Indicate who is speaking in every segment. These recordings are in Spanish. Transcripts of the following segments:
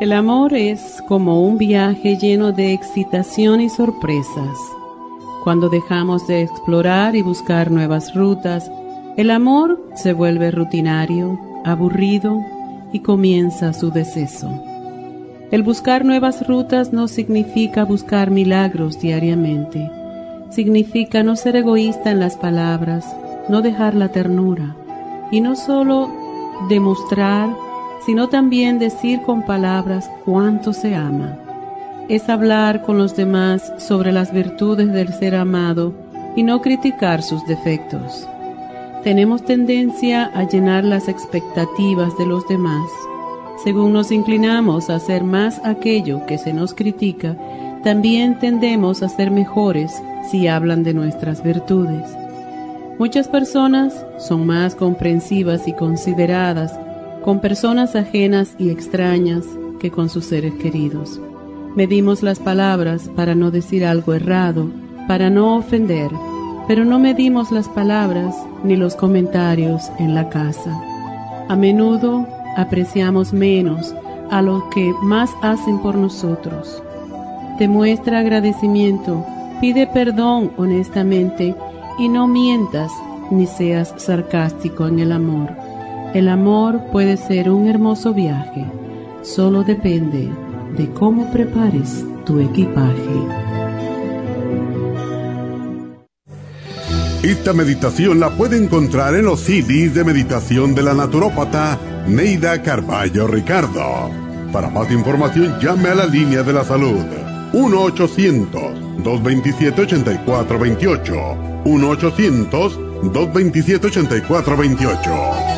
Speaker 1: El amor es como un viaje lleno de excitación y sorpresas. Cuando dejamos de explorar y buscar nuevas rutas, el amor se vuelve rutinario, aburrido y comienza su deceso. El buscar nuevas rutas no significa buscar milagros diariamente. Significa no ser egoísta en las palabras, no dejar la ternura y no solo demostrar sino también decir con palabras cuánto se ama. Es hablar con los demás sobre las virtudes del ser amado y no criticar sus defectos. Tenemos tendencia a llenar las expectativas de los demás. Según nos inclinamos a hacer más aquello que se nos critica, también tendemos a ser mejores si hablan de nuestras virtudes. Muchas personas son más comprensivas y consideradas con personas ajenas y extrañas que con sus seres queridos. Medimos las palabras para no decir algo errado, para no ofender, pero no medimos las palabras ni los comentarios en la casa. A menudo apreciamos menos a los que más hacen por nosotros. Demuestra agradecimiento, pide perdón honestamente y no mientas ni seas sarcástico en el amor. El amor puede ser un hermoso viaje, solo depende de cómo prepares tu equipaje.
Speaker 2: Esta meditación la puede encontrar en los CDs de meditación de la naturópata Neida Carballo Ricardo. Para más información llame a la línea de la salud 1-800-227-8428. 1-800-227-8428.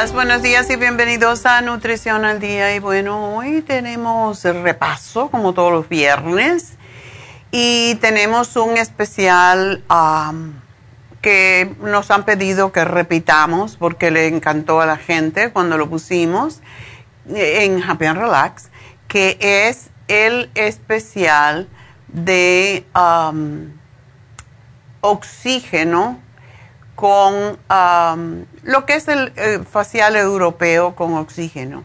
Speaker 3: 818-841-1422.
Speaker 4: buenos días y bienvenidos a Nutrición al Día. Y bueno, hoy tenemos repaso, como todos los viernes, y tenemos un especial que nos han pedido que repitamos porque le encantó a la gente cuando lo pusimos en Happy and Relax, que es el especial de oxígeno con lo que es el, facial europeo con oxígeno.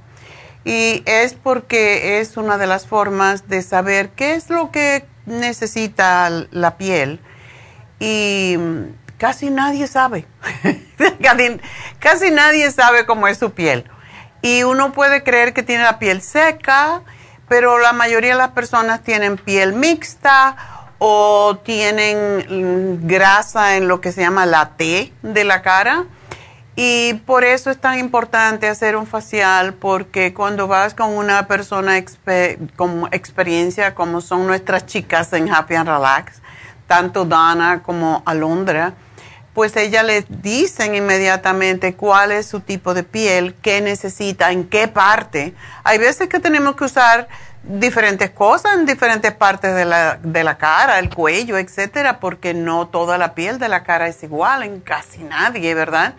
Speaker 4: Y es porque es una de las formas de saber qué es lo que necesita la piel. Y casi nadie sabe. casi nadie sabe cómo es su piel. Y uno puede creer que tiene la piel seca, pero la mayoría de las personas tienen piel mixta o tienen grasa en lo que se llama la T de la cara Y por eso es tan importante hacer un facial, porque cuando vas con una persona con experiencia, como son nuestras chicas en Happy and Relax, tanto Dana como Alondra, pues ella les dicen inmediatamente cuál es su tipo de piel, qué necesita, en qué parte. Hay veces que tenemos que usar diferentes cosas en diferentes partes de la, de la cara, el cuello, etcétera, porque no toda la piel de la cara es igual en casi nadie, ¿verdad?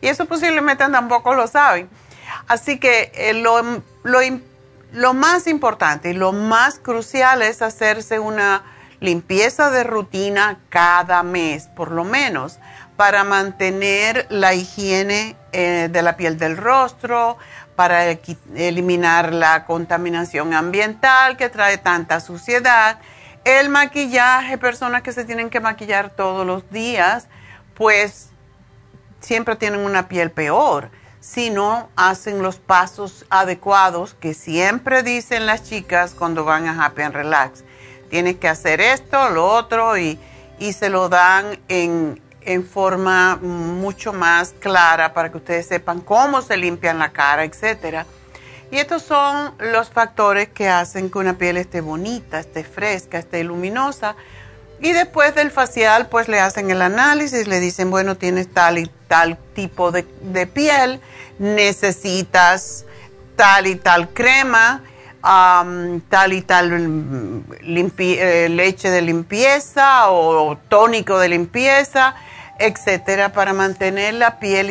Speaker 4: Y eso posiblemente tampoco lo saben. Así que eh, lo, lo, lo más importante y lo más crucial es hacerse una limpieza de rutina cada mes, por lo menos, para mantener la higiene eh, de la piel del rostro, para eliminar la contaminación ambiental que trae tanta suciedad. El maquillaje, personas que se tienen que maquillar todos los días, pues siempre tienen una piel peor si no hacen los pasos adecuados que siempre dicen las chicas cuando van a Happy and Relax. Tienes que hacer esto, lo otro y, y se lo dan en, en forma mucho más clara para que ustedes sepan cómo se limpian la cara, etcétera. Y estos son los factores que hacen que una piel esté bonita, esté fresca, esté luminosa y después del facial, pues le hacen el análisis, le dicen, bueno, tienes tal y tal tipo de, piel, necesitas tal y tal crema, tal y tal eh, leche de limpieza o tónico de limpieza, etcétera, para mantener la piel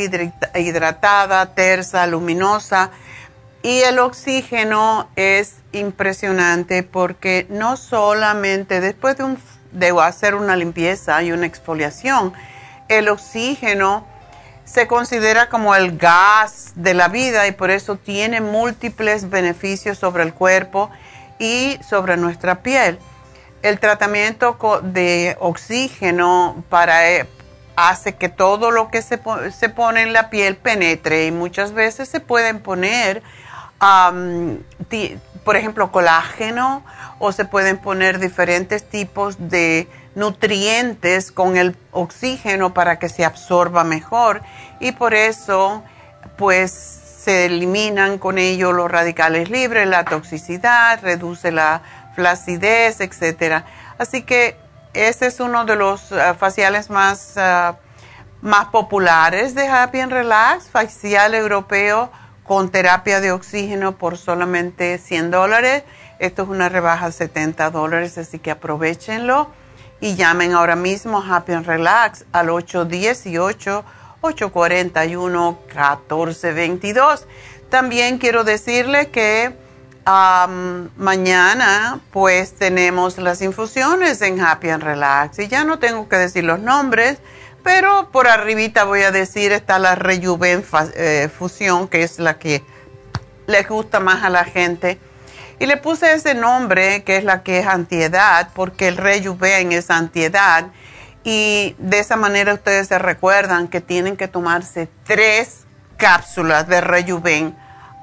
Speaker 4: hidratada, tersa, luminosa. Y el oxígeno es impresionante porque no solamente después de un debo hacer una limpieza y una exfoliación. El oxígeno se considera como el gas de la vida y por eso tiene múltiples beneficios sobre el cuerpo y sobre nuestra piel. El tratamiento de oxígeno para, eh, hace que todo lo que se, se, pone en la piel penetre y muchas veces se pueden poner, por ejemplo, colágeno o se pueden poner diferentes tipos de nutrientes con el oxígeno para que se absorba mejor y por eso pues se eliminan con ello los radicales libres, la toxicidad, reduce la flacidez, etcétera. Así que ese es uno de los ah, faciales más, ah, más populares de Happy and Relax, facial europeo con terapia de oxígeno por solamente 100 dólares esto es una rebaja de 70 dólares, así que aprovechenlo y llamen ahora mismo Happy and Relax al 818-841-1422. También quiero decirle que mañana pues tenemos las infusiones en Happy and Relax y ya no tengo que decir los nombres, pero por arribita voy a decir está la Rejuven eh, Fusión, que es la que les gusta más a la gente y le puse ese nombre, que es la que es antiedad, porque el rejuven es antiedad. Y de esa manera ustedes se recuerdan que tienen que tomarse tres cápsulas de rejuven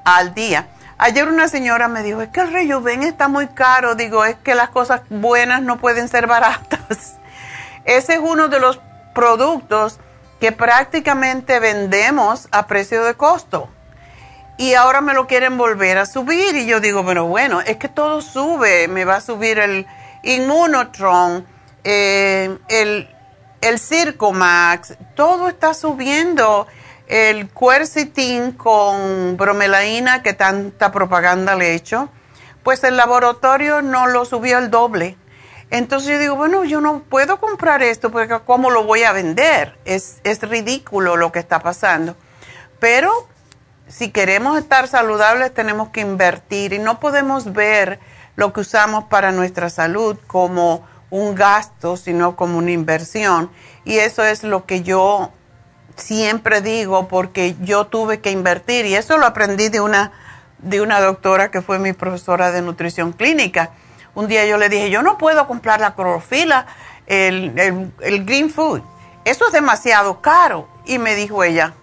Speaker 4: al día. Ayer una señora me dijo, es que el rejuven está muy caro. Digo, es que las cosas buenas no pueden ser baratas. Ese es uno de los productos que prácticamente vendemos a precio de costo y ahora me lo quieren volver a subir. Y yo digo, pero bueno, es que todo sube. Me va a subir el Immunotron, eh, el, el Circomax, todo está subiendo. El Quercetin con bromelaína, que tanta propaganda le he hecho, pues el laboratorio no lo subió al doble. Entonces yo digo, bueno, yo no puedo comprar esto porque ¿cómo lo voy a vender? Es, es ridículo lo que está pasando. Pero si queremos estar saludables tenemos que invertir y no podemos ver lo que usamos para nuestra salud como un gasto, sino como una inversión. Y eso es lo que yo siempre digo porque yo tuve que invertir y eso lo aprendí de una, de una doctora que fue mi profesora de nutrición clínica. Un día yo le dije, yo no puedo comprar la clorofila, el, el green food, eso es demasiado caro. Y me dijo ella,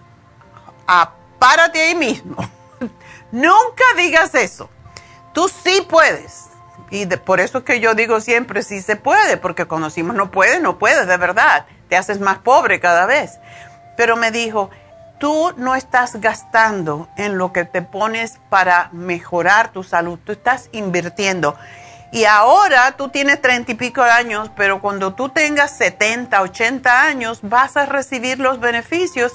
Speaker 4: ah, párate ahí mismo. Nunca digas eso. Tú sí puedes. Y por eso es que yo digo siempre sí se puede, porque conocimos no puede, no puedes, de verdad. Te haces más pobre cada vez. Pero me dijo, tú no estás gastando en lo que te pones para mejorar tu salud, tú estás invirtiendo. Y ahora tú tienes treinta y pico de años, pero cuando tú tengas 70, 80 años, vas a recibir los beneficios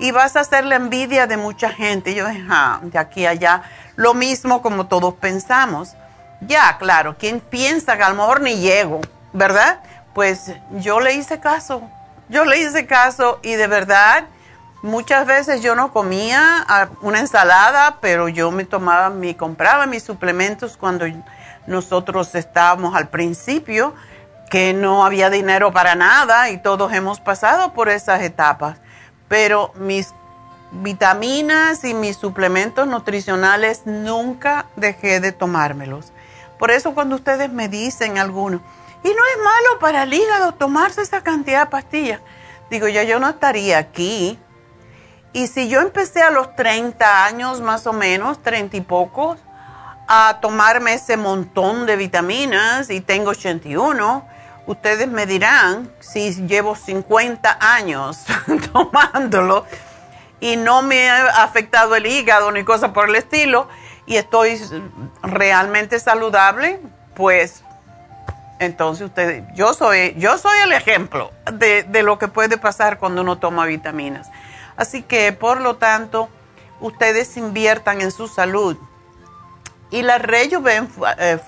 Speaker 4: y vas a hacer la envidia de mucha gente. yo dije, ah, de aquí a allá, lo mismo como todos pensamos. Ya, claro, quien piensa que a lo ni llego, ¿verdad? Pues yo le hice caso, yo le hice caso y de verdad, muchas veces yo no comía ah, una ensalada, pero yo me tomaba, me compraba mis suplementos cuando nosotros estábamos al principio, que no había dinero para nada y todos hemos pasado por esas etapas. Pero mis vitaminas y mis suplementos nutricionales nunca dejé de tomármelos. Por eso cuando ustedes me dicen algunos, y no es malo para el hígado tomarse esa cantidad de pastillas, digo, ya yo no estaría aquí. Y si yo empecé a los 30 años más o menos, 30 y pocos, a tomarme ese montón de vitaminas y tengo 81, ustedes me dirán si llevo 50 años tomándolo y no me ha afectado el hígado ni cosa por el estilo y estoy realmente saludable, pues entonces ustedes, yo soy, yo soy el ejemplo de, de lo que puede pasar cuando uno toma vitaminas. Así que por lo tanto, ustedes inviertan en su salud y la Rejuven eh,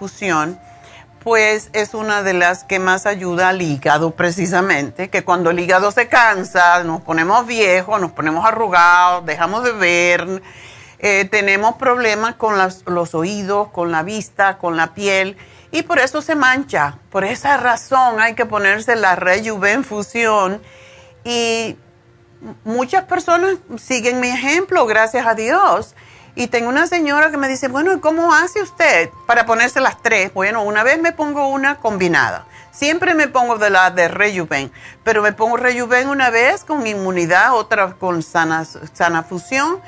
Speaker 4: pues es una de las que más ayuda al hígado precisamente, que cuando el hígado se cansa, nos ponemos viejos, nos ponemos arrugados, dejamos de ver, eh, tenemos problemas con los oídos, con la vista, con la piel, y por eso se mancha. Por esa razón hay que ponerse la Rejuven Fusión. Y muchas personas siguen mi ejemplo, gracias a Dios y tengo una señora que me dice, bueno, ¿y cómo hace usted para ponerse las tres? Bueno, una vez me pongo una combinada. Siempre me pongo de la de Rejuven, pero me pongo Rejuven una vez con inmunidad, otra con sana, fusión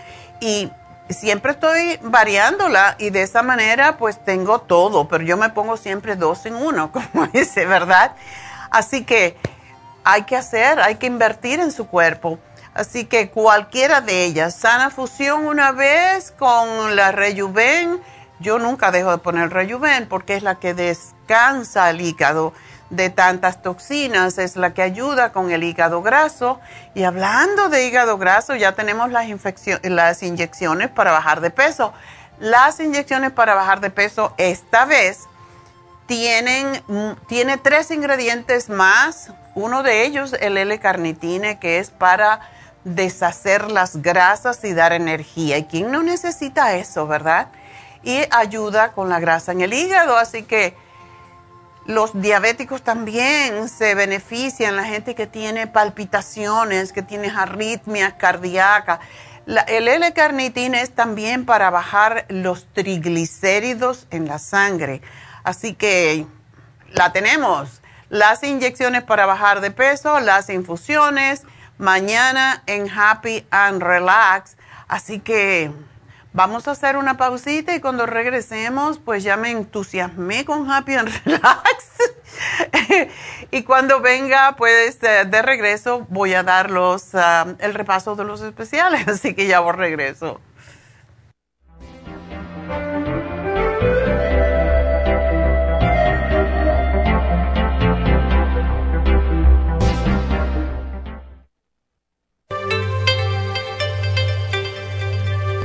Speaker 4: siempre estoy variándola y de esa manera pues tengo todo, pero yo me pongo siempre dos en uno, como dice, ¿verdad? Así que hay que hacer, hay que invertir en su cuerpo. Así que cualquiera de ellas, sana fusión una vez con la Rejuven, yo nunca dejo de poner Rejuven porque es la que descansa el hígado de tantas toxinas, es la que ayuda con el hígado graso. Y hablando de hígado graso, ya tenemos las, las inyecciones para bajar de peso. Las inyecciones para bajar de peso esta vez tienen tiene tres ingredientes más. Uno de ellos, el L-carnitine, que es para deshacer las grasas y dar energía. ¿Y quién no necesita eso, verdad? Y ayuda con la grasa en el hígado, así que los diabéticos también se benefician, la gente que tiene palpitaciones, que tiene arritmias cardíacas. el L-carnitina es también para bajar los triglicéridos en la sangre. Así que la tenemos. Las inyecciones para bajar de peso, las infusiones mañana en Happy and Relax. Así que vamos a hacer una pausita y cuando regresemos, pues ya me entusiasmé con Happy and Relax. y cuando venga, pues eh, de regreso voy a dar ah, el repaso de los especiales. Así que ya voy regreso.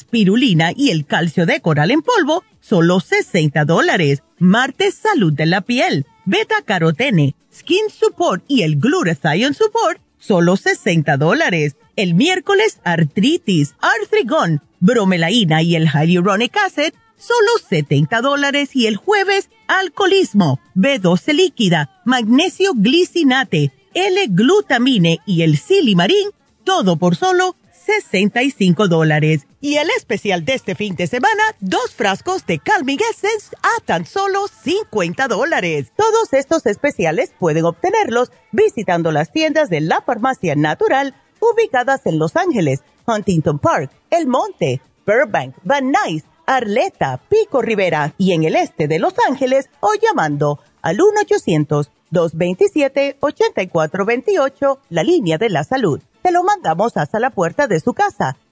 Speaker 5: spirulina y el calcio de coral en polvo, solo 60 dólares. Martes, salud de la piel, beta carotene, skin support y el glutathione support, solo 60 dólares. El miércoles, artritis, artrigón, bromelaína y el hyaluronic acid, solo 70 dólares. Y el jueves, alcoholismo, B12 líquida, magnesio glicinate, L-glutamine y el silimarín, todo por solo 65 dólares. Y el especial de este fin de semana, dos frascos de Calming Essence a tan solo 50 dólares. Todos estos especiales pueden obtenerlos visitando las tiendas de la farmacia natural ubicadas en Los Ángeles, Huntington Park, El Monte, Burbank, Van Nuys, Arleta, Pico Rivera y en el este de Los Ángeles o llamando al 1-800-227-8428, la línea de la salud. Te lo mandamos hasta la puerta de su casa.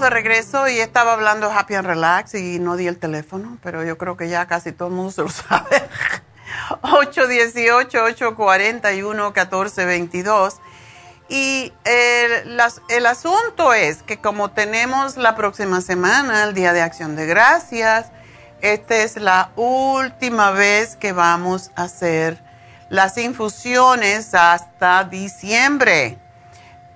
Speaker 4: De regreso y estaba hablando Happy and Relax y no di el teléfono, pero yo creo que ya casi todo el mundo se lo sabe. 818-841-1422. Y el, las- el asunto es que como tenemos la próxima semana, el Día de Acción de Gracias, esta es la última vez que vamos a hacer las infusiones hasta diciembre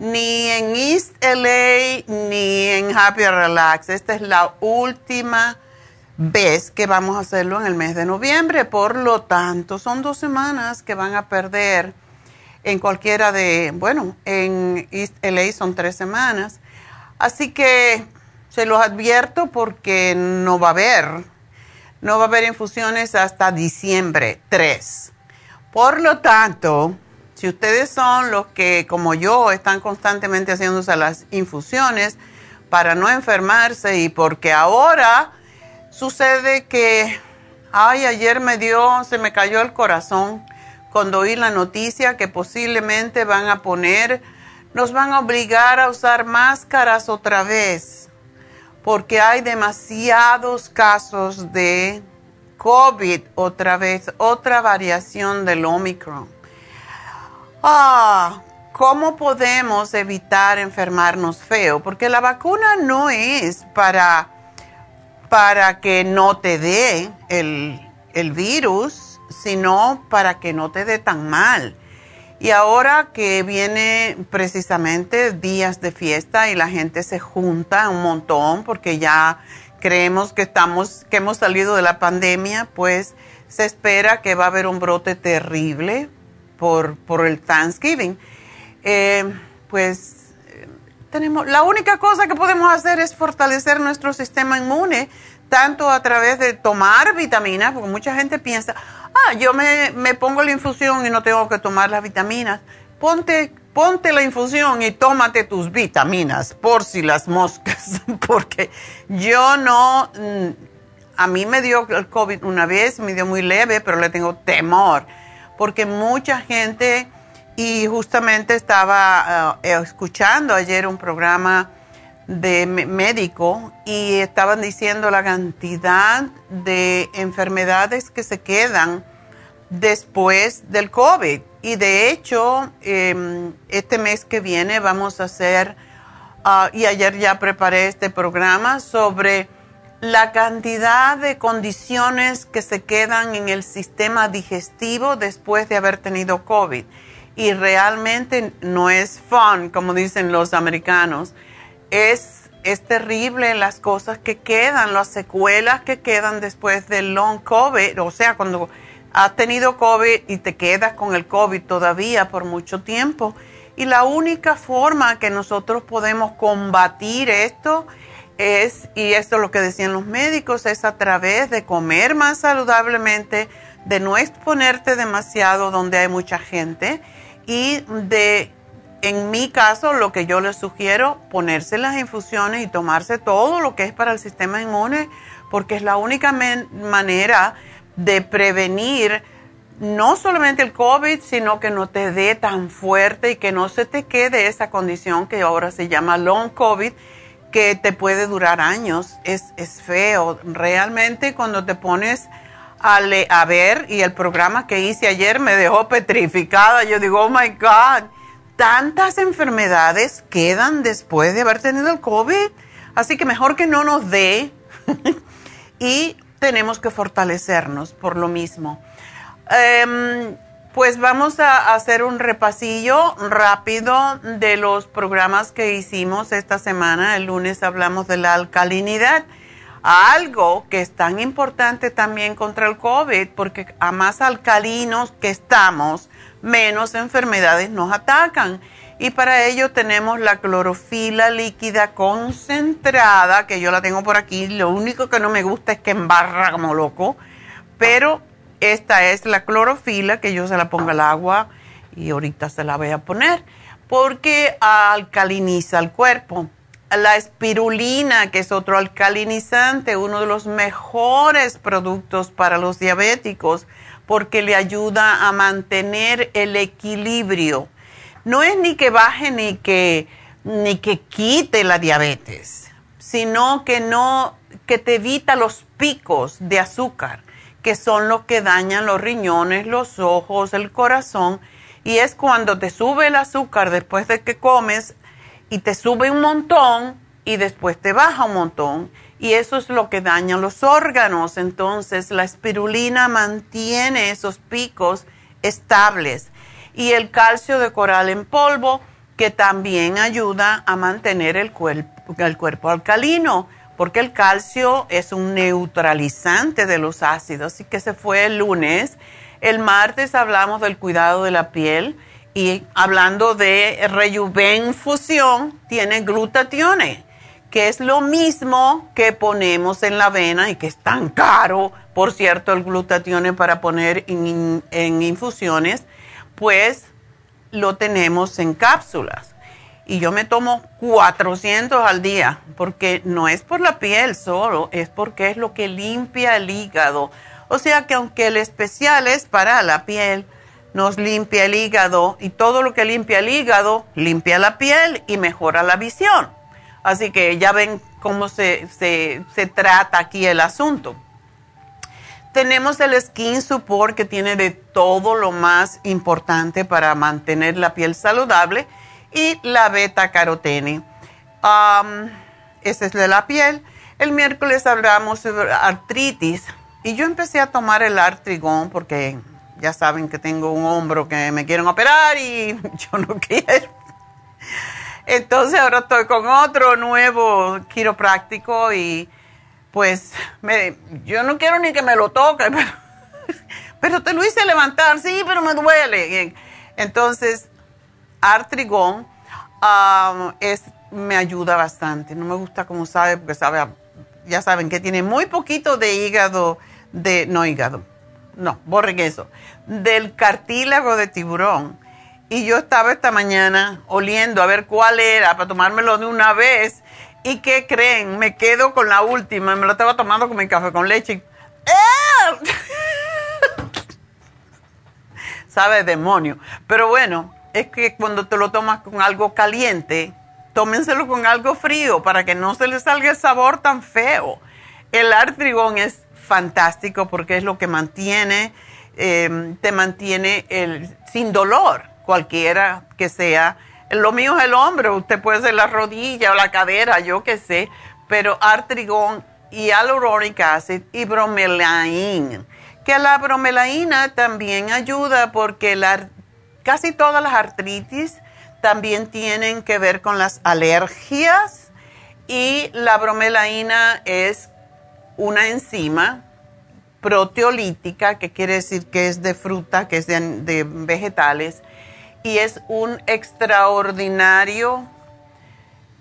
Speaker 4: ni en East LA ni en Happy Relax. Esta es la última vez que vamos a hacerlo en el mes de noviembre. Por lo tanto, son dos semanas que van a perder en cualquiera de, bueno, en East LA son tres semanas. Así que se los advierto porque no va a haber, no va a haber infusiones hasta diciembre 3. Por lo tanto, si ustedes son los que, como yo, están constantemente haciéndose las infusiones para no enfermarse y porque ahora sucede que, ay, ayer me dio, se me cayó el corazón cuando oí la noticia que posiblemente van a poner, nos van a obligar a usar máscaras otra vez, porque hay demasiados casos de COVID otra vez, otra variación del Omicron. Ah, ¿cómo podemos evitar enfermarnos feo? Porque la vacuna no es para, para que no te dé el, el virus, sino para que no te dé tan mal. Y ahora que viene precisamente días de fiesta y la gente se junta un montón porque ya creemos que estamos, que hemos salido de la pandemia, pues se espera que va a haber un brote terrible por, por el Thanksgiving. Eh, pues eh, tenemos, la única cosa que podemos hacer es fortalecer nuestro sistema inmune, tanto a través de tomar vitaminas, porque mucha gente piensa, ah, yo me, me pongo la infusión y no tengo que tomar las vitaminas. Ponte, ponte la infusión y tómate tus vitaminas, por si las moscas, porque yo no, mm, a mí me dio el COVID una vez, me dio muy leve, pero le tengo temor, porque mucha gente, y justamente estaba eh, escuchando ayer un programa de médico y estaban diciendo la cantidad de enfermedades que se quedan después del COVID. Y de hecho, eh, este mes que viene vamos a hacer, ah, y ayer ya preparé este programa sobre la cantidad de condiciones que se quedan en el sistema digestivo después de haber tenido COVID. Y realmente no es fun, como dicen los americanos. Es, es terrible las cosas que quedan, las secuelas que quedan después del long COVID. O sea, cuando has tenido COVID y te quedas con el COVID todavía por mucho tiempo. Y la única forma que nosotros podemos combatir esto es, y esto es lo que decían los médicos, es a través de comer más saludablemente, de no exponerte demasiado donde hay mucha gente y de, en mi caso, lo que yo les sugiero, ponerse las infusiones y tomarse todo lo que es para el sistema inmune, porque es la única manera de prevenir no solamente el COVID, sino que no te dé tan fuerte y que no se te quede esa condición que ahora se llama long COVID que te puede durar años. Es, es feo. Realmente cuando te pones a, a ver y el programa que hice ayer me dejó petrificada, yo digo, oh my God, tantas enfermedades quedan después de haber tenido el COVID. Así que mejor que no nos dé y tenemos que fortalecernos por lo mismo. Um, pues vamos a hacer un repasillo rápido de los programas que hicimos esta semana. El lunes hablamos de la alcalinidad, algo que es tan importante también contra el COVID, porque a más alcalinos que estamos, menos enfermedades nos atacan. Y para ello tenemos la clorofila líquida concentrada, que yo la tengo por aquí. Lo único que no me gusta es que embarra como loco, pero esta es la clorofila, que yo se la pongo al agua y ahorita se la voy a poner, porque alcaliniza el cuerpo. La espirulina, que es otro alcalinizante, uno de los mejores productos para los diabéticos, porque le ayuda a mantener el equilibrio. No es ni que baje ni que, ni que quite la diabetes, sino que no, que te evita los picos de azúcar que son los que dañan los riñones, los ojos, el corazón. Y es cuando te sube el azúcar después de que comes y te sube un montón y después te baja un montón. Y eso es lo que daña los órganos. Entonces la espirulina mantiene esos picos estables. Y el calcio de coral en polvo que también ayuda a mantener el, el cuerpo alcalino porque el calcio es un neutralizante de los ácidos, así que se fue el lunes. El martes hablamos del cuidado de la piel y hablando de Rejuven Fusión, tiene glutatione, que es lo mismo que ponemos en la avena y que es tan caro, por cierto, el glutatione para poner en infusiones, pues lo tenemos en cápsulas y yo me tomo 400 al día, porque no es por la piel solo, es porque es lo que limpia el hígado. O sea que aunque el especial es para la piel, nos limpia el hígado y todo lo que limpia el hígado limpia la piel y mejora la visión. Así que ya ven cómo se, se, se trata aquí el asunto. Tenemos el Skin Support que tiene de todo lo más importante para mantener la piel saludable y la beta carotene. Um, es de la piel. El miércoles hablamos sobre artritis y yo empecé a tomar el artrigón porque ya saben que tengo un hombro que me quieren operar y yo no quiero. Entonces ahora estoy con otro nuevo quiropráctico y pues me, yo no quiero ni que me lo toque, pero, pero te lo hice levantar, sí, pero me duele. Entonces artrigón es, me ayuda bastante. No me gusta como sabe, porque sabe, ya saben que tiene muy poquito de hígado, de, no hígado, no, borren eso, del cartílago de tiburón. Y yo estaba esta mañana oliendo a ver cuál era para tomármelo de una vez. ¿Y qué creen? Me quedo con la última. Me lo estaba tomando con mi café con leche. Sabe demonio. Pero bueno, es que cuando te lo tomas con algo caliente, tómenselo con algo frío para que no se le salga el sabor tan feo. El artrigón es fantástico porque es lo que mantiene, em, te mantiene el, sin dolor, cualquiera que sea. Lo mío es el hombro, usted puede ser la rodilla o la cadera, yo qué sé, pero artrigón hyaluronic acid y bromelain. Que la bromelaína también ayuda porque la, casi todas las artritis también tienen que ver con las alergias y la bromelaína es una enzima proteolítica, que quiere decir que es de fruta, que es de, vegetales, y es un extraordinario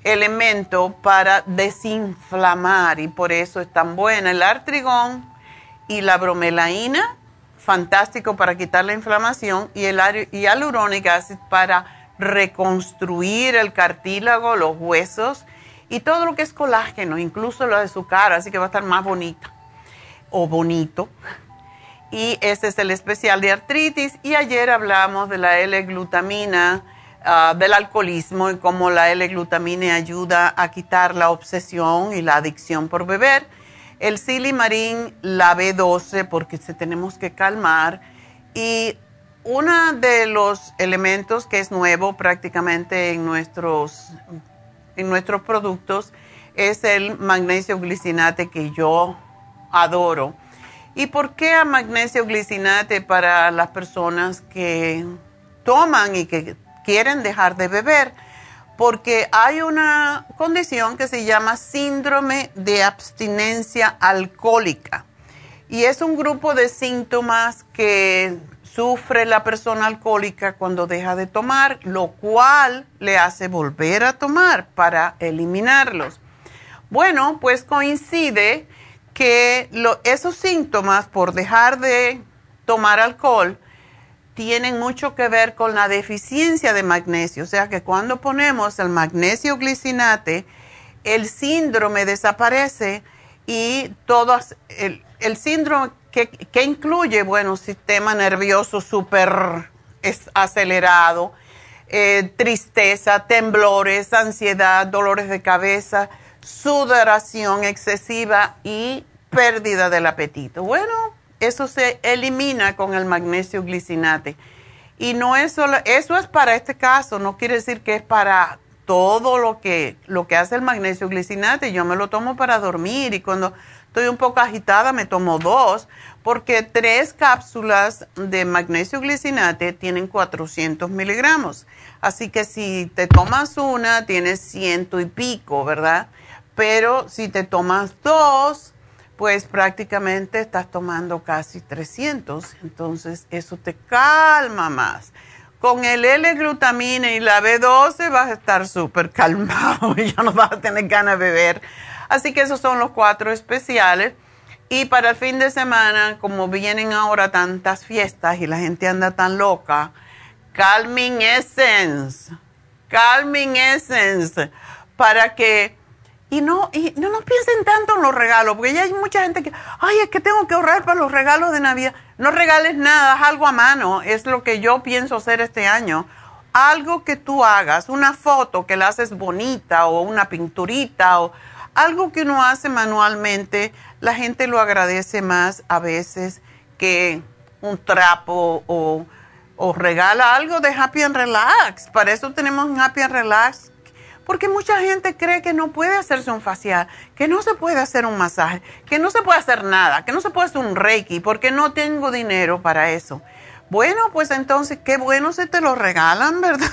Speaker 4: elemento para desinflamar y por eso es tan buena el artrigón y la bromelaína, fantástico para quitar la inflamación y el hialurónico acid para reconstruir el cartílago, los huesos y todo lo que es colágeno, incluso lo de su cara, así que va a estar más bonita o bonito. Y este es el especial de artritis y ayer hablamos de la L-glutamina Ah, del alcoholismo y cómo la L-glutamina ayuda a quitar la obsesión y la adicción por beber. El silimarín, la B12, porque se tenemos que calmar. Y uno de los elementos que es nuevo prácticamente en nuestros, en nuestros productos es el magnesio glicinate que yo adoro. ¿Y por qué a magnesio glicinate para las personas que toman y que quieren dejar de beber, porque hay una condición que se llama síndrome de abstinencia alcohólica. Y es un grupo de síntomas que sufre la persona alcohólica cuando deja de tomar, lo cual le hace volver a tomar para eliminarlos. Bueno, pues coincide que esos síntomas por dejar de tomar alcohol tienen mucho que ver con la deficiencia de magnesio. O sea que cuando ponemos el magnesio glicinate, el síndrome desaparece y todo el, síndrome que, que, incluye, bueno, sistema nervioso súper acelerado, eh, tristeza, temblores, ansiedad, dolores de cabeza, sudoración excesiva y pérdida del apetito. Bueno, eso se elimina con el magnesio glicinate. Y no es solo, eso es para este caso, no quiere decir que es para todo lo que, lo que hace el magnesio glicinate. Yo me lo tomo para dormir y cuando estoy un poco agitada me tomo dos, porque tres cápsulas de magnesio glicinate tienen 400 miligramos. Así que si te tomas una, tienes ciento y pico, ¿verdad? Pero si te tomas dos, pues prácticamente estás tomando casi 300, entonces eso te calma más. Con el L-glutamina y la B12 vas a estar súper calmado y ya no vas a tener ganas de beber. Así que esos son los cuatro especiales. Y para el fin de semana, como vienen ahora tantas fiestas y la gente anda tan loca, Calming Essence, Calming Essence, para que y no, y no, no piensen tanto en los regalos, porque ya hay mucha gente que, ay, es que tengo que ahorrar para los regalos de Navidad. No regales nada, haz algo a mano, es lo que yo pienso hacer este año. Algo que tú hagas, una foto que la haces bonita o una pinturita o algo que uno hace manualmente, la gente lo agradece más a veces que un trapo o, o regala algo de Happy and Relax. Para eso tenemos un Happy and Relax porque mucha gente cree que no puede hacerse un facial, que no se puede hacer un masaje, que no se puede hacer nada, que no se puede hacer un reiki, porque no tengo dinero para eso. Bueno, pues entonces qué bueno si te lo regalan, ¿verdad?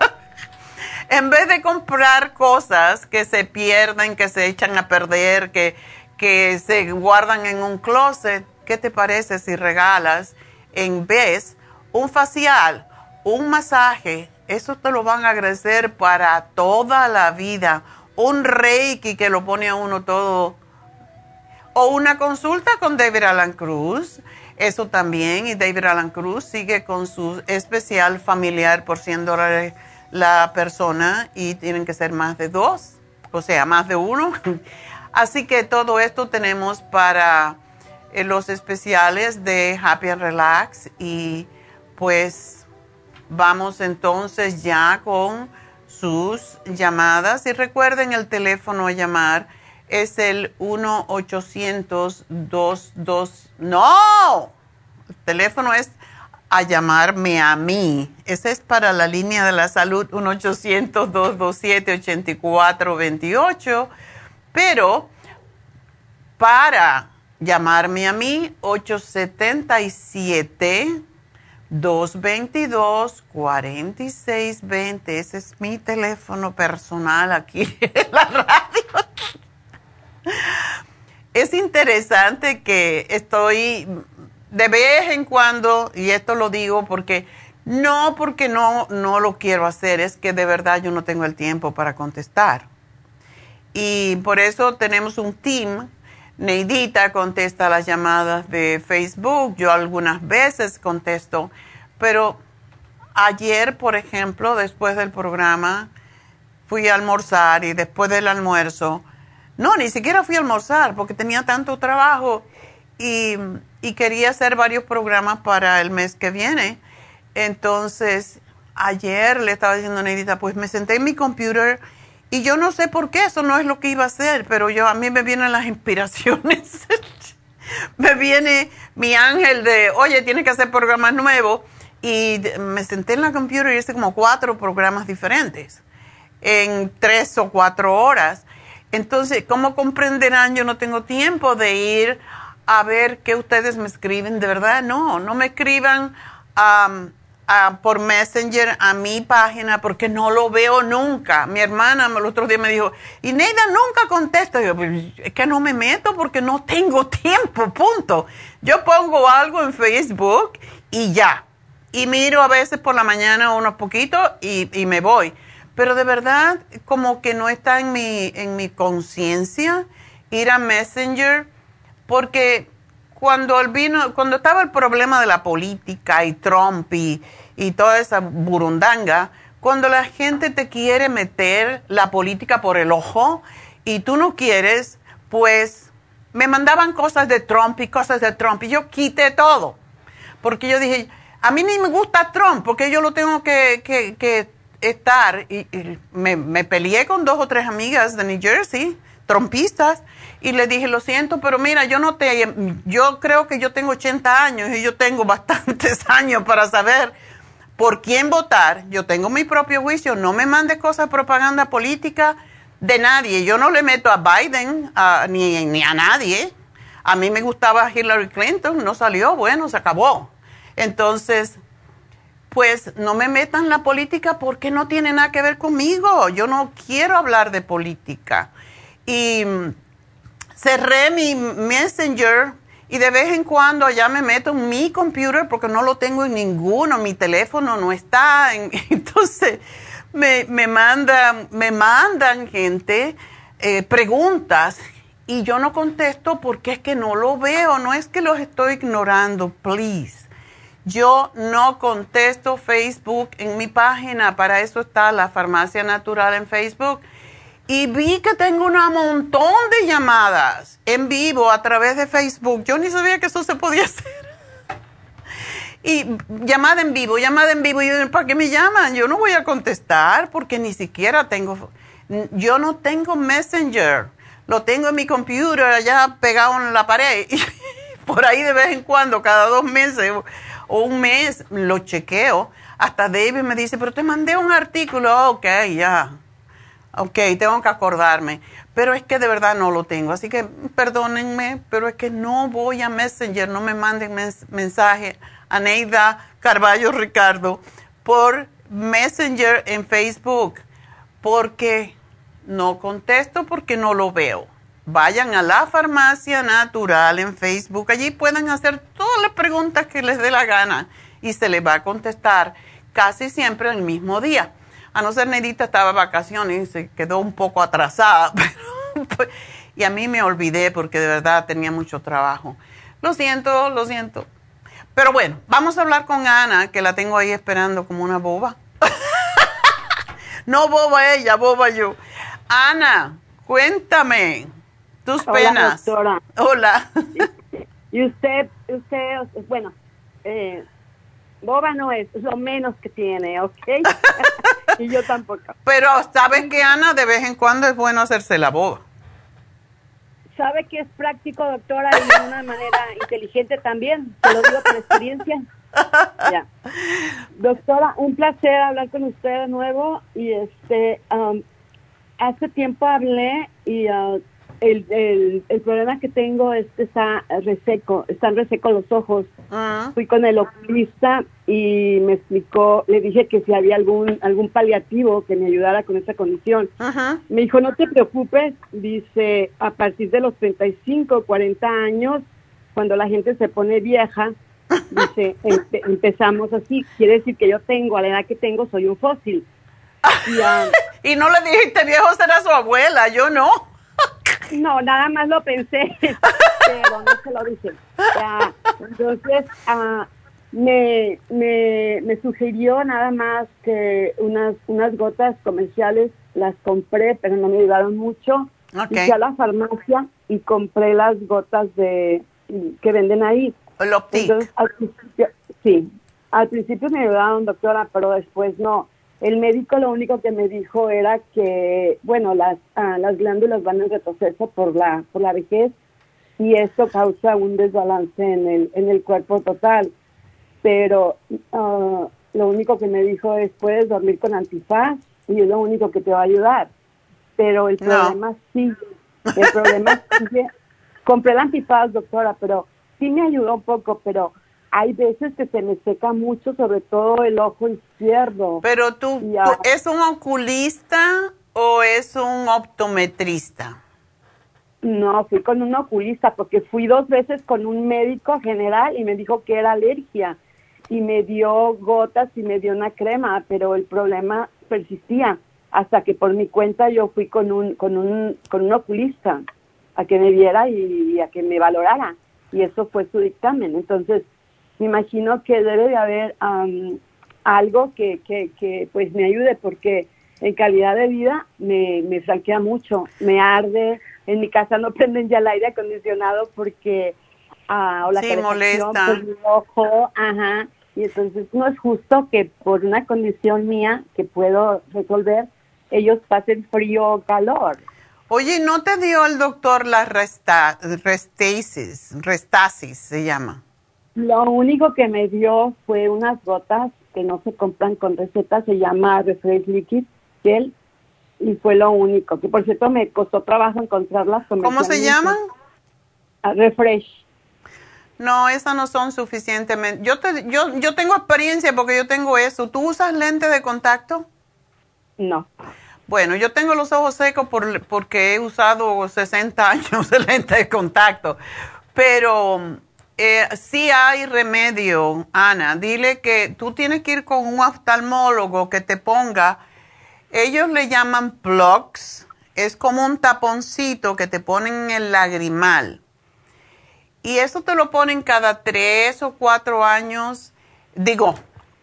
Speaker 4: en vez de comprar cosas que se pierden, que se echan a perder, que, que se guardan en un closet, ¿qué te parece si regalas en vez un facial, un masaje, eso te lo van a agradecer para toda la vida. Un reiki que lo pone a uno todo. O una consulta con David Alan Cruz. Eso también. Y David Alan Cruz sigue con su especial familiar por 100 dólares la persona y tienen que ser más de dos, o sea, más de uno. Así que todo esto tenemos para eh, los especiales de Happy and Relax y pues Vamos entonces ya con sus llamadas y recuerden el teléfono a llamar es el 1-800-22. No, el teléfono es a llamarme a mí. Ese es para la línea de la salud 1-800-227-8428. Pero para llamarme a mí 877 222-4620. Ese es mi teléfono personal aquí en la radio. Es interesante que estoy de vez en cuando, y esto lo digo porque no porque no, no lo quiero hacer, es que de verdad yo no tengo el tiempo para contestar. Y por eso tenemos un team. Neidita contesta las llamadas de Facebook, yo algunas veces contesto, pero ayer, por ejemplo, después del programa, fui a almorzar y después del almuerzo, no, ni siquiera fui a almorzar porque tenía tanto trabajo y, quería hacer varios programas para el mes que viene. Entonces, ayer le estaba diciendo a Neidita, pues me senté en mi computer y yo no sé por qué, eso no es lo que iba a hacer, pero yo a mí me vienen las inspiraciones. me viene mi ángel de, oye, tienes que hacer programas nuevos. Y me senté en la computer y hice como cuatro programas diferentes en tres o cuatro horas. Entonces, como comprenderán, yo no tengo tiempo de ir a ver qué ustedes me escriben. De verdad, no, no me escriban por Messenger a mi página porque no lo veo nunca. Mi hermana el otro día me dijo, y Neida nunca contesta. Yo, pues, es que no me meto porque no tengo tiempo, punto. Yo pongo algo en Facebook y ya. Y miro a veces por la mañana unos poquitos y, y me voy. Pero de verdad, como que no está en mi, en mi conciencia ir a Messenger porque cuando, vino, cuando estaba el problema de la política y Trump y, y toda esa burundanga, cuando la gente te quiere meter la política por el ojo y tú no quieres, pues me mandaban cosas de Trump y cosas de Trump y yo quité todo. Porque yo dije, a mí ni me gusta Trump porque yo lo tengo que, que, que estar. Y, me, me, peleé con dos o tres amigas de New Jersey, trompistas, y le dije, lo siento, pero mira, yo no te, yo creo que yo tengo 80 años y yo tengo bastantes años para saber por quién votar. Yo tengo mi propio juicio, no me mande cosas de propaganda política de nadie. Yo no le meto a Biden ni, ni a nadie. A mí me gustaba Hillary Clinton, no salió, bueno, se acabó. Entonces, pues no me metan la política porque no tiene nada que ver conmigo. Yo no quiero hablar de política. Y cerré mi Messenger y de vez en cuando allá me meto en mi computer porque no lo tengo en ninguno, mi teléfono no está. entonces me, me, mandan, me mandan gente eh, preguntas y yo no contesto porque es que no lo veo, no es que los estoy ignorando, please. Yo no contesto Facebook en mi página, para eso está la farmacia natural en Facebook y vi que tengo un montón de llamadas en vivo a través de Facebook. Yo ni sabía que eso se podía hacer. Y llamada en vivo, llamada en vivo. Y yo, ¿para qué me llaman? Yo no voy a contestar porque ni siquiera tengo, yo no tengo Messenger. Lo tengo en mi computer allá pegado en la pared. Y por ahí de vez en cuando, cada dos meses o un mes, lo chequeo. Hasta David me dice, pero te mandé un artículo. Ok, ya Ok, tengo que acordarme. Pero es que de verdad no lo tengo. Así que perdónenme, pero es que no voy a Messenger, no me manden mensaje a Neida Carballo Ricardo por Messenger en Facebook, porque no contesto porque no lo veo. Vayan a la farmacia natural en Facebook, allí pueden hacer todas las preguntas que les dé la gana y se les va a contestar casi siempre el mismo día a no ser Nedita estaba de vacaciones y se quedó un poco atrasada, y a mí me olvidé porque de verdad tenía mucho trabajo. Lo siento, lo siento. Pero bueno, vamos a hablar con Ana, que la tengo ahí esperando como una boba. no boba ella, boba yo. Ana, cuéntame tus
Speaker 6: Hola,
Speaker 4: penas.
Speaker 6: Doctora.
Speaker 4: Hola.
Speaker 6: Y usted, usted, bueno, eh, boba no es, es lo menos que tiene, ¿ok? Y yo tampoco.
Speaker 4: Pero ¿saben que Ana? De vez en cuando es bueno hacerse la boba.
Speaker 6: Sabe que es práctico, doctora, y de una manera inteligente también. Te lo digo por experiencia. Ya. Doctora, un placer hablar con usted de nuevo. Y este, um, hace tiempo hablé y uh, el, el, el, problema que tengo es que está reseco, están resecos los ojos.
Speaker 4: Ah.
Speaker 6: Fui con el oculista y me explicó, le dije que si había algún algún paliativo que me ayudara con esa condición.
Speaker 4: Ajá.
Speaker 6: Me dijo, no te preocupes, dice, a partir de los 35, 40 años, cuando la gente se pone vieja, dice, empe- empezamos así, quiere decir que yo tengo, a la edad que tengo, soy un fósil. Y, ah,
Speaker 4: Y no le dijiste viejo será su abuela, yo no.
Speaker 6: No, nada más lo pensé, pero no se lo dije. Ya, entonces, ah, me, me, me sugirió nada más que unas, unas gotas comerciales, las compré, pero no me ayudaron mucho. Fui a la farmacia y compré las gotas de que venden ahí. Entonces, al principio, sí, al principio me ayudaron, doctora, pero después no. El médico lo único que me dijo era que, bueno, las, ah, las glándulas van en retroceso por la, por la vejez y esto causa un desbalance en el, en el cuerpo total. Pero ah, lo único que me dijo es, puedes dormir con antifaz y es lo único que te va a ayudar. Pero el
Speaker 4: No.
Speaker 6: problema sigue, el problema sigue. Compré el antifaz, doctora, pero sí me ayudó un poco, pero hay veces que se me seca mucho, sobre todo el ojo izquierdo.
Speaker 4: Pero tú, ¿es un oculista o es un optometrista?
Speaker 6: No, fui con un oculista porque fui dos veces con un médico general y me dijo que era alergia y me dio gotas y me dio una crema, pero el problema persistía hasta que por mi cuenta yo fui con un con un con un oculista a que me viera y, y a que me valorara y eso fue su dictamen. Entonces me imagino que debe de haber am, algo que, que, que pues me ayude porque en calidad de vida me, me franquea mucho, me arde, en mi casa no prenden ya el aire acondicionado porque ah, o la
Speaker 4: Sí,
Speaker 6: calefacción
Speaker 4: molesta.
Speaker 6: por mi ojo, ajá, y entonces no es justo que por una condición mía que puedo resolver, ellos pasen frío o calor.
Speaker 4: Oye, ¿no te dio el doctor la resta, restasis, restasis se llama?
Speaker 6: Lo único que me dio fue unas gotas que no se compran con receta, se llama Refresh Liquid Gel, y fue lo único, que por cierto me costó trabajo encontrarlas.
Speaker 4: ¿Cómo se llaman?
Speaker 6: Ah, Refresh.
Speaker 4: No, esas no son suficientemente. Yo, te, yo, yo tengo experiencia porque yo tengo eso. ¿Tú usas lente de contacto?
Speaker 6: No.
Speaker 4: Bueno, yo tengo los ojos secos por, porque he usado 60 años de lente de contacto, pero eh, sí hay remedio, Ana. Dile que tú tienes que ir con un oftalmólogo que te ponga, ellos le llaman plugs, es como un taponcito que te ponen en el lagrimal. Y eso te lo ponen cada tres o cuatro años, digo,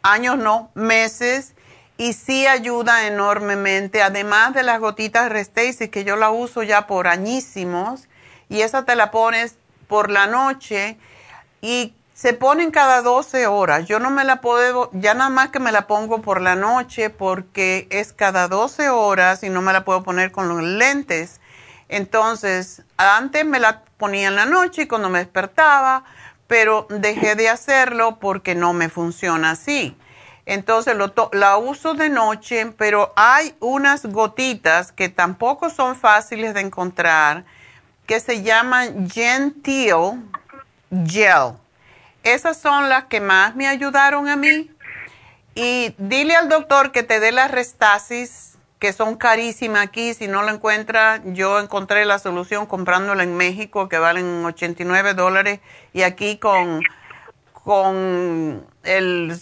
Speaker 4: años no, meses, y sí ayuda enormemente, además de las gotitas Restasis, que yo la uso ya por añísimos, y esa te la pones por la noche, y se ponen cada 12 horas. Yo no me la puedo, ya nada más que me la pongo por la noche, porque es cada 12 horas y no me la puedo poner con los lentes. Entonces, antes me la ponía en la noche y cuando me despertaba, pero dejé de hacerlo porque no me funciona así. Entonces lo la uso de noche, pero hay unas gotitas que tampoco son fáciles de encontrar, que se llaman Gentil Gel. Esas son las que más me ayudaron a mí. Y dile al doctor que te dé las restasis, que son carísimas aquí. Si no lo encuentra, yo encontré la solución comprándola en México, que valen 89 dólares. Y aquí con, con el,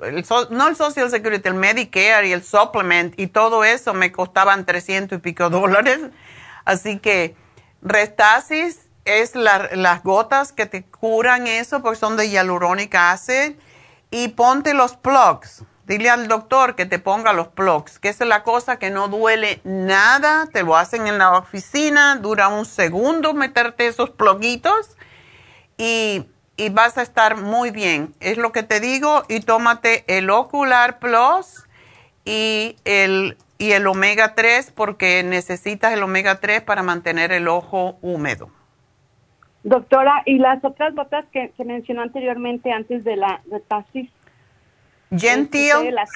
Speaker 4: el no el Social Security, el Medicare y el Supplement y todo eso me costaban 300 y pico dólares. Así que Restasis es la- las gotas que te curan eso porque son de hyaluronic acid y ponte los plugs. Dile al doctor que te ponga los plugs, que es la cosa que no duele nada, te lo hacen en la oficina, dura un segundo meterte esos pluguitos y, y vas a estar muy bien. Es lo que te digo y tómate el Ocular Plus y el, y el omega 3 porque necesitas el omega 3 para mantener el ojo húmedo.
Speaker 6: Doctora, ¿y las otras gotas que, que mencionó anteriormente antes de la retasis?
Speaker 4: Gentil
Speaker 6: Este, las-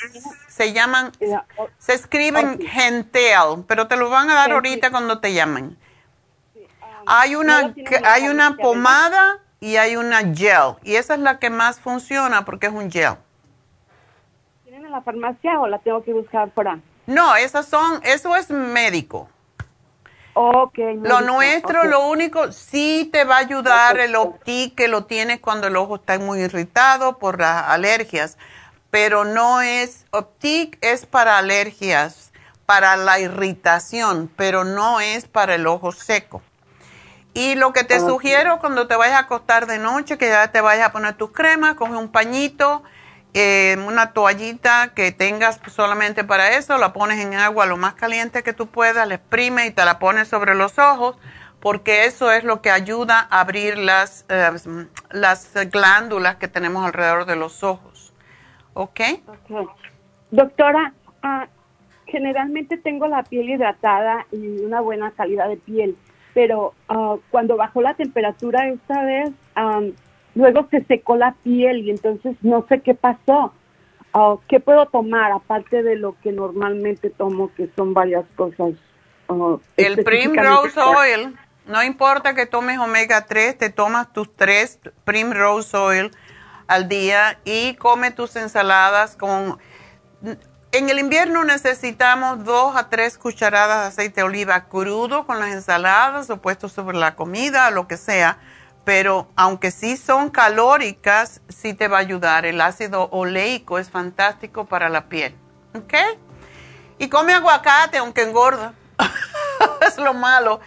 Speaker 4: se llaman,
Speaker 6: eh, o-
Speaker 4: se escriben
Speaker 6: Ok.
Speaker 4: Gentel, pero te lo van a dar
Speaker 6: Gentil.
Speaker 4: ahorita cuando te llamen. hay una,
Speaker 6: ¿No lo tienen en
Speaker 4: hay una pomada y hay una gel. Y esa es la que más funciona porque es un gel.
Speaker 6: ¿Tienen en la farmacia o la tengo que buscar fuera?
Speaker 4: No, esas son, eso es médico. Lo nuestro, lo único, sí te va a ayudar el. Optic, que lo tienes cuando el ojo está muy irritado por las alergias, pero no es, Optic es para alergias, para la irritación, pero no es para el ojo seco. Y lo que te sugiero cuando te vayas a acostar de noche, que ya te vayas a poner tus cremas, coge un pañito, eh, una toallita que tengas solamente para eso, la pones en agua lo más caliente que tú puedas, la exprimes y te la pones sobre los ojos, porque eso es lo que ayuda a abrir las, eh, las glándulas que tenemos alrededor de los ojos. ¿Ok?
Speaker 6: Ok. Doctora, ah, generalmente tengo la piel hidratada y una buena calidad de piel, pero ah, cuando bajó la temperatura esta vez, am, luego se secó la piel y entonces no sé qué pasó. Ah, ¿Qué puedo tomar aparte de lo que normalmente tomo, que son varias cosas? ah,
Speaker 4: El Primrose Oil, no importa que tomes omega 3, te tomas tus tres Primrose Oil al día y come tus ensaladas con... En el invierno necesitamos dos a tres cucharadas de aceite de oliva crudo con las ensaladas o puesto sobre la comida, lo que sea, pero aunque sí son calóricas, sí te va a ayudar. El ácido oleico es fantástico para la piel, ¿ok? Y come aguacate, aunque engorda. es lo malo.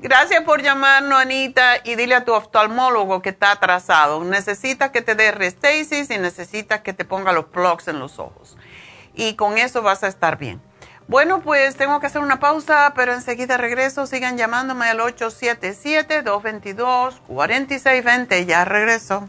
Speaker 4: Gracias por llamarnos, Anita, y dile a tu oftalmólogo que está atrasado. Necesitas que te dé Restasis y necesitas que te ponga los plugs en los ojos. Y con eso vas a estar bien. Bueno, pues tengo que hacer una pausa, pero enseguida regreso. Sigan llamándome al 877-222-4620. Ya regreso.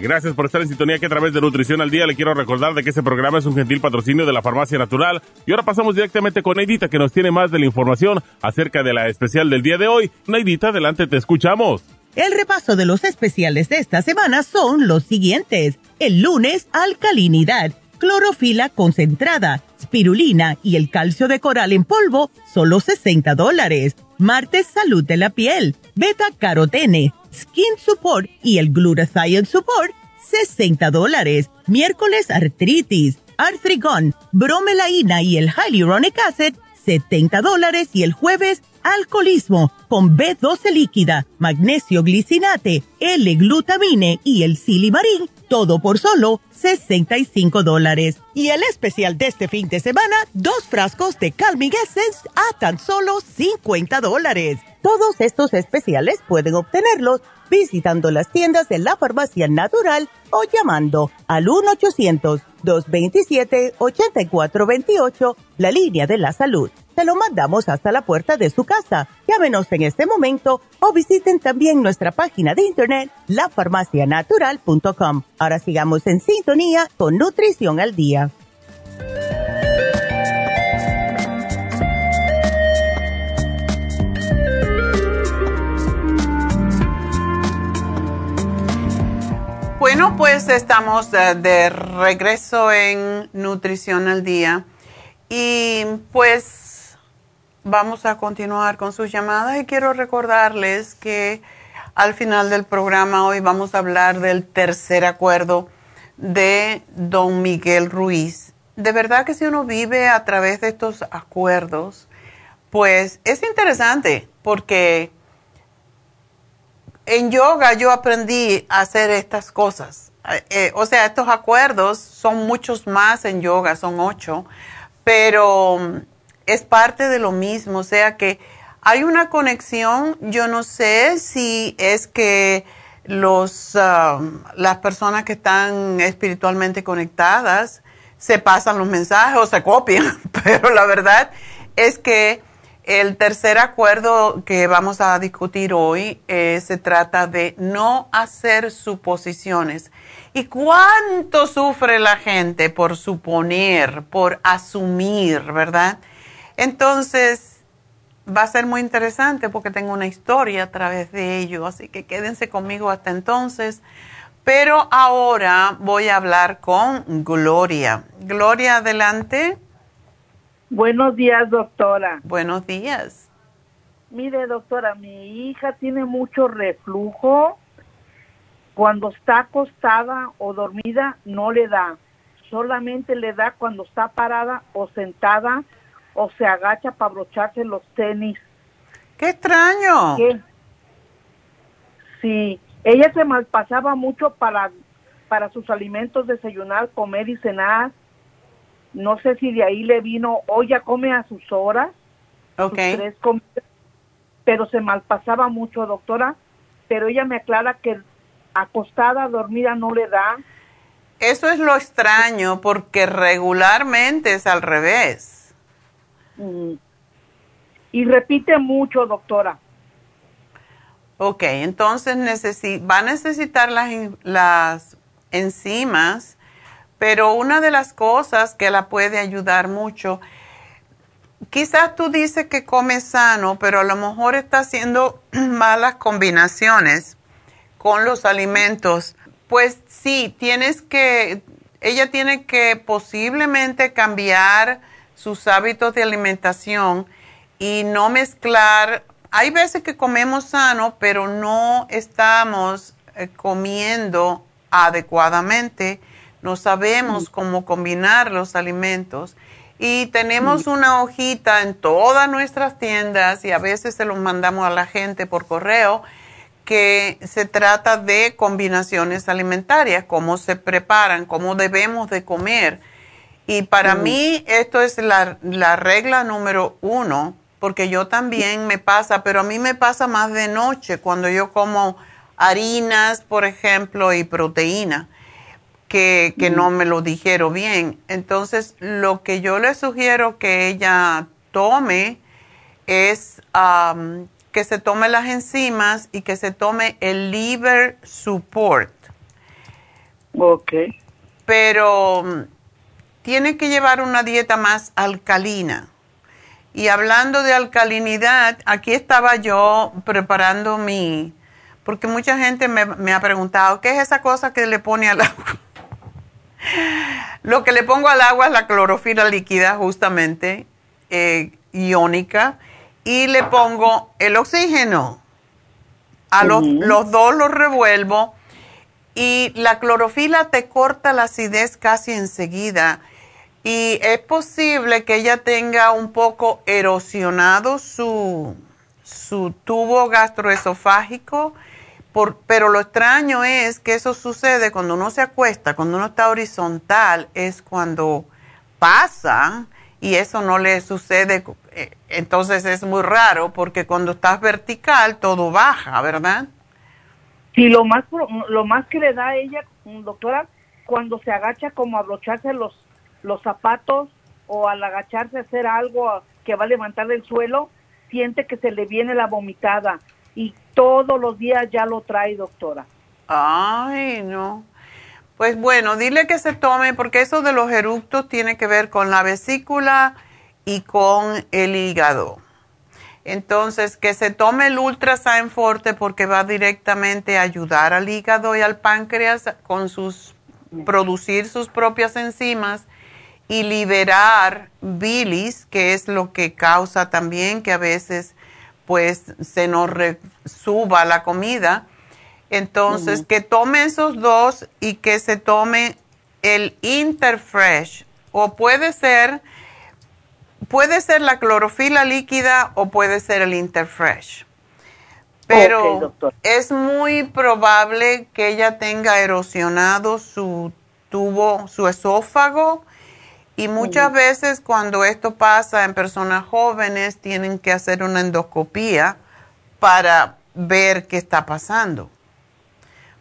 Speaker 7: Gracias por estar en sintonía que a través de Nutrición al Día le quiero recordar de que este programa es un gentil patrocinio de la Farmacia Natural. Y ahora pasamos directamente con Neidita que nos tiene más de la información acerca de la especial del día de hoy. Neidita, adelante, te escuchamos.
Speaker 5: El repaso de los especiales de esta semana son los siguientes. El lunes, alcalinidad, clorofila concentrada, spirulina y el calcio de coral en polvo, solo 60 dólares. Martes, salud de la piel, beta carotene, skin support y el glutathione support, 60 dólares. Miércoles, artritis, artrigón, bromelaína y el hyaluronic acid, 70 dólares. Y el jueves alcoholismo con B12 líquida, magnesio glicinate, L-glutamine y el silimarín, todo por solo 65 dólares. Y el especial de este fin de semana, dos frascos de Calming a tan solo 50 dólares. Todos estos especiales pueden obtenerlos visitando las tiendas de la farmacia natural o llamando al 1-800-227-8428, la línea de la salud. Lo mandamos hasta la puerta de su casa. Llámenos en este momento o visiten también nuestra página de internet, lafarmacianatural.com. Ahora sigamos en sintonía con Nutrición al Día.
Speaker 4: Bueno, pues estamos de, de regreso en Nutrición al Día y pues vamos a continuar con sus llamadas y quiero recordarles que al final del programa hoy vamos a hablar del tercer acuerdo de don Miguel Ruiz. De verdad que si uno vive a través de estos acuerdos, pues es interesante porque en yoga yo aprendí a hacer estas cosas. Eh, o sea, estos acuerdos son muchos más en yoga, son ocho, pero es parte de lo mismo. O sea que hay una conexión, yo no sé si es que los, um, las personas que están espiritualmente conectadas se pasan los mensajes o se copian, pero la verdad es que el tercer acuerdo que vamos a discutir hoy eh, se trata de no hacer suposiciones. ¿Y cuánto sufre la gente por suponer, por asumir, verdad? Entonces, va a ser muy interesante porque tengo una historia a través de ello, así que quédense conmigo hasta entonces. Pero ahora voy a hablar con Gloria. Gloria, adelante.
Speaker 8: Buenos días, doctora.
Speaker 4: Buenos días.
Speaker 8: Mire, doctora, mi hija tiene mucho reflujo. Cuando está acostada o dormida no le da. Solamente le da cuando está parada o sentada o se agacha para abrocharse los tenis.
Speaker 4: ¡Qué extraño!
Speaker 8: Sí, ella se malpasaba mucho para, para sus alimentos, desayunar, comer y cenar no sé si de ahí le vino, o ya come a sus horas,
Speaker 4: okay.
Speaker 8: pero se malpasaba mucho, doctora. Pero ella me aclara que acostada, dormida, no le da.
Speaker 4: Eso es lo extraño, porque regularmente es al revés.
Speaker 8: Mm. Y repite mucho, doctora.
Speaker 4: Ok, entonces va a necesitar las, las enzimas pero una de las cosas que la puede ayudar mucho, quizás tú dices que come sano, pero a lo mejor está haciendo malas combinaciones con los alimentos. Pues sí, tienes que, ella tiene que posiblemente cambiar sus hábitos de alimentación y no mezclar. Hay veces que comemos sano, pero no estamos eh, comiendo adecuadamente no sabemos cómo combinar los alimentos y tenemos una hojita en todas nuestras tiendas y a veces se los mandamos a la gente por correo que se trata de combinaciones alimentarias, cómo se preparan, cómo debemos de comer. Y para mí esto es la, la regla número uno, porque yo también me pasa, pero a mí me pasa más de noche cuando yo como harinas, por ejemplo, y proteína que, no me lo dijeron bien. Entonces, lo que yo le sugiero que ella tome es que se tome las enzimas y que se tome el liver support.
Speaker 8: Ok.
Speaker 4: Pero mm, tiene que llevar una dieta más alcalina. Y hablando de alcalinidad, aquí estaba yo preparando mi, porque mucha gente me, me ha preguntado, ¿qué es esa cosa que le pone al agua? Lo que le pongo al agua es la clorofila líquida, justamente, eh, iónica, y le pongo el oxígeno. A los, los dos los revuelvo y la clorofila te corta la acidez casi enseguida. Y es posible que ella tenga un poco erosionado su, su tubo gastroesofágico pero lo extraño es que eso sucede cuando uno se acuesta, cuando uno está horizontal, es cuando pasa y eso no le sucede. Eh, entonces es muy raro porque cuando estás vertical todo baja, ¿verdad?
Speaker 8: Sí, lo más, lo más que le da a ella, doctora, cuando se agacha como abrocharse los, los zapatos o al agacharse a hacer algo que va a levantar del suelo, siente que se le viene la vomitada y todos los días ya lo trae, doctora.
Speaker 4: Ay, no. Pues bueno, dile que se tome, porque eso de los eructos tiene que ver con la vesícula y con el hígado. Entonces, que se tome el Ultrasign Forte porque va directamente a ayudar al hígado y al páncreas con sus producir sus propias enzimas y liberar bilis, que es lo que causa también que a veces pues se nos suba la comida. Entonces, que tome esos dos y que se tome el Interfresh o puede ser puede ser la clorofila líquida o puede ser el Interfresh. Pero es muy probable que ella tenga erosionado su tubo, su esófago. Y muchas veces cuando esto pasa en personas jóvenes tienen que hacer una endoscopía para ver qué está pasando.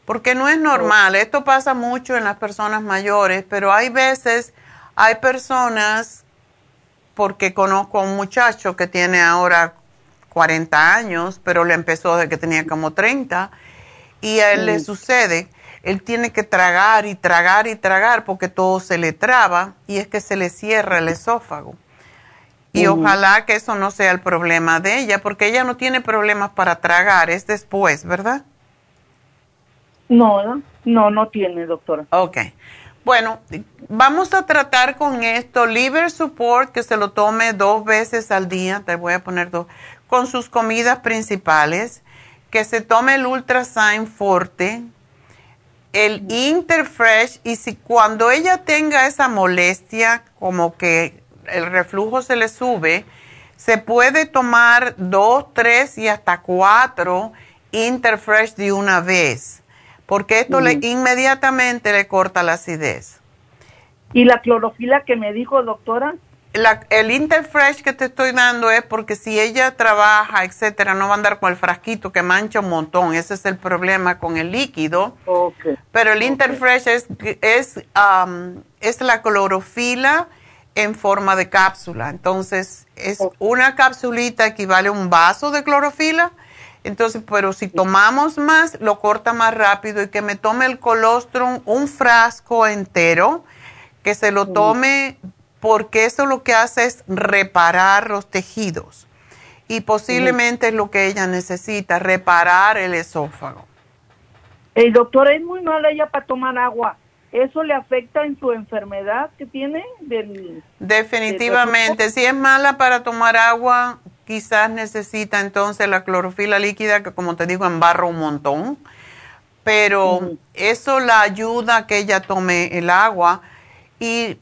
Speaker 4: Porque no es normal, esto pasa mucho en las personas mayores, pero hay veces, hay personas, porque conozco a un muchacho que tiene ahora 40 años, pero le empezó desde que tenía como 30, y a él le sucede, él tiene que tragar y tragar y tragar porque todo se le traba y es que se le cierra el esófago. Y ojalá que eso no sea el problema de ella, porque ella no tiene problemas para tragar, es después, ¿verdad?
Speaker 8: No, no, no tiene, doctora.
Speaker 4: Ok. Bueno, vamos a tratar con esto, liver support, que se lo tome dos veces al día, te voy a poner dos, con sus comidas principales, que se tome el Ultrasign Forte, el Interfresh, y si cuando ella tenga esa molestia, como que el reflujo se le sube, se puede tomar dos, tres y hasta cuatro Interfresh de una vez, porque esto le, inmediatamente le corta la acidez.
Speaker 8: ¿Y la clorofila que me dijo, doctora?
Speaker 4: El Interfresh que te estoy dando es porque si ella trabaja, etcétera, no va a andar con el frasquito que mancha un montón. Ese es el problema con el líquido. Pero el Interfresh es, es, es la clorofila en forma de cápsula. Entonces, es una capsulita equivale a un vaso de clorofila. Entonces, pero si tomamos más, lo corta más rápido y que me tome el colostrum, un frasco entero, que se lo tome porque eso lo que hace es reparar los tejidos y posiblemente es lo que ella necesita, reparar el esófago.
Speaker 8: El doctor es muy mala ella para tomar agua. ¿Eso le afecta en su enfermedad que tiene?
Speaker 4: Definitivamente, si es mala para tomar agua, quizás necesita entonces la clorofila líquida, que como te digo, embarra un montón, pero eso la ayuda a que ella tome el agua. Y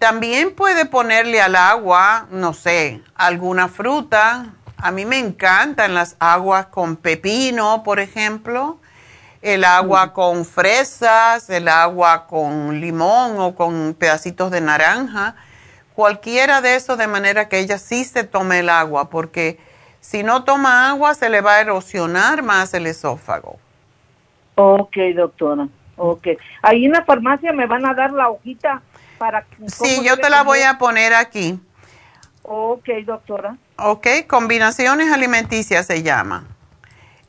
Speaker 4: también puede ponerle al agua, no sé, alguna fruta. A mí me encantan las aguas con pepino, por ejemplo, el agua con fresas, el agua con limón o con pedacitos de naranja. Cualquiera de eso de manera que ella sí se tome el agua, porque si no toma agua se le va a erosionar más el esófago.
Speaker 8: Ok, doctora. Ok. Ahí en la farmacia me van a dar la hojita
Speaker 4: Sí, yo te la voy a poner aquí.
Speaker 8: Ok, doctora.
Speaker 4: Ok, combinaciones alimenticias se llama.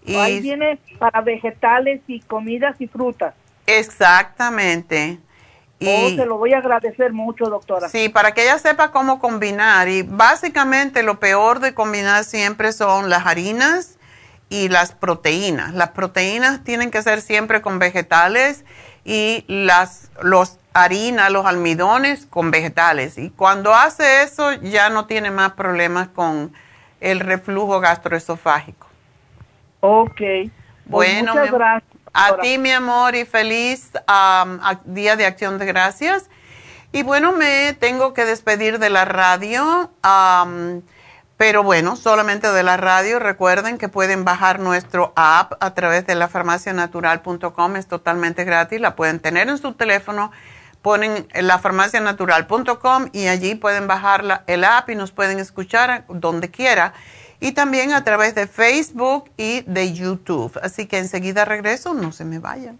Speaker 8: Y Ahí viene para vegetales y comidas y frutas.
Speaker 4: Exactamente.
Speaker 8: Y, oh, se lo voy a agradecer mucho, doctora.
Speaker 4: Sí, para que ella sepa cómo combinar. Y básicamente lo peor de combinar siempre son las harinas y las proteínas. Las proteínas tienen que ser siempre con vegetales y las los harina, los almidones con vegetales. Y cuando hace eso ya no tiene más problemas con el reflujo gastroesofágico.
Speaker 8: Ok. Pues
Speaker 4: bueno, muchas gracias. A ti, mi amor, y feliz Día de Acción de Gracias. Y bueno, me tengo que despedir de la radio. Pero bueno, solamente de la radio. Recuerden que pueden bajar nuestro app a través de la farmacianatural.com. Es totalmente gratis. La pueden tener en su teléfono. Ponen la farmacianatural.com y allí pueden bajar el app y nos pueden escuchar donde quiera. Y también a través de Facebook y de YouTube. Así que enseguida regreso. No se me vayan.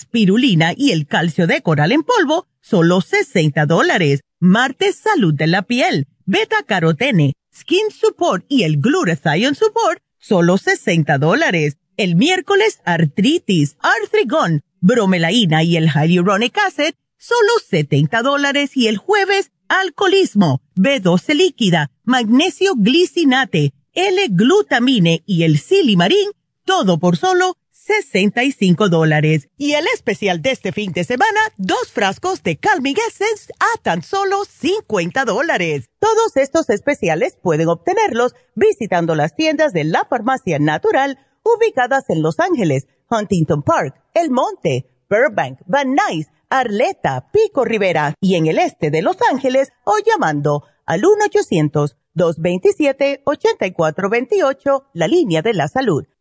Speaker 5: spirulina y el calcio de coral en polvo, solo 60 dólares. Martes, salud de la piel, beta carotene, skin support y el glutathione support, solo 60 dólares. El miércoles, artritis, artrigón, bromelaína y el hyaluronic acid, solo 70 dólares. Y el jueves, alcoholismo, B12 líquida, magnesio glicinate, L-glutamine y el silimarín, todo por solo 65 dólares. Y el especial de este fin de semana, dos frascos de Calming Essence a tan solo 50 dólares. Todos estos especiales pueden obtenerlos visitando las tiendas de la farmacia natural ubicadas en Los Ángeles, Huntington Park, El Monte, Burbank, Van Nuys, Arleta, Pico Rivera y en el este de Los Ángeles o llamando al 1-800-227-8428, la línea de la salud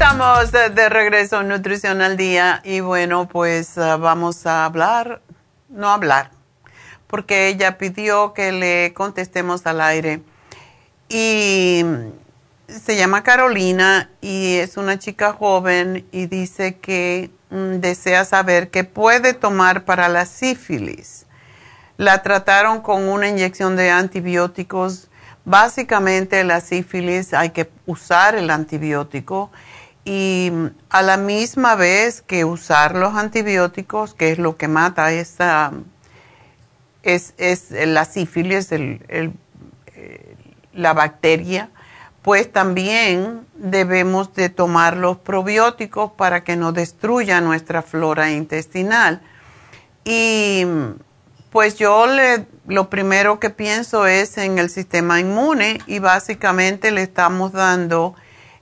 Speaker 4: Estamos de, regreso en Nutrición al Día y bueno, pues ah, vamos a hablar, no hablar, porque ella pidió que le contestemos al aire. Y se llama Carolina y es una chica joven y dice que mm, desea saber qué puede tomar para la sífilis. La trataron con una inyección de antibióticos. Básicamente la sífilis hay que usar el antibiótico y a la misma vez que usar los antibióticos, que es lo que mata esa, es, es la sífilis, el, eh, la bacteria, pues también debemos de tomar los probióticos para que no destruya nuestra flora intestinal. Y pues yo le, lo primero que pienso es en el sistema inmune y básicamente le estamos dando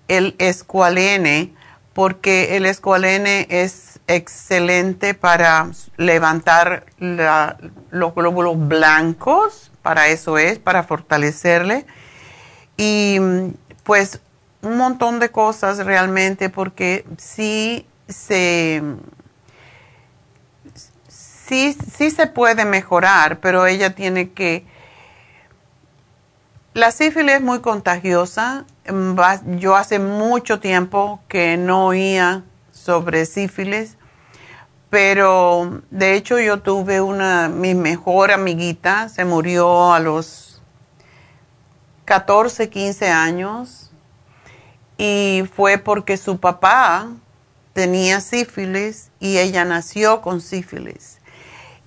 Speaker 4: el escualene, porque el escualene es excelente para levantar los glóbulos blancos, para eso es, para fortalecerle. Y pues un montón de cosas realmente, porque sí se, sí, sí se puede mejorar, pero ella tiene que... La sífilis es muy contagiosa yo hace mucho tiempo que no oía sobre sífilis, pero de hecho yo tuve una, mi mejor amiguita, se murió a los 14, 15 años y fue porque su papá tenía sífilis y ella nació con sífilis.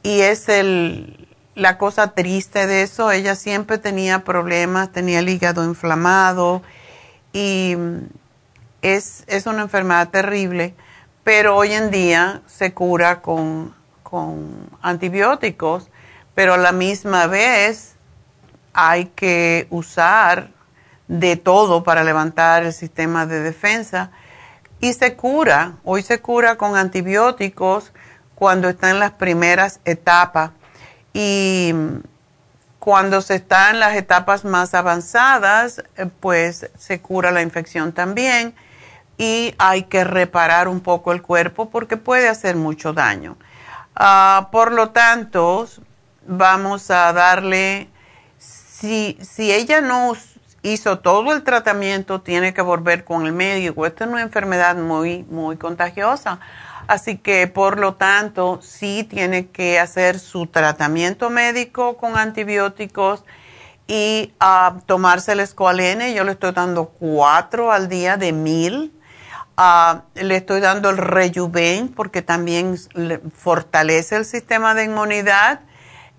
Speaker 4: Y es el, la cosa triste de eso, ella siempre tenía problemas, tenía el hígado inflamado y es, es una enfermedad terrible, pero hoy en día se cura con, con antibióticos, pero a la misma vez hay que usar de todo para levantar el sistema de defensa. Y se cura, hoy se cura con antibióticos cuando está en las primeras etapas. Y cuando se está en las etapas más avanzadas, eh, pues se cura la infección también y hay que reparar un poco el cuerpo porque puede hacer mucho daño. Ah, por lo tanto, vamos a darle, si, si ella no hizo todo el tratamiento, tiene que volver con el médico. Esta es una enfermedad muy, muy contagiosa. Así que, por lo tanto, sí tiene que hacer su tratamiento médico con antibióticos y ah, tomarse el escualene. Yo le estoy dando cuatro al día de mil. Ah, le estoy dando el Rejuven porque también fortalece el sistema de inmunidad.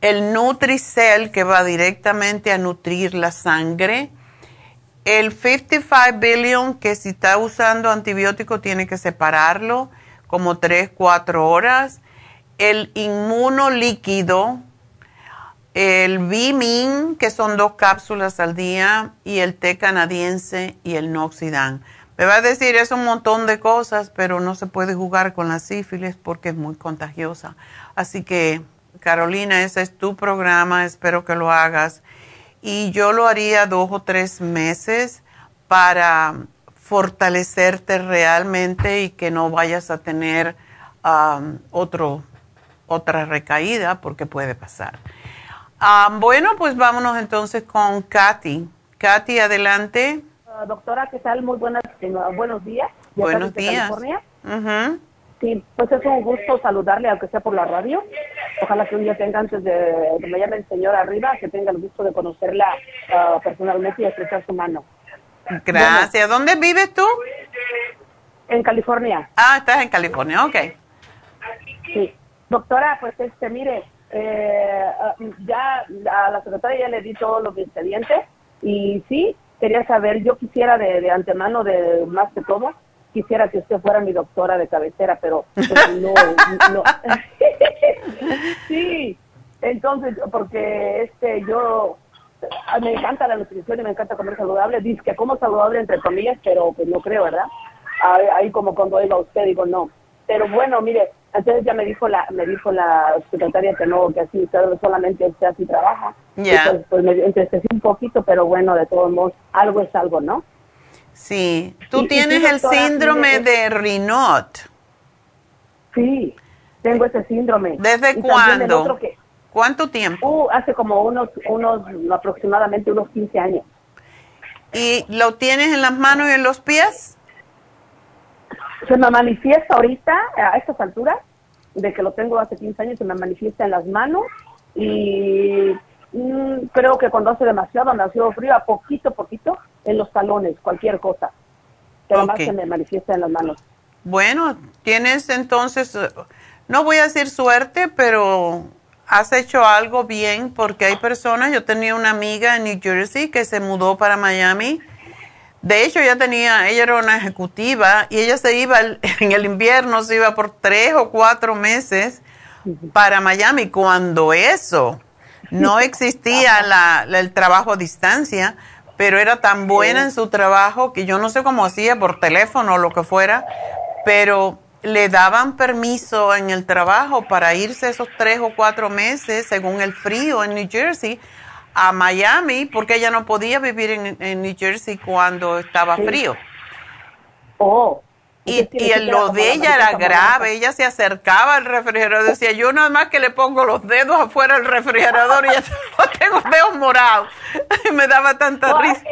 Speaker 4: El Nutricel que va directamente a nutrir la sangre el 55 billion, que si está usando antibiótico tiene que separarlo como 3, 4 horas. El inmuno líquido, el Bimin, que son dos cápsulas al día, y el té canadiense y el Noxidan. Me va a decir, es un montón de cosas, pero no se puede jugar con la sífilis porque es muy contagiosa. Así que, Carolina, ese es tu programa, espero que lo hagas y yo lo haría dos o tres meses para fortalecerte realmente y que no vayas a tener um, otro, otra recaída porque puede pasar. Um, bueno, pues vámonos entonces con Katy. Katy, adelante.
Speaker 9: Uh, doctora, ¿qué tal? Muy buenas, eh, buenos días.
Speaker 4: Buenos días.
Speaker 9: Sí, pues es un gusto saludarle, aunque sea por la radio. Ojalá que un día tenga, antes de que me llame el señor arriba, que tenga el gusto de conocerla ah, personalmente y estrechar su mano.
Speaker 4: Gracias. ¿Dónde vives tú?
Speaker 9: En California.
Speaker 4: Ah, estás en California, ok.
Speaker 9: Sí. Doctora, pues este, mire, eh, ya a la secretaria ya le di todo lo que expediente y sí, quería saber, yo quisiera de, de antemano, de más que todo, quisiera que usted fuera mi doctora de cabecera, pero, no, no. sí, entonces, porque este, yo, me encanta la nutrición y me encanta comer saludable, dice que como saludable entre comillas, pero pues no creo, ¿verdad? Ahí como cuando iba usted, digo, no. Pero bueno, mire, entonces ya me dijo la me dijo la secretaria que no, que así solamente usted así trabaja.
Speaker 4: Ya.
Speaker 9: pues me entristecí un poquito, pero bueno, de todos modos, algo es algo, ¿no?
Speaker 4: Sí, tú tienes el síndrome de Rinot.
Speaker 9: Sí, tengo ese síndrome.
Speaker 4: ¿Desde cuándo? ¿Cuánto tiempo?
Speaker 9: Uh, hace como unos, unos, aproximadamente unos 15 años.
Speaker 4: ¿Y lo tienes en las manos y en los pies?
Speaker 9: Se me manifiesta ahorita, a estas alturas, de que lo tengo hace 15 años, se me manifiesta en las manos y mm, creo que cuando hace demasiado, demasiado frío, a poquito, poquito, en los talones, cualquier cosa. Pero más se me manifiesta en las manos.
Speaker 4: Bueno, tienes entonces, no voy a decir suerte, pero has hecho algo bien porque hay personas, yo tenía una amiga en New Jersey que se mudó para Miami. De hecho, ella tenía, ella era una ejecutiva y ella se iba en el invierno, se iba por tres o cuatro meses para Miami. Cuando eso no existía la, el trabajo a distancia, pero era tan buena en su trabajo que yo no sé cómo hacía por teléfono o lo que fuera, pero le daban permiso en el trabajo para irse esos tres o cuatro meses, según el frío en New Jersey, a Miami, porque ella no podía vivir en, New Jersey cuando estaba frío.
Speaker 9: Oh.
Speaker 4: Y, y lo de ella era grave, ella se acercaba al refrigerador, decía, yo nada más que le pongo los dedos afuera del refrigerador y ya tengo dedos morados. Me daba tanta risa.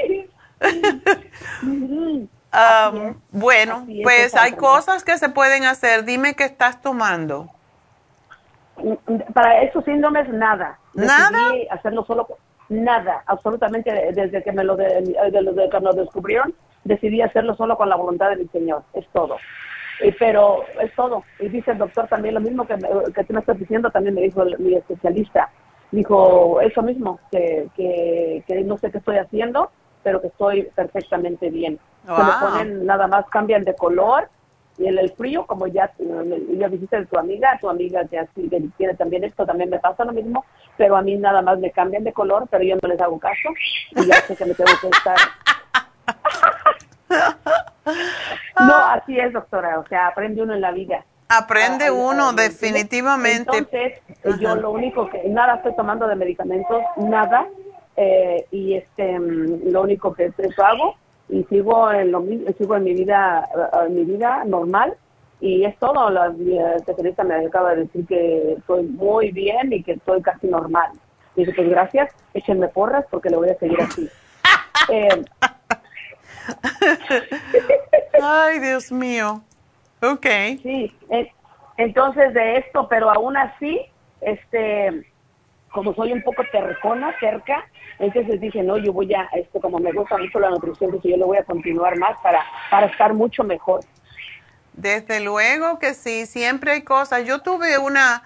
Speaker 4: Um, bueno, pues hay cosas que se pueden hacer. Dime qué estás tomando.
Speaker 9: Para esos síndromes, nada.
Speaker 4: ¿Nada?
Speaker 9: hacerlo solo, nada, absolutamente, desde que me lo, de, desde que me lo descubrieron decidí hacerlo solo con la voluntad del Señor, es todo. Y, pero es todo. Y dice el doctor también lo mismo que, que tú me estás diciendo, también me dijo mi especialista. Dijo eso mismo, que, que, no sé qué estoy haciendo, pero que estoy perfectamente bien. Se le ponen nada más, cambian de color y en el frío, como ya, ya dijiste de tu amiga, tu amiga así tiene también esto, también me pasa lo mismo, pero a mí nada más me cambian de color, pero yo no les hago caso y ya sé que me tengo que estar no, así es, doctora. O sea, aprende uno en la vida.
Speaker 4: Aprende
Speaker 9: Ah,
Speaker 4: uno,
Speaker 9: ah,
Speaker 4: definitivamente.
Speaker 9: Entonces, yo lo único que, nada estoy tomando de medicamentos, nada, eh, y este, mm, lo único que eso hago, y sigo en lo sigo en mi vida, eh, en mi vida normal, y es todo, la eh, especialista me acaba de decir que estoy muy bien y que estoy casi normal. Dice, pues gracias, échenme porras porque le voy a seguir así. Eh,
Speaker 4: Ay, Dios mío. Ok.
Speaker 9: Sí, entonces de esto, pero aún así, este, como soy un poco tercona, cerca, entonces dije, no, yo voy a, este, como me gusta mucho la nutrición, dije, yo lo voy a continuar más para, para estar mucho mejor.
Speaker 4: Desde luego que sí, siempre hay cosas. Yo tuve una,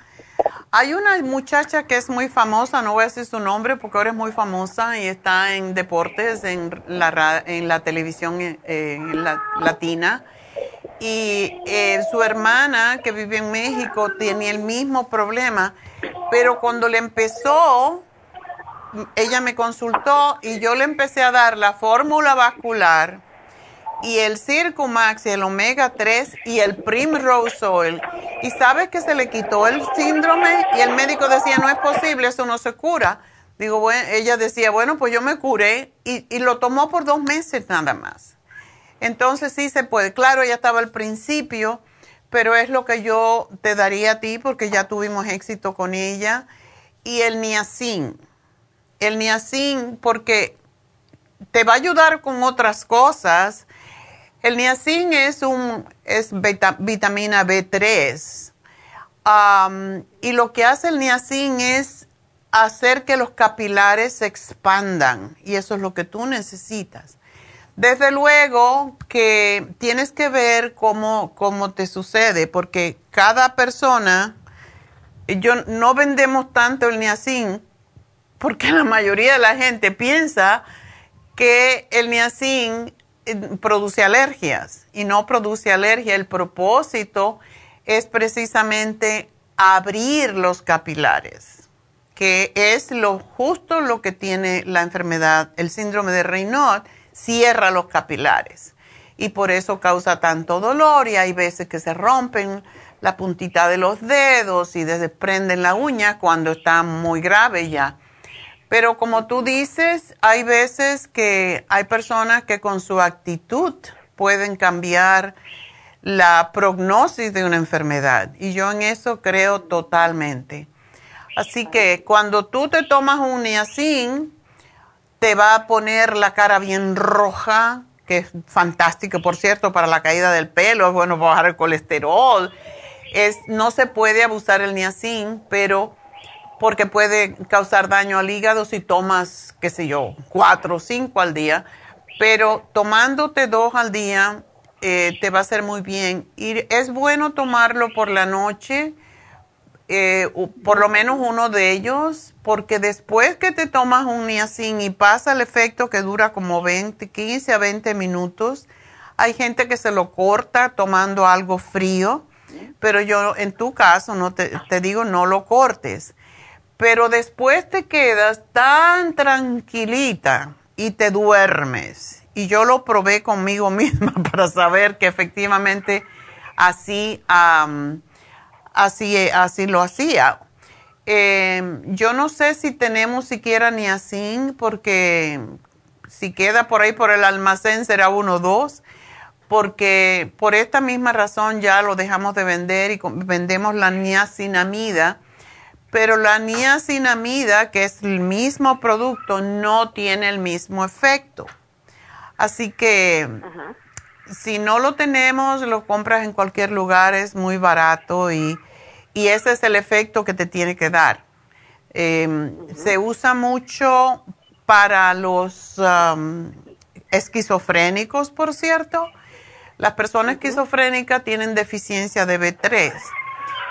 Speaker 4: hay una muchacha que es muy famosa, no voy a decir su nombre porque ahora es muy famosa y está en deportes en la, en la televisión eh, la- latina. Y eh, su hermana que vive en México tenía el mismo problema, pero cuando le empezó, ella me consultó y yo le empecé a dar la fórmula vascular y el Circumax y el Omega 3 y el Primrose Oil. Y sabes que se le quitó el síndrome y el médico decía, no es posible, eso no se cura. Digo, bueno, ella decía, bueno, pues yo me curé y, y lo tomó por dos meses nada más. Entonces sí se puede. Claro, ella estaba al principio, pero es lo que yo te daría a ti porque ya tuvimos éxito con ella. Y el niacin. El niacin porque te va a ayudar con otras cosas. El niacin es un es vitamina B3. Am, y lo que hace el niacin es hacer que los capilares se expandan. Y eso es lo que tú necesitas. Desde luego que tienes que ver cómo, cómo te sucede, porque cada persona, yo no vendemos tanto el niacin, porque la mayoría de la gente piensa que el niacin eh, produce alergias y no produce alergia. El propósito es precisamente abrir los capilares, que es lo justo lo que tiene la enfermedad, el síndrome de Raynaud, cierra los capilares y por eso causa tanto dolor y hay veces que se rompen la puntita de los dedos y desprenden la uña cuando está muy grave ya. Pero como tú dices, hay veces que hay personas que con su actitud pueden cambiar la prognosis de una enfermedad y yo en eso creo totalmente. Así que cuando tú te tomas un niacin, te va a poner la cara bien roja, que es fantástico, por cierto, para la caída del pelo, es bueno bajar el colesterol. Es, no se puede abusar el niacin, pero porque puede causar daño al hígado si tomas, qué sé yo, cuatro o cinco al día, pero tomándote dos al día eh, te va a hacer muy bien. Y es bueno tomarlo por la noche, eh, por lo menos uno de ellos, porque después que te tomas un niacin y pasa el efecto que dura como 20, 15 a 20 minutos, hay gente que se lo corta tomando algo frío, pero yo en tu caso no te, te digo no lo cortes. Pero después te quedas tan tranquilita y te duermes. Y yo lo probé conmigo misma para saber que efectivamente así, así, así lo hacía. Eh, yo no sé si tenemos siquiera ni así, porque si queda por ahí por el almacén será uno o dos, porque por esta misma razón ya lo dejamos de vender y vendemos la niacinamida, pero la niacinamida, que es el mismo producto, no tiene el mismo efecto. Así que si no lo tenemos, lo compras en cualquier lugar, es muy barato y, y ese es el efecto que te tiene que dar. Eh, Se usa mucho para los um, esquizofrénicos, por cierto. Las personas esquizofrénicas tienen deficiencia de B3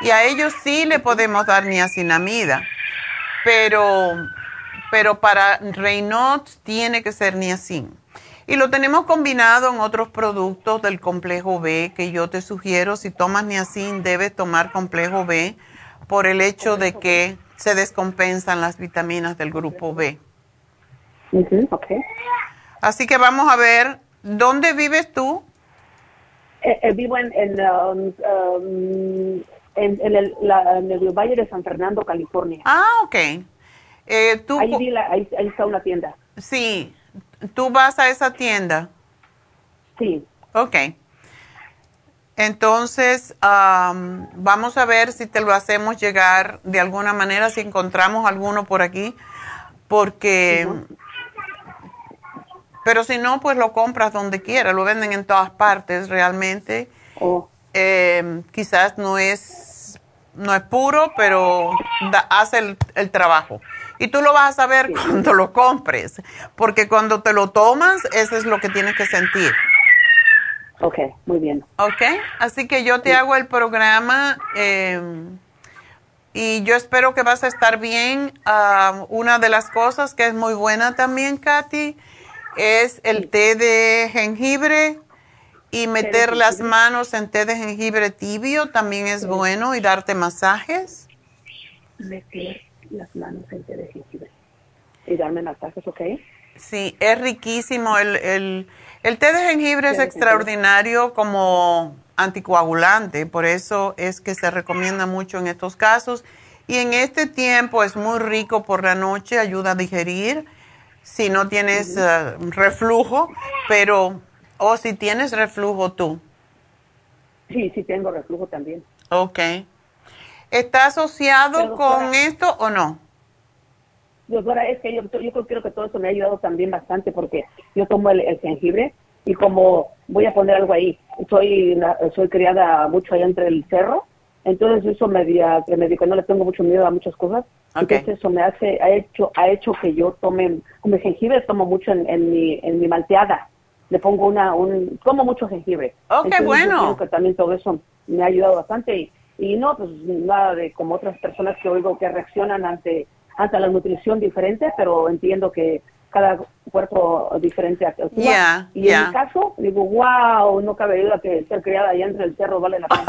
Speaker 4: y a ellos sí le podemos dar niacinamida, pero, pero para Raynaud tiene que ser niacin. Y lo tenemos combinado en otros productos del complejo B que yo te sugiero, si tomas niacin debes tomar complejo B por el hecho de que se descompensan las vitaminas del grupo B.
Speaker 9: Ujú, ok.
Speaker 4: Así que vamos a ver, ¿dónde vives tú?
Speaker 9: Eh, eh, vivo en, en, um, um, en, en el, la- en el Valle de San Fernando, California.
Speaker 4: Ah, ok. Eh, tú,
Speaker 9: Ahí, vi la- ahí, ahí está una tienda.
Speaker 4: Sí, tú vas a esa tienda.
Speaker 9: Sí.
Speaker 4: Ok. Entonces, am, vamos a ver si te lo hacemos llegar de alguna manera, si encontramos alguno por aquí, porque... Pero si no, pues lo compras donde quiera, lo venden en todas partes realmente. Eh, quizás no es, no es puro, pero da- hace el, el trabajo. Y tú lo vas a saber cuando lo compres, porque cuando te lo tomas, eso es lo que tienes que sentir.
Speaker 9: Ok, muy bien.
Speaker 4: Ok, así que yo te hago el programa eh, y yo espero que vas a estar bien. Ah, una de las cosas que es muy buena también, Katy, es el té de jengibre y meter las manos en té de jengibre tibio también es bueno y darte masajes.
Speaker 9: Las manos en té de jengibre. Y darme masajes, ¿ok?
Speaker 4: Sí, es riquísimo. El, el, el té de jengibre es
Speaker 9: jengibre.
Speaker 4: extraordinario como anticoagulante, por eso es que se recomienda mucho en estos casos. Y en este tiempo es muy rico por la noche, ayuda a digerir si no tienes eh, reflujo, pero, o si tienes reflujo tú.
Speaker 9: Sí, sí tengo reflujo también.
Speaker 4: Ok. ¿Está asociado
Speaker 9: Pero, doctora-
Speaker 4: con esto o no?
Speaker 9: Doctora, es que yo, yo creo, creo que todo eso me ha ayudado también bastante porque yo tomo el, el jengibre y como voy a poner algo ahí, soy na- soy criada mucho allá entre el cerro, entonces eso me dia- que me dijo, no le tengo mucho miedo a muchas cosas, entonces eso me hace, ha hecho, ha hecho que yo tome, como el jengibre tomo mucho en, en mi, en mi malteada, le pongo una, un, como mucho jengibre.
Speaker 4: Qué
Speaker 9: Entonces, yo
Speaker 4: bueno.
Speaker 9: creo que también todo eso me ha ayudado bastante y, y no, pues nada de como otras personas que oigo que reaccionan ante, ante la nutrición diferente, pero entiendo que cada cuerpo diferente actúa.
Speaker 4: Ya,
Speaker 9: y en mi caso, digo, wow, no cabe duda que ser criada allá entre el cerro vale la pena.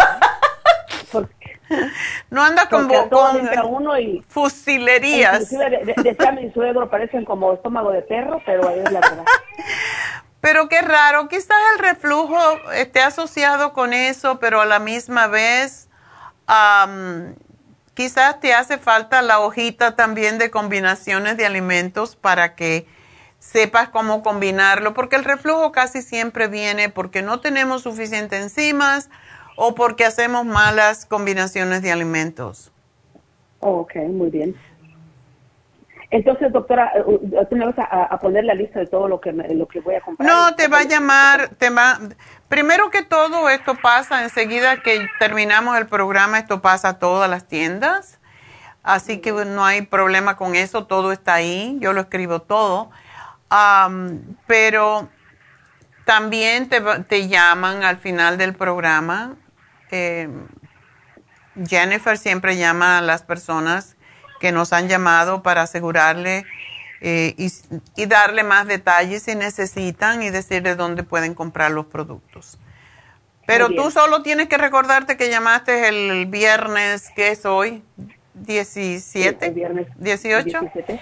Speaker 4: No anda con,
Speaker 9: uno y
Speaker 4: fusilerías.
Speaker 9: Inclusive de- de- decía mi suegro, parecen como estómago de perro, pero es la verdad.
Speaker 4: Pero qué raro, quizás el reflujo esté asociado con eso, pero a la misma vez am, quizás te hace falta la hojita también de combinaciones de alimentos para que sepas cómo combinarlo, porque el reflujo casi siempre viene porque no tenemos suficientes enzimas o porque hacemos malas combinaciones de alimentos.
Speaker 9: Ok, muy bien. Entonces, doctora, eh, tú me vas a, a poner la lista de todo lo que, me- lo que voy a comprar.
Speaker 4: No, te va a llamar, te va, primero que todo esto pasa enseguida que terminamos el programa, esto pasa a todas las tiendas, así que no hay problema con eso, todo está ahí, yo lo escribo todo, Am, pero también te, te llaman al final del programa, eh, Jennifer siempre llama a las personas que nos han llamado para asegurarle eh, y, y darle más detalles si necesitan y decirle dónde pueden comprar los productos. Pero tú solo tienes que recordarte que llamaste el viernes, que es hoy? 17,
Speaker 9: El viernes
Speaker 4: 18,
Speaker 9: 17.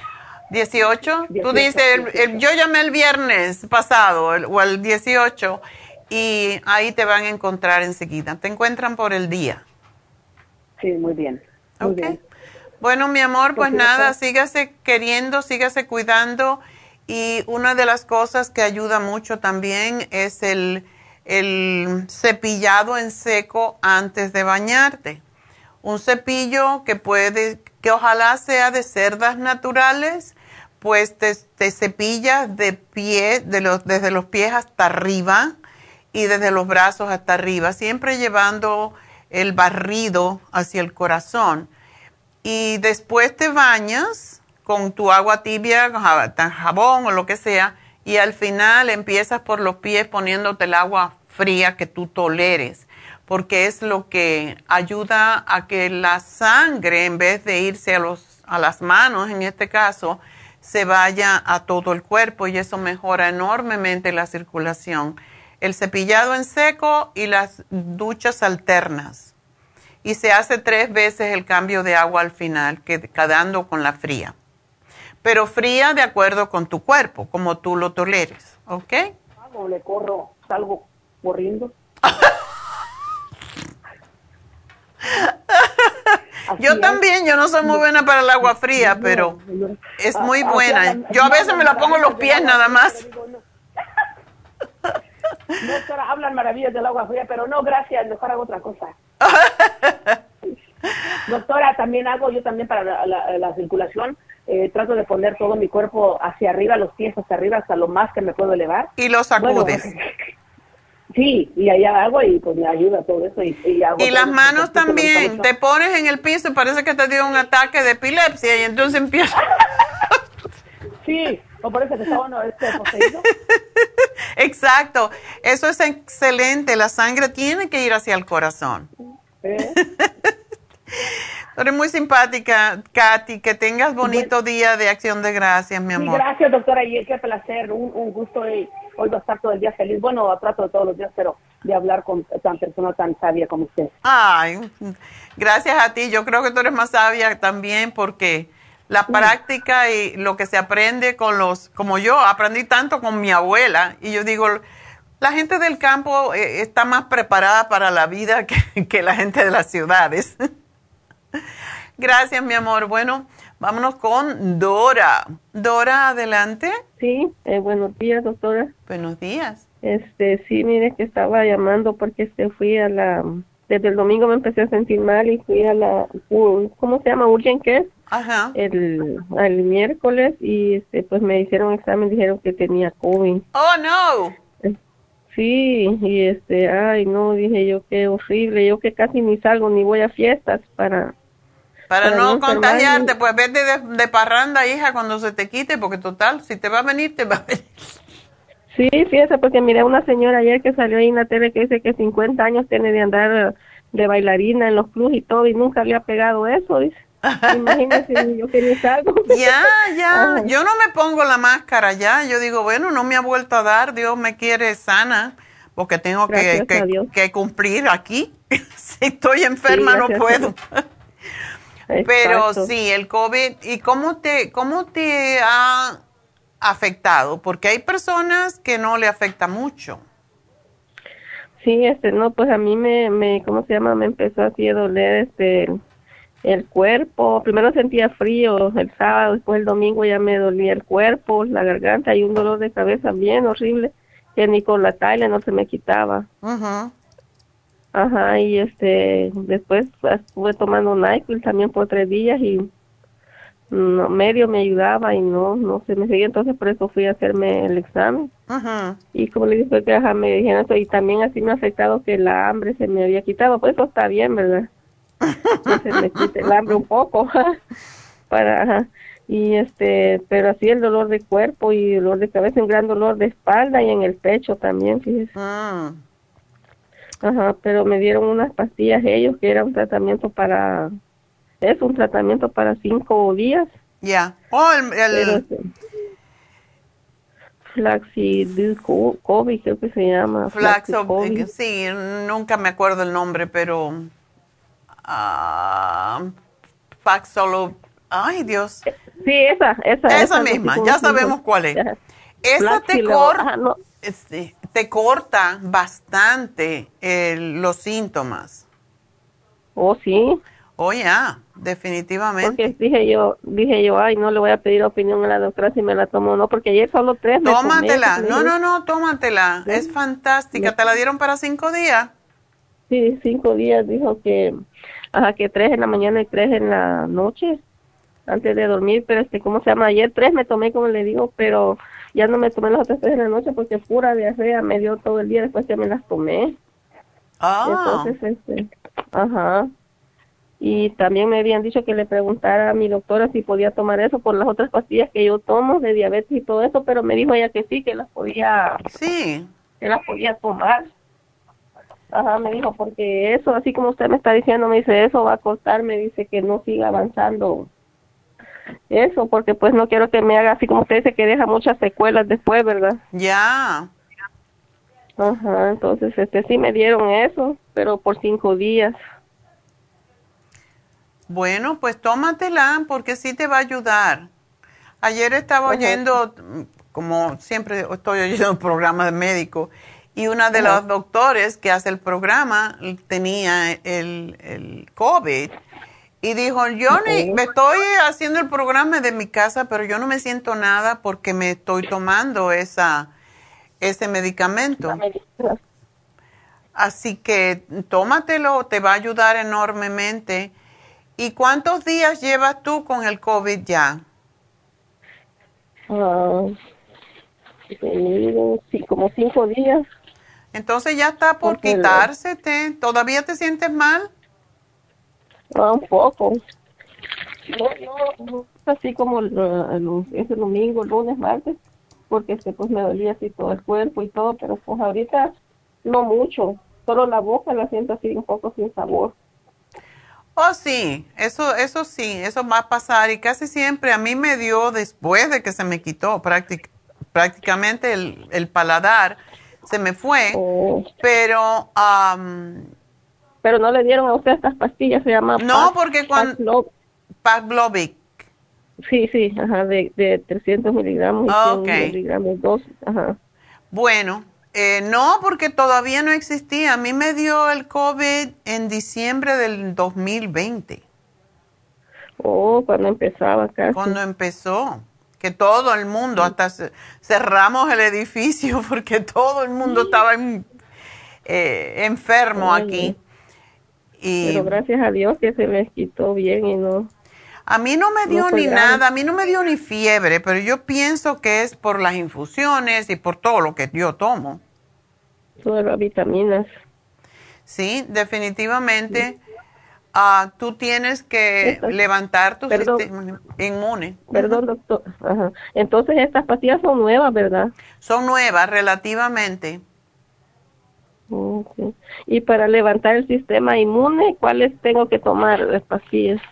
Speaker 4: 18. Tú
Speaker 9: 18,
Speaker 4: dices, el- el- yo llamé el viernes pasado el- o el 18 y ahí te van a encontrar enseguida. Te encuentran por el día.
Speaker 9: Sí, muy bien. Muy
Speaker 4: Ok.
Speaker 9: bien.
Speaker 4: Bueno, mi amor, pues
Speaker 9: Pues,
Speaker 4: nada,
Speaker 9: doctor.
Speaker 4: sígase queriendo, sígase cuidando. Y una de las cosas que ayuda mucho también es el, el cepillado en seco antes de bañarte. Un cepillo que puede, que ojalá sea de cerdas naturales, pues te, te cepillas de pie, de los, desde los pies hasta arriba y desde los brazos hasta arriba, siempre llevando el barrido hacia el corazón. Y después te bañas con tu agua tibia, jabón o lo que sea, y al final empiezas por los pies poniéndote el agua fría que tú toleres, porque es lo que ayuda a que la sangre, en vez de irse a, los, a las manos, en este caso, se vaya a todo el cuerpo y eso mejora enormemente la circulación. El cepillado en seco y las duchas alternas y se hace tres veces el cambio de agua al final, que- quedando con la fría. Pero fría de acuerdo con tu cuerpo, como tú lo toleres, ¿ok?
Speaker 9: Hago, le corro, salgo corriendo.
Speaker 4: yo también, yo no soy muy buena para el agua fría, pero es muy buena. Yo a veces me la pongo en los pies nada más.
Speaker 9: Doctora, hablan maravillas del agua fría, pero no, gracias, mejor hago otra cosa. Doctora, también hago, yo también para la, circulación, eh, trato de poner todo mi cuerpo hacia arriba, los pies hacia arriba, hasta lo más que me puedo elevar.
Speaker 4: Y los sacudes.
Speaker 9: sí, y allá hago y pues me ayuda todo eso. Y,
Speaker 4: y, las manos también, te pones en el piso y parece que te dio un ataque de epilepsia y entonces empieza...
Speaker 9: sí, o parece que está uno este, poseído.
Speaker 4: Exacto, eso es excelente, la sangre tiene que ir hacia el corazón. ¿Eh? Eres muy simpática, Katy. Que tengas bonito día de acción de gracias, mi amor.
Speaker 9: gracias, doctora. Y qué placer, un, un gusto. hoy va a estar todo el día feliz. Bueno, trato de todos los días, pero de hablar con tan persona tan sabia como usted.
Speaker 4: Ay, gracias a ti. Yo creo que tú eres más sabia también porque la práctica y lo que se aprende con los, como yo, aprendí tanto con mi abuela y yo digo, la gente del campo eh, está más preparada para la vida que, que la gente de las ciudades. Gracias, mi amor. Bueno, vámonos con Dora. Dora, adelante.
Speaker 10: Sí, eh, buenos días, doctora.
Speaker 4: Buenos días.
Speaker 10: Este, sí, mire que estaba llamando porque este fui a la desde el domingo me empecé a sentir mal y fui a la ¿cómo se llama? Urgent Care.
Speaker 4: Ajá.
Speaker 10: El, miércoles y este pues me hicieron un examen, dijeron que tenía COVID.
Speaker 4: Oh, no.
Speaker 10: Sí, y este, ay, no, dije yo, qué horrible, yo que casi ni salgo ni voy a fiestas para
Speaker 4: para, no, contagiarte, pues vete de, parranda, hija, cuando se te quite, porque total, si te va a venir, te va a venir.
Speaker 10: Sí, fíjese, porque miré una señora ayer que salió ahí en la tele que dice que 50 años tiene de andar de bailarina en los clubs y todo, y nunca había pegado eso, dice. Imagínese, yo que ni salgo.
Speaker 4: Ya, ya, yo no me pongo la máscara ya, yo digo, bueno, no me ha vuelto a dar, Dios me quiere sana, porque tengo que, que, cumplir aquí. si estoy enferma no puedo. Pero sí, el COVID, ¿y cómo te, cómo te ha afectado? Porque hay personas que no le afecta mucho.
Speaker 10: Sí, este, no, pues a mí me, me, ¿cómo se llama? Me empezó así a doler, este, el cuerpo. Primero sentía frío el sábado, después el domingo ya me dolía el cuerpo, la garganta y un dolor de cabeza bien horrible que ni con la taila no se me quitaba. Ajá. Ajá, y este, después estuve tomando NyQuil también por tres días y no, medio me ayudaba y no, no se me seguía, entonces por eso fui a hacerme el examen. Ajá. Y como le dije, que me dijeron eso y también así me ha afectado que la hambre se me había quitado, pues eso está bien, ¿verdad? Se me quita el hambre un poco, para, y este, pero así el dolor de cuerpo y dolor de cabeza, un gran dolor de espalda y en el pecho también, fíjese. Ah. Ajá, pero me dieron unas pastillas ellos que era un tratamiento para, es un tratamiento para cinco días.
Speaker 4: Ya. Oh, el... el...
Speaker 10: Flaxidil-COVID, creo que se llama.
Speaker 4: Flaxo, sí, nunca me acuerdo el nombre, pero... Uh, Faxolo... Ay, Dios.
Speaker 10: Sí, esa, esa.
Speaker 4: Esa, misma, ya sabemos cuál es. Esa te corta, este, te corta bastante los síntomas.
Speaker 10: Oh, sí.
Speaker 4: Oh, ya, definitivamente.
Speaker 10: Porque dije yo, dije yo, ay, no le voy a pedir opinión a la doctora si me la tomo o no, porque ayer solo tres.
Speaker 4: Tómatela, no, no, no, tómatela, es fantástica. ¿Te la dieron para cinco días?
Speaker 10: Sí, cinco días, dijo que, ajá, que tres en la mañana y tres en la noche, antes de dormir, pero este, ¿cómo se llama? Ayer tres me tomé, como le digo, pero ya no me tomé las otras tres de la noche porque pura diarrea me dio todo el día después que me las tomé.
Speaker 4: Ah.
Speaker 10: Entonces, este, ajá. Y también me habían dicho que le preguntara a mi doctora si podía tomar eso por las otras pastillas que yo tomo de diabetes y todo eso, pero me dijo ella que sí, que las podía.
Speaker 4: Sí.
Speaker 10: Que las podía tomar. Ajá, me dijo, porque eso, así como usted me está diciendo, me dice, eso va a costar, me dice que no siga avanzando eso, porque pues no quiero que me haga así como usted dice que deja muchas secuelas después, ¿verdad?
Speaker 4: Ya.
Speaker 10: Ajá, entonces este sí me dieron eso, pero por cinco días.
Speaker 4: Bueno, pues tómatela porque sí te va a ayudar. Ayer estaba oyendo, como siempre estoy oyendo un programa de médico, Y una de los doctores que hace el programa tenía el, el COVID y dijo, yo me estoy haciendo el programa de mi casa, pero yo no me siento nada porque me estoy tomando esa, ese medicamento. Así que tómatelo, te va a ayudar enormemente. ¿Y cuántos días llevas tú con el COVID ya?
Speaker 10: Ah, como cinco días.
Speaker 4: Entonces ya está por quitársete. ¿Todavía te sientes mal?
Speaker 10: Ah, un poco. No, no, así como el, ese domingo, lunes, martes, porque este, pues me dolía así todo el cuerpo y todo, pero pues ahorita no mucho. Solo la boca la siento así un poco sin sabor.
Speaker 4: Oh, sí, eso, eso sí, eso va a pasar y casi siempre a mí me dio después de que se me quitó prácticamente el, el paladar se me fue, oh. pero...
Speaker 10: pero no le dieron a usted estas pastillas, se llama...
Speaker 4: No, porque cuando... Pavlovic.
Speaker 10: Sí, sí, ajá, de, de 300 miligramos y miligramos, dos, ajá.
Speaker 4: Bueno, eh, no, porque todavía no existía. A mí me dio el COVID en diciembre del 2020.
Speaker 10: Oh, cuando empezaba casi.
Speaker 4: Cuando empezó que todo el mundo, hasta cerramos el edificio porque todo el mundo estaba eh, enfermo aquí.
Speaker 10: Y Pero gracias a Dios que se les quitó bien y no.
Speaker 4: A mí no me dio ni nada, a mí no me dio ni fiebre, pero yo pienso que es por las infusiones y por todo lo que yo tomo.
Speaker 10: Todas las vitaminas.
Speaker 4: Sí, definitivamente. Ah, tú tienes que levantar tu sistema inmune.
Speaker 10: Perdón, doctor. Entonces estas pastillas son nuevas, ¿verdad?
Speaker 4: Son nuevas, relativamente.
Speaker 10: Y para levantar el sistema inmune, ¿cuáles tengo que tomar las pastillas?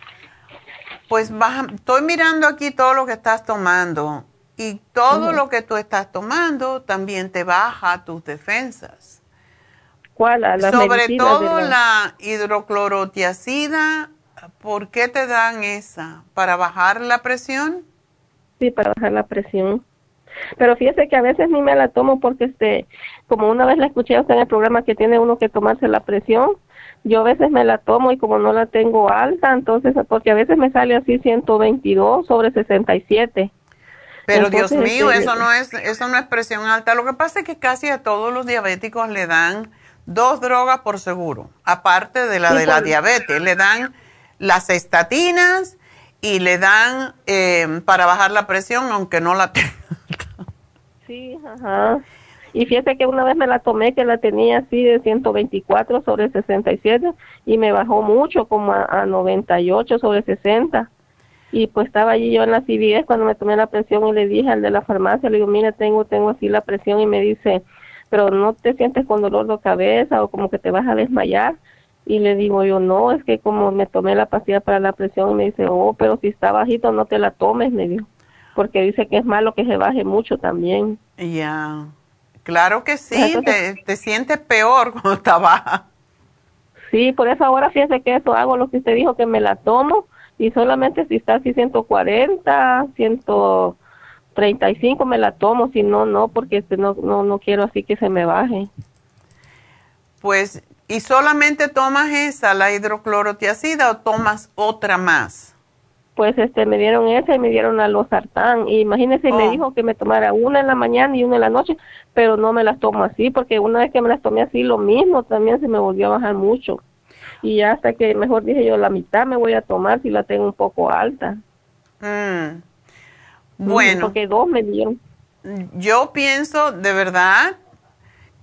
Speaker 4: Pues estoy mirando aquí todo lo que estás tomando y todo lo que tú estás tomando también te baja tus defensas. Sobre todo la... hidroclorotiacida, ¿por qué te dan esa? ¿Para bajar la presión?
Speaker 10: Sí, para bajar la presión. Pero fíjese que a veces ni me la tomo porque, este, como una vez la escuché usted en el programa que tiene uno que tomarse la presión, yo a veces me la tomo y como no la tengo alta, entonces, porque a veces me sale así 122 sobre 67.
Speaker 4: Pero Dios mío, este, eso no es eso no es presión alta. Lo que pasa es que casi a todos los diabéticos le dan dos drogas por seguro, aparte de la de la diabetes. Le dan las estatinas y le dan eh, para bajar la presión, aunque no la tenga.
Speaker 10: Sí, ajá. Y fíjese que una vez me la tomé, que la tenía así de 124 sobre 67 y me bajó mucho, como a, a 98 sobre 60. Y pues estaba allí yo en la CVS cuando me tomé la presión y le dije al de la farmacia, le digo, mira, tengo, tengo así la presión y me dice, pero no te sientes con dolor de cabeza o como que te vas a desmayar. Y le digo yo, no, es que como me tomé la pastilla para la presión, me dice, oh, pero si está bajito, no te la tomes, me dijo, porque dice que es malo que se baje mucho también.
Speaker 4: Ya, claro que sí, te, te sientes peor cuando está baja.
Speaker 10: Sí, por eso ahora fíjese que eso hago lo que usted dijo, que me la tomo y solamente si está así 140, 100 35 me la tomo, si no, no, porque este, no, no, no quiero así que se me baje.
Speaker 4: Pues, ¿y solamente tomas esa, la hidroclorotiacida, o tomas otra más?
Speaker 10: Pues este, me dieron esa y me dieron la losartán. Y imagínese, me oh. dijo que me tomara una en la mañana y una en la noche, pero no me las tomo así, porque una vez que me las tomé así, lo mismo, también se me volvió a bajar mucho. Y hasta que mejor dije yo, la mitad me voy a tomar si la tengo un poco alta.
Speaker 4: Mm. Bueno.
Speaker 10: Porque dos me dieron.
Speaker 4: Yo pienso de verdad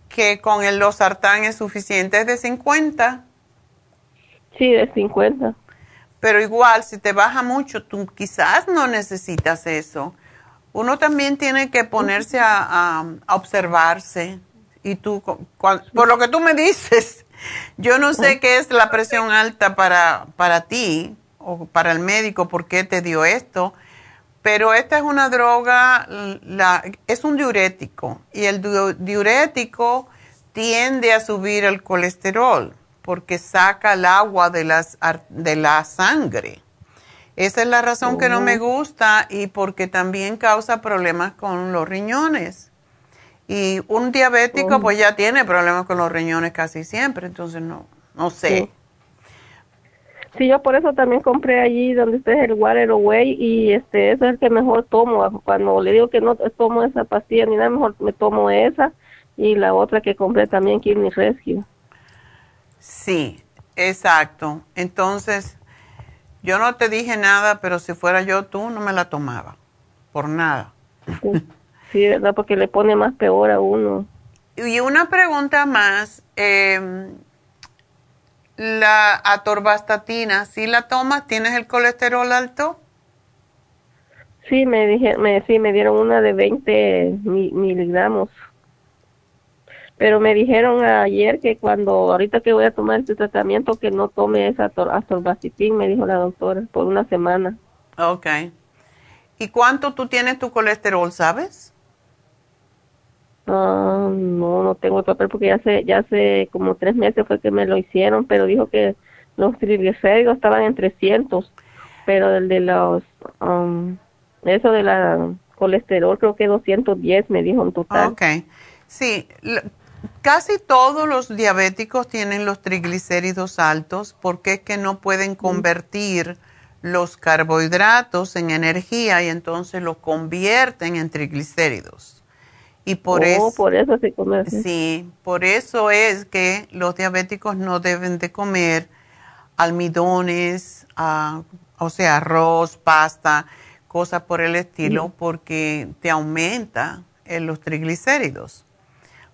Speaker 4: que con el losartán es suficiente, es de 50.
Speaker 10: Sí, de 50.
Speaker 4: Pero igual, si te baja mucho, tú quizás no necesitas eso. Uno también tiene que ponerse a, observarse. Y tú, por lo que tú me dices, yo no sé qué es la presión alta para, para ti o para el médico, por qué te dio esto pero esta es una droga, la, es un diurético y el diurético tiende a subir el colesterol porque saca el agua de, las, de la sangre. Esa es la razón que no me oh. gusta y porque también causa problemas con los riñones. Y un diabético pues ya tiene problemas con los riñones casi siempre, entonces no, no sé.
Speaker 10: Sí. Sí, yo por eso también compré allí donde está el Water Away y este eso es el que mejor tomo. Cuando le digo que no tomo esa pastilla ni nada, mejor me tomo esa y la otra que compré también Kidney Rescue.
Speaker 4: Sí, exacto. Entonces, yo no te dije nada, pero si fuera yo tú, no me la tomaba. Por nada.
Speaker 10: Sí, sí, ¿verdad? Porque le pone más peor a uno.
Speaker 4: Y una pregunta más. eh, la atorvastatina, si la tomas, ¿tienes el colesterol alto?
Speaker 10: Sí, me dije, me, sí, me dieron una de 20 mi- miligramos. Pero me dijeron ayer que cuando, ahorita que voy a tomar este tratamiento, que no tome esa ator- atorvastatina, me dijo la doctora, por una semana.
Speaker 4: Ok. ¿Y cuánto tú tienes tu colesterol, sabes?
Speaker 10: Ah, no, no tengo el papel porque ya hace, ya hace como tres meses fue que me lo hicieron, pero dijo que los triglicéridos estaban en 300, pero el de los, um, eso de la colesterol creo que 210 me dijo en total.
Speaker 4: Ok. Sí, casi todos los diabéticos tienen los triglicéridos altos porque es que no pueden convertir los carbohidratos en energía y entonces los convierten en triglicéridos. Y por
Speaker 10: Oh,
Speaker 4: eso
Speaker 10: por eso se come así.
Speaker 4: Sí, por eso es que los diabéticos no deben de comer almidones, ah, o sea, arroz, pasta, cosas por el estilo, porque te aumenta los triglicéridos.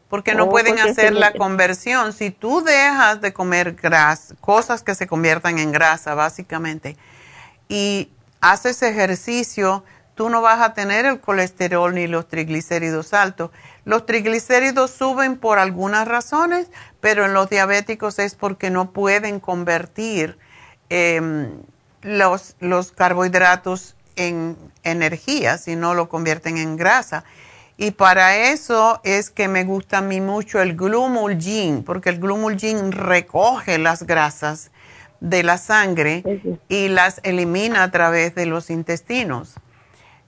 Speaker 4: Porque no
Speaker 10: Oh,
Speaker 4: pueden
Speaker 10: porque
Speaker 4: hacer la conversión. Si tú dejas de comer grasa, cosas que se conviertan en grasa, básicamente, y haces ejercicio, tú no vas a tener el colesterol ni los triglicéridos altos. Los triglicéridos suben por algunas razones, pero en los diabéticos es porque no pueden convertir em, los, los carbohidratos en energía, sino lo convierten en grasa. Y para eso es que me gusta a mí mucho el glumulgin, porque el glumulgin recoge las grasas de la sangre y las elimina a través de los intestinos.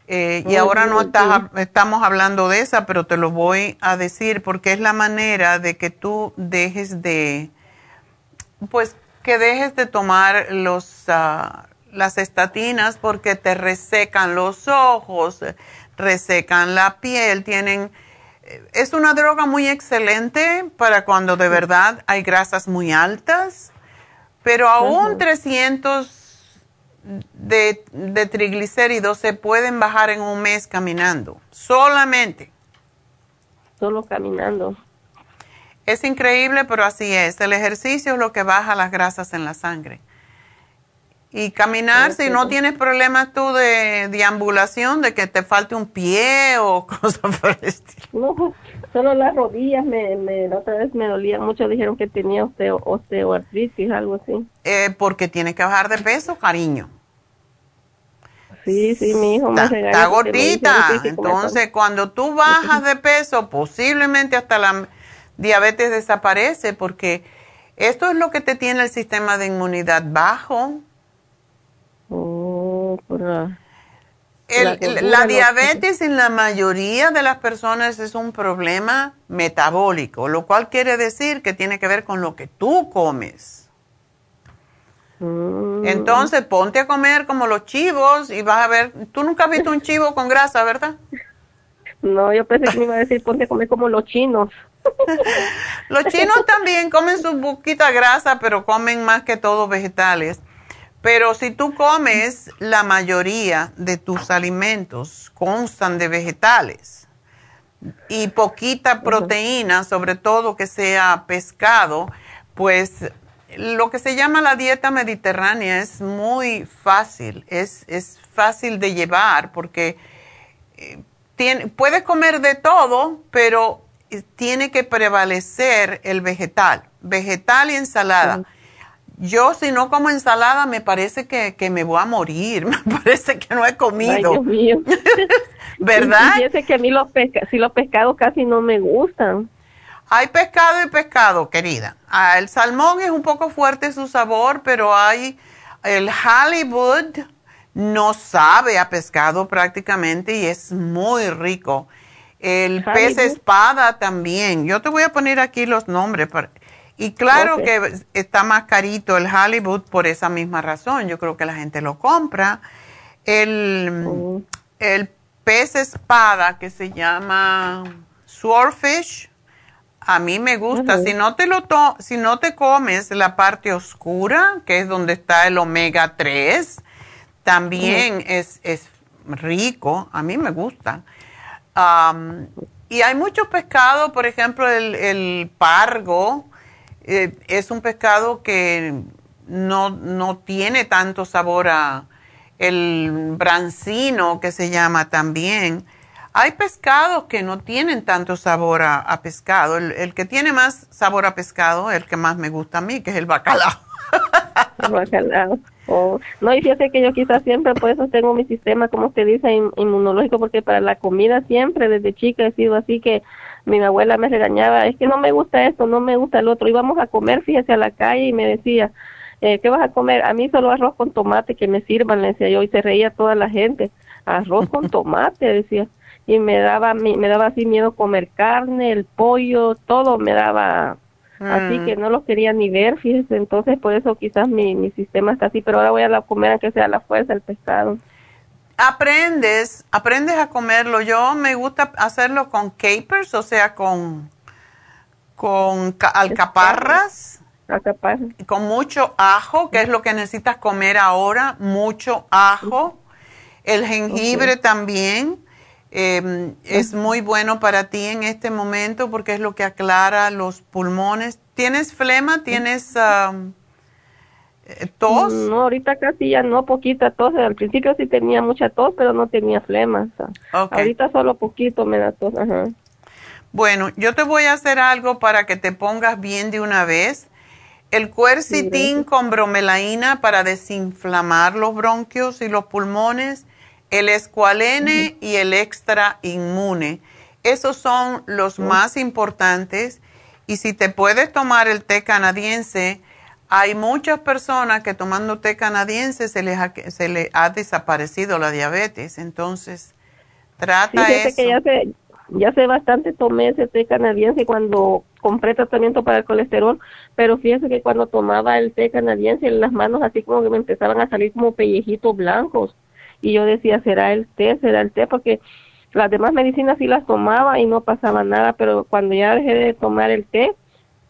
Speaker 4: Eh, y
Speaker 10: Oh,
Speaker 4: ahora no estás- estamos hablando de esa, pero te lo voy a decir porque es la manera de que tú dejes de, pues que dejes de tomar los, ah, las estatinas porque te resecan los ojos, resecan la piel, tienen... eh, Es una droga muy excelente para cuando de verdad hay grasas muy altas, pero aún 300 de, de triglicéridos se pueden bajar en un mes caminando, solamente.
Speaker 10: Solo caminando.
Speaker 4: Es increíble, pero así es. El ejercicio es lo que baja las grasas en la sangre. Y caminar, si no tienes problemas tú de deambulación, de que te falte un pie o cosas por el estilo.
Speaker 10: No, solo las rodillas me, me, la otra vez me dolían mucho, dijeron que tenía osteo, osteoartritis, algo así.
Speaker 4: Eh, porque tienes que bajar de peso, cariño.
Speaker 10: Sí, sí, mi hijo me
Speaker 4: Está, gordita.
Speaker 10: "No tienes que comer
Speaker 4: Entonces, cuando tú bajas de peso, posiblemente hasta la diabetes desaparece, porque esto es lo que te tiene el sistema de inmunidad bajo.
Speaker 10: Oh, por
Speaker 4: El-
Speaker 10: la
Speaker 4: diabetes en la mayoría de las personas es un problema metabólico, lo cual quiere decir que tiene que ver con lo que tú comes.
Speaker 10: Mm.
Speaker 4: Entonces, ponte a comer como los chivos y vas a ver, tú nunca has visto un chivo con grasa, ¿verdad?
Speaker 10: No, yo pensé que me iba a decir ponte a comer como los chinos.
Speaker 4: Los chinos también comen su poquita grasa, pero comen más que todo vegetales. Pero si tú comes, la mayoría de tus alimentos constan de vegetales y poquita proteína, sobre todo que sea pescado, pues lo que se llama la dieta mediterránea es muy fácil, es, es fácil de llevar porque eh, tiene, puedes comer de todo, pero eh, tiene que prevalecer el vegetal, vegetal y ensalada. Yo si no como ensalada me parece que, que me voy a morir, me parece que no he comido.
Speaker 10: Ay, Dios mío.
Speaker 4: ¿Verdad?
Speaker 10: Fíjese que a mí los, pesca sí, los pescados casi no me gustan.
Speaker 4: Hay pescado y pescado, querida. Ah, el salmón es un poco fuerte su sabor, pero hay el Hollywood no sabe a pescado prácticamente y es muy rico. El pez espada también. Yo te voy a poner aquí los nombres. Y claro que está más carito el Hollywood por esa misma razón. Yo creo que la gente lo compra. El, oh. el pez espada que se llama swordfish a mí me gusta. Si no te lo to si no te comes la parte oscura, que es donde está el omega 3, también es, es, rico. A mí me gusta. y hay muchos pescados, por ejemplo, el, pargo eh, es un pescado que no, no tiene tanto sabor a el brancino que se llama también hay pescados que no tienen tanto sabor a, pescado. El, que tiene más sabor a pescado, el que más me gusta a mí, que es el bacalao.
Speaker 10: Bacalao. Oh. No, y fíjate que yo quizás siempre, por eso tengo mi sistema, como usted dice, inmunológico, porque para la comida siempre, desde chica he sido así que mi abuela me regañaba, es que no me gusta esto, no me gusta el otro. Íbamos a comer, fíjese, a la calle y me decía, eh, ¿qué vas a comer? A mí solo arroz con tomate, que me sirvan, le decía yo, y se reía toda la gente. Arroz con tomate, decía y me daba me daba así miedo comer carne, el pollo, todo me daba así que mm. no lo quería ni ver, fíjese, entonces por eso quizás mi, mi sistema está así, pero ahora voy a la comer aunque sea la fuerza el pescado.
Speaker 4: Aprendes, aprendes a comerlo. Yo me gusta hacerlo con capers, o sea, con con alcaparras.
Speaker 10: Alcaparras.
Speaker 4: Con mucho ajo, que es lo que necesitas comer ahora, mucho ajo. El jengibre también Em, es muy bueno para ti en este momento porque es lo que aclara los pulmones. ¿Tienes flema? ¿Tienes eh, tos?
Speaker 10: No, ahorita casi ya no, poquita tos. Al principio sí tenía mucha tos, pero no tenía flema. Ahorita solo poquito me da tos.
Speaker 4: Bueno, yo te voy a hacer algo para que te pongas bien de una vez. El cuercitín con bromelaína para desinflamar los bronquios y los pulmones el escualene y el extra inmune. Esos son los más importantes. Y si te puedes tomar el té canadiense, hay muchas personas que tomando té canadiense se les ha, se ha desaparecido la diabetes, entonces trata eso.
Speaker 10: Que ya, sé, ya sé bastante tomé ese té canadiense cuando compré tratamiento para el colesterol, pero fíjese que cuando tomaba el té canadiense en las manos así como que me empezaban a salir como pellejitos blancos y yo decía, ¿será el té? ¿Será el té? Porque las demás medicinas sí las tomaba y no pasaba nada, pero cuando ya dejé de tomar el té,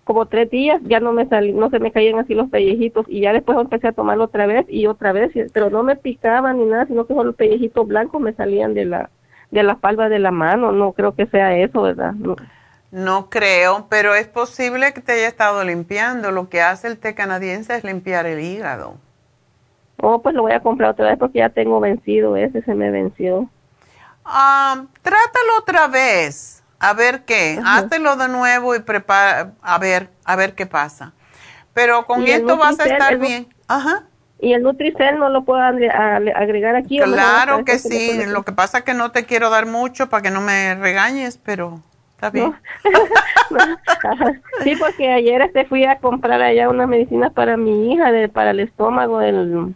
Speaker 10: como tres días ya no me salí, no se me caían así los pellejitos y ya después empecé a tomarlo otra vez y otra vez, pero no me picaban ni nada, sino que solo los pellejitos blancos me salían de la de la palma de la mano, no creo que sea eso, ¿verdad? No.
Speaker 4: no creo, pero es posible que te haya estado limpiando. Lo que hace el té canadiense es limpiar el hígado.
Speaker 10: Oh, pues lo voy a comprar otra vez porque ya tengo vencido ese, se me venció.
Speaker 4: Ah, trátalo otra vez, a ver qué. Háztelo de nuevo y prepara, a ver, a ver qué pasa. Pero con esto vas a estar bien. Ajá.
Speaker 10: ¿Y el Nutricel no lo puedo agregar aquí?
Speaker 4: Claro que sí. Lo que pasa es que no te quiero dar mucho para que no me regañes, pero está bien.
Speaker 10: sí, porque ayer este fui a comprar allá una medicina para mi hija de, para el estómago, el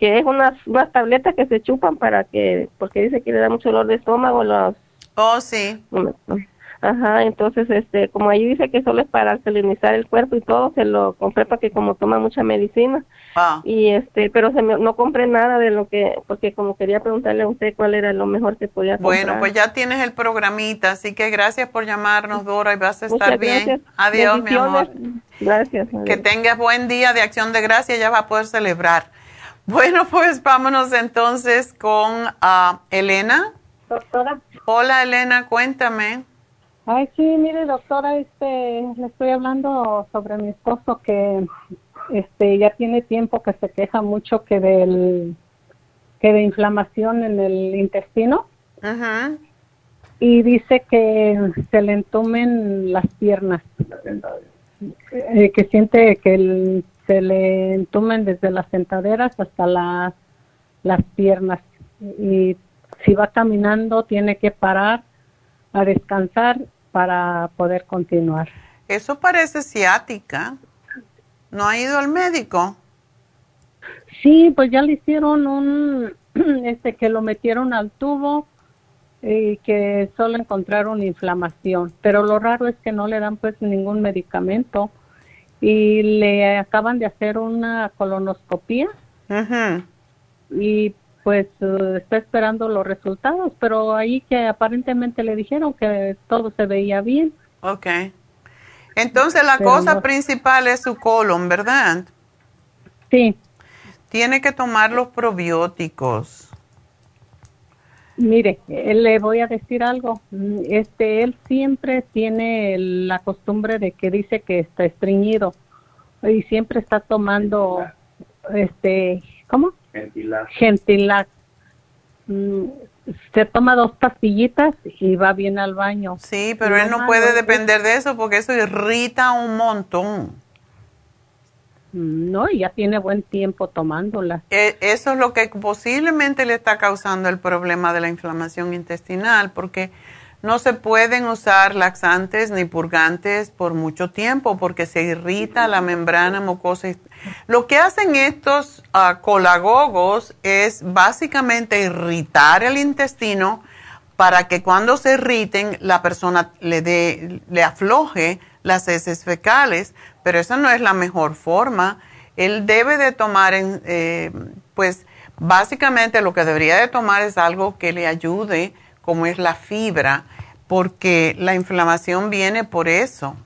Speaker 10: que es unas, unas tabletas que se chupan para que, porque dice que le da mucho dolor de estómago. Los,
Speaker 4: oh, sí.
Speaker 10: Ajá, entonces, este, como ahí dice que solo es para salinizar el cuerpo y todo, se lo compré para que como toma mucha medicina. Ah. Y este, pero se no compré nada de lo que, porque como quería preguntarle a usted cuál era lo mejor que podía comprar.
Speaker 4: Bueno, pues ya tienes el programita, así que gracias por llamarnos, Dora, y vas a estar bien. Adiós, mi amor.
Speaker 10: Gracias.
Speaker 4: Que tengas buen día de acción de gracia, ya va a poder celebrar. Bueno, pues vámonos entonces con uh, Elena.
Speaker 11: Doctora.
Speaker 4: Hola, Elena, cuéntame.
Speaker 11: Ay, sí, mire, doctora, este, le estoy hablando sobre mi esposo que este ya tiene tiempo que se queja mucho que del que de inflamación en el intestino. Ajá. Y dice que se le entumen las piernas. Eh, que siente que el se le entumen desde las sentaderas hasta las, las piernas. Y si va caminando, tiene que parar a descansar para poder continuar.
Speaker 4: Eso parece ciática. ¿No ha ido al médico?
Speaker 11: Sí, pues ya le hicieron un, este, que lo metieron al tubo y que solo encontraron inflamación, pero lo raro es que no le dan pues ningún medicamento y le acaban de hacer una colonoscopia y pues uh, está esperando los resultados, pero ahí que aparentemente le dijeron que todo se veía bien.
Speaker 4: Ok. Entonces la cosa principal es su colon, ¿verdad?
Speaker 11: Sí.
Speaker 4: Tiene que tomar los probióticos.
Speaker 11: Mire, eh, le voy a decir algo. Mm, este, él siempre tiene la costumbre de que dice que está estreñido y siempre está tomando, este, ¿cómo? Gentilac. Gentilac. Mm, se toma dos pastillitas y va bien al baño.
Speaker 4: Sí, pero él no puede depender de eso porque eso irrita un montón.
Speaker 11: No, ya tiene buen tiempo tomándola.
Speaker 4: E, eso es lo que posiblemente le está causando el problema de la inflamación intestinal, porque no se pueden usar laxantes ni purgantes por mucho tiempo porque se irrita la membrana mucosa. Lo que hacen estos uh, colagogos es básicamente irritar el intestino para que cuando se irriten la persona le, dé, le afloje las heces fecales, pero esa no es la mejor forma. Él debe de tomar, en, eh, pues básicamente lo que debería de tomar es algo que le ayude, como es la fibra, porque la inflamación viene por eso.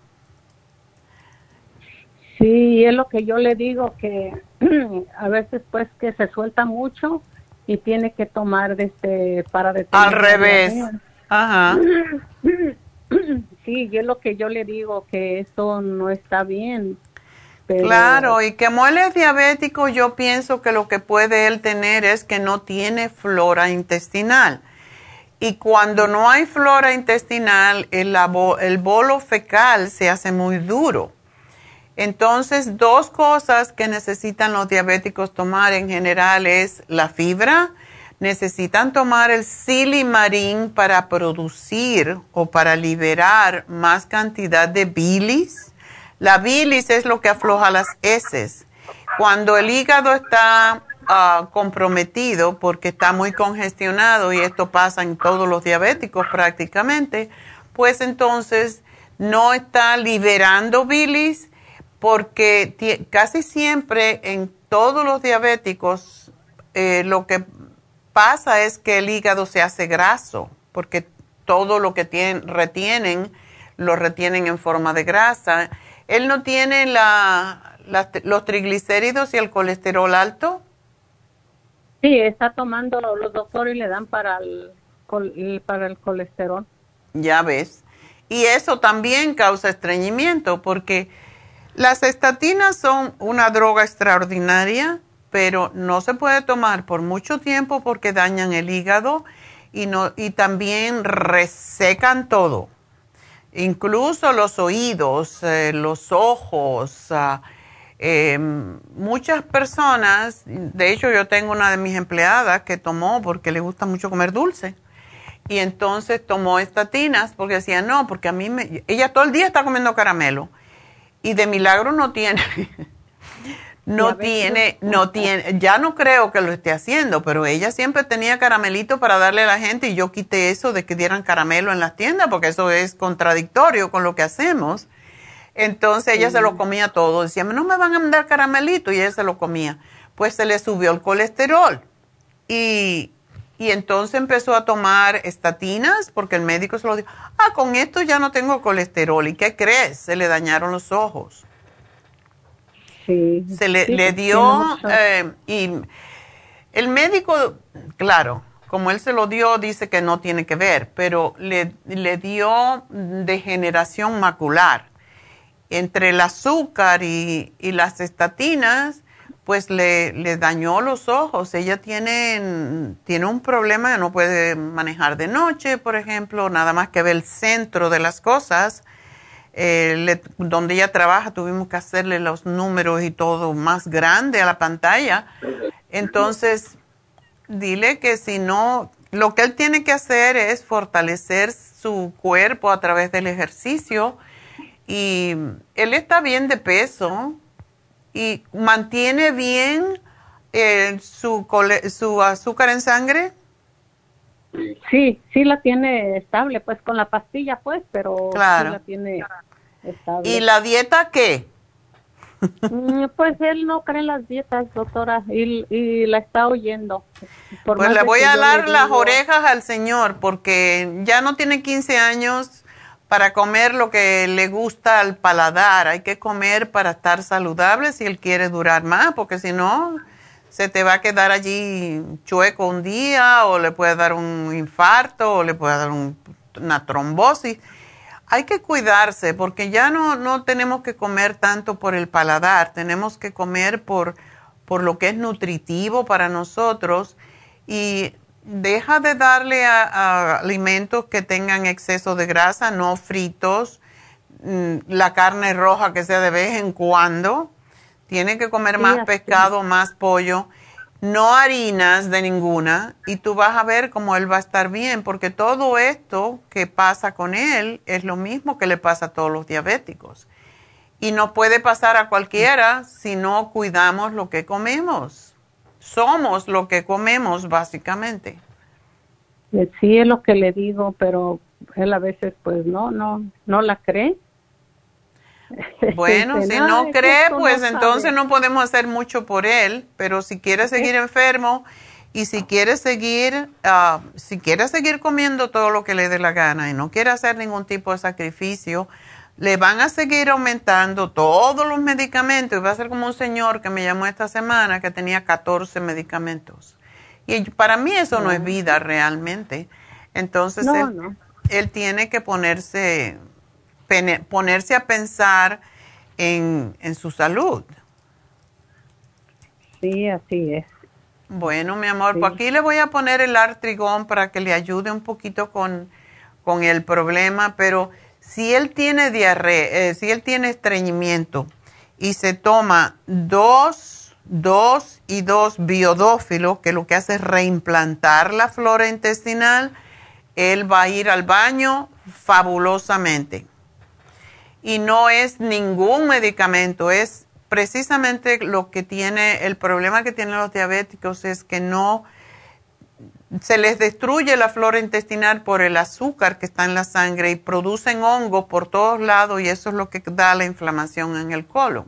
Speaker 11: Sí, es lo que yo le digo, que a veces pues que se suelta mucho y tiene que tomar desde para detener.
Speaker 4: Al revés. Ajá.
Speaker 11: Sí, es lo que yo le digo, que eso no está bien.
Speaker 4: Claro, y que él es diabético, yo pienso que lo que puede él tener es que no tiene flora intestinal. Y cuando no hay flora intestinal, el, el bolo fecal se hace muy duro. Entonces, dos cosas que necesitan los diabéticos tomar en general es la fibra necesitan tomar el silimarín para producir o para liberar más cantidad de bilis. La bilis es lo que afloja las heces. Cuando el hígado está ah, comprometido porque está muy congestionado y esto pasa en todos los diabéticos prácticamente, pues entonces no está liberando bilis porque casi siempre en todos los diabéticos eh, lo que pasa es que el hígado se hace graso, porque todo lo que tienen, retienen, lo retienen en forma de grasa. ¿Él no tiene la, los triglicéridos y el colesterol alto?
Speaker 11: Sí, está tomando los doctores y le dan para el, para el colesterol.
Speaker 4: Ya ves. Y eso también causa estreñimiento porque las estatinas son una droga extraordinaria pero no se puede tomar por mucho tiempo porque dañan el hígado y, no, y también resecan todo, incluso los oídos, eh, los ojos. Ah, em, muchas personas, de hecho yo tengo una de mis empleadas que tomó porque le gusta mucho comer dulce. Y entonces tomó estatinas porque decía, no, porque a mí me... Ella todo el día está comiendo caramelo y de milagro no tiene no tiene, no tiene, ya no creo que lo esté haciendo, pero ella siempre tenía caramelito para darle a la gente y yo quité eso de que dieran caramelo en las tiendas porque eso es contradictorio con lo que hacemos. Entonces ella se lo comía todo, decía, no me van a dar caramelito y ella se lo comía. Pues se le subió el colesterol y, y entonces empezó a tomar estatinas porque el médico se lo dijo, ah, con esto ya no tengo colesterol. ¿Y qué crees? Se le dañaron los ojos se le, dio eh, y el médico, claro, como él se lo dio, dice que no tiene que ver, pero le, le dio degeneración macular. Entre el azúcar y, y las estatinas, pues le, le, dañó los ojos. Ella tiene, tiene un problema, no puede manejar de noche, por ejemplo, nada más que ve el centro de las cosas eh, donde ella trabaja tuvimos que hacerle los números y todo más grande a la pantalla. Entonces, dile que si no, lo que él tiene que hacer es fortalecer su cuerpo a través del ejercicio y él está bien de peso y mantiene bien eh, su, su azúcar en sangre.
Speaker 11: Sí, sí la tiene estable, pues con la pastilla, pues, pero
Speaker 4: Claro.
Speaker 11: sí la tiene estable.
Speaker 4: ¿Y la dieta qué?
Speaker 11: Mm, Pues él no cree en las dietas, doctora, y, y la está oyendo. Por
Speaker 4: Pues le voy a dar las
Speaker 11: digo-
Speaker 4: orejas al señor porque ya no tiene 15 años para comer lo que le gusta al paladar. Hay que comer para estar saludable si él quiere durar más, porque si no, se te va a quedar allí chueco un día o le puede dar un infarto o le puede dar un- una trombosis. Hay que cuidarse porque ya no, no tenemos que comer tanto por el paladar, tenemos que comer por, por lo que es nutritivo para nosotros y deja de darle a, a alimentos que tengan exceso de grasa, no fritos, mm, la carne roja que sea de vez en cuando, tiene que comer
Speaker 11: Sí,
Speaker 4: más
Speaker 11: así.
Speaker 4: pescado, más pollo, no harinas de ninguna y tú vas a ver cómo él va a estar bien, porque todo esto que pasa con él es lo mismo que le pasa a todos los diabéticos. Y nos puede pasar a cualquiera si no cuidamos lo que comemos. Somos lo que comemos, básicamente.
Speaker 11: Eh, Sí, es lo que le digo, pero él a veces, pues, no, no, no la cree.
Speaker 4: Bueno,
Speaker 11: Dice,
Speaker 4: si
Speaker 11: "Ay,
Speaker 4: no cree,
Speaker 11: no
Speaker 4: pues
Speaker 11: sabe".
Speaker 4: entonces no podemos hacer mucho por él, pero si quiere seguir enfermo y si quiere seguir, ah, si quiere seguir comiendo todo lo que le dé la gana y no quiere hacer ningún tipo de sacrificio, le van a seguir aumentando todos los medicamentos y va a ser como un señor que me llamó esta semana que tenía 14 medicamentos. Y para mí eso no es vida realmente. Entonces
Speaker 11: No,
Speaker 4: él,
Speaker 11: no.
Speaker 4: él tiene que ponerse, ponerse a pensar en, en su salud.
Speaker 11: Sí, así es.
Speaker 4: Bueno, mi amor, pues aquí le voy a poner el artrigón para que le ayude un poquito con, con el problema, pero si él tiene diarrea, eh, si él tiene estreñimiento y se toma dos, dos y dos biodófilos, que lo que hace es reimplantar la flora intestinal, él va a ir al baño fabulosamente. Y no es ningún medicamento, es precisamente lo que tiene, el problema que tienen los diabéticos es que no se les destruye la flora intestinal por el azúcar que está en la sangre y producen hongo por todos lados y eso es lo que da la inflamación en el colon.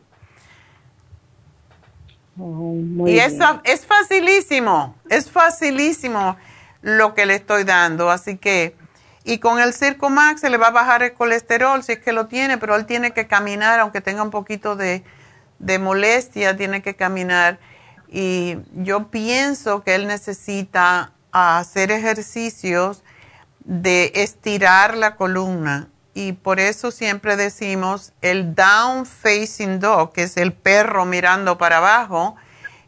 Speaker 11: Oh,
Speaker 4: y eso es facilísimo, es facilísimo lo que le estoy dando, así que y con el Circo Max se le va a bajar el colesterol si es que lo tiene, pero él tiene que caminar, aunque tenga un poquito de, de molestia, tiene que caminar. Y yo pienso que él necesita hacer ejercicios de estirar la columna. Y por eso siempre decimos el down facing dog, que es el perro mirando para abajo,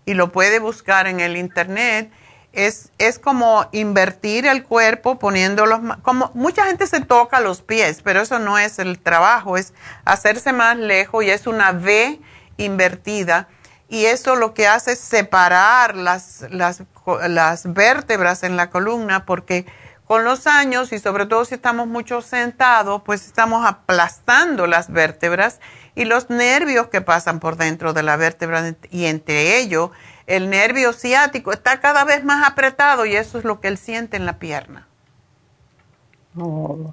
Speaker 4: y lo puede buscar en el internet. Es, es como invertir el cuerpo poniendo los... ma- Como mucha gente se toca los pies, pero eso no es el trabajo, es hacerse más lejos y es una V invertida. Y eso lo que hace es separar las, las, las vértebras en la columna porque con los años y sobre todo si estamos mucho sentados, pues estamos aplastando las vértebras y los nervios que pasan por dentro de la vértebra y entre ellos el nervio ciático está cada vez más apretado y eso es lo que él siente en la pierna.
Speaker 11: Oh,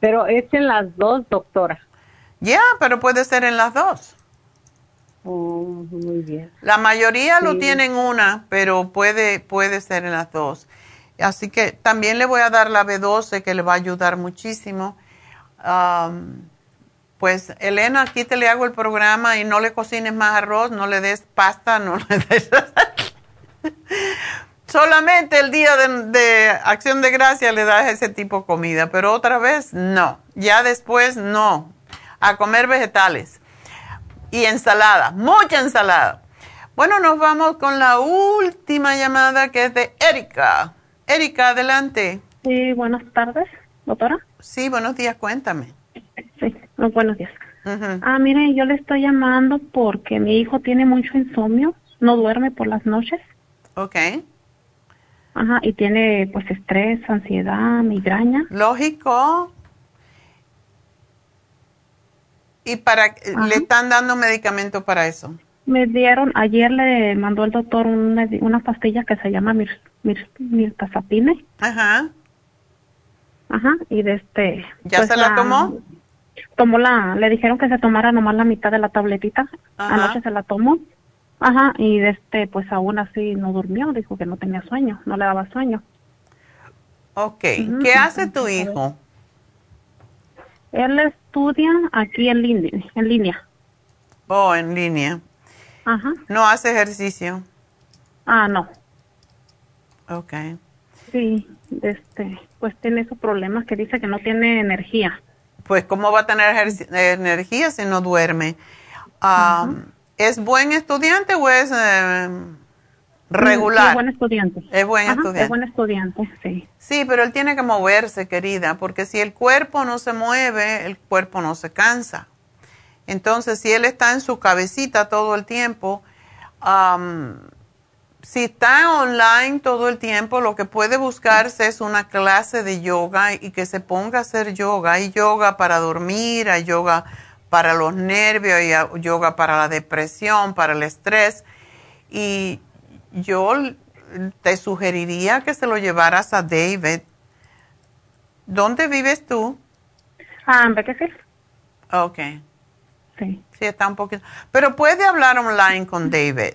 Speaker 11: Pero es en las dos, doctora.
Speaker 4: Ya, pero puede ser en las dos.
Speaker 11: Oh, muy bien.
Speaker 4: La mayoría lo tienen una, pero puede, puede ser en las dos. Así que también le voy a dar la B12 que le va a ayudar muchísimo. Pues Elena, aquí te le hago el programa y no le cocines más arroz, no le des pasta, no le des... Solamente el día de, de acción de gracia le das ese tipo de comida, pero otra vez no. Ya después no. A comer vegetales y ensalada, mucha ensalada. Bueno, nos vamos con la última llamada que es de Erika. Erika, adelante.
Speaker 12: Sí, buenas tardes, doctora.
Speaker 4: Sí, buenos días, cuéntame.
Speaker 12: Sí, no, buenos días. Ah, mire, yo le estoy llamando porque mi hijo tiene mucho insomnio, no duerme por las noches.
Speaker 4: Ok.
Speaker 12: Ajá, y tiene pues estrés, ansiedad, migraña.
Speaker 4: Lógico. ¿Y para le están dando medicamento para eso?
Speaker 12: Me dieron, ayer le mandó el doctor una, una pastilla que se llama Mir- mir, mirtazapine.
Speaker 4: Ajá.
Speaker 12: Ajá, y de este...
Speaker 4: ¿Ya se la tomó?
Speaker 12: Tomó la, le dijeron que se tomara nomás la mitad de la tabletita.
Speaker 4: Ajá.
Speaker 12: Anoche se la tomó. Ajá, y de este, pues aún así no durmió, dijo que no tenía sueño, no le daba sueño.
Speaker 4: Ok, ¿qué hace tu hijo?
Speaker 12: Él estudia aquí en línea. En línea.
Speaker 4: Oh, en línea.
Speaker 12: Ajá.
Speaker 4: ¿No hace ejercicio?
Speaker 12: Ah, no.
Speaker 4: Ok.
Speaker 12: Sí, este, pues tiene esos problemas que dice que no tiene energía.
Speaker 4: Pues, ¿cómo va a tener energía si no duerme? Ah, ¿Es buen estudiante o es eh, regular?
Speaker 12: Es buen estudiante.
Speaker 4: Es buen
Speaker 12: Ajá,
Speaker 4: estudiante.
Speaker 12: Es buen estudiante, sí.
Speaker 4: Sí, pero él tiene que moverse, querida, porque si el cuerpo no se mueve, el cuerpo no se cansa. Entonces, si él está en su cabecita todo el tiempo, am, si está online todo el tiempo, lo que puede buscarse es una clase de yoga y que se ponga a hacer yoga. Hay yoga para dormir, hay yoga para los nervios, hay yoga para la depresión, para el estrés. Y yo te sugeriría que se lo llevaras a David. ¿Dónde vives tú?
Speaker 12: Ah, en Bakersfield.
Speaker 4: Ok.
Speaker 12: Sí.
Speaker 4: Sí, está un poquito. Pero puede hablar online con David.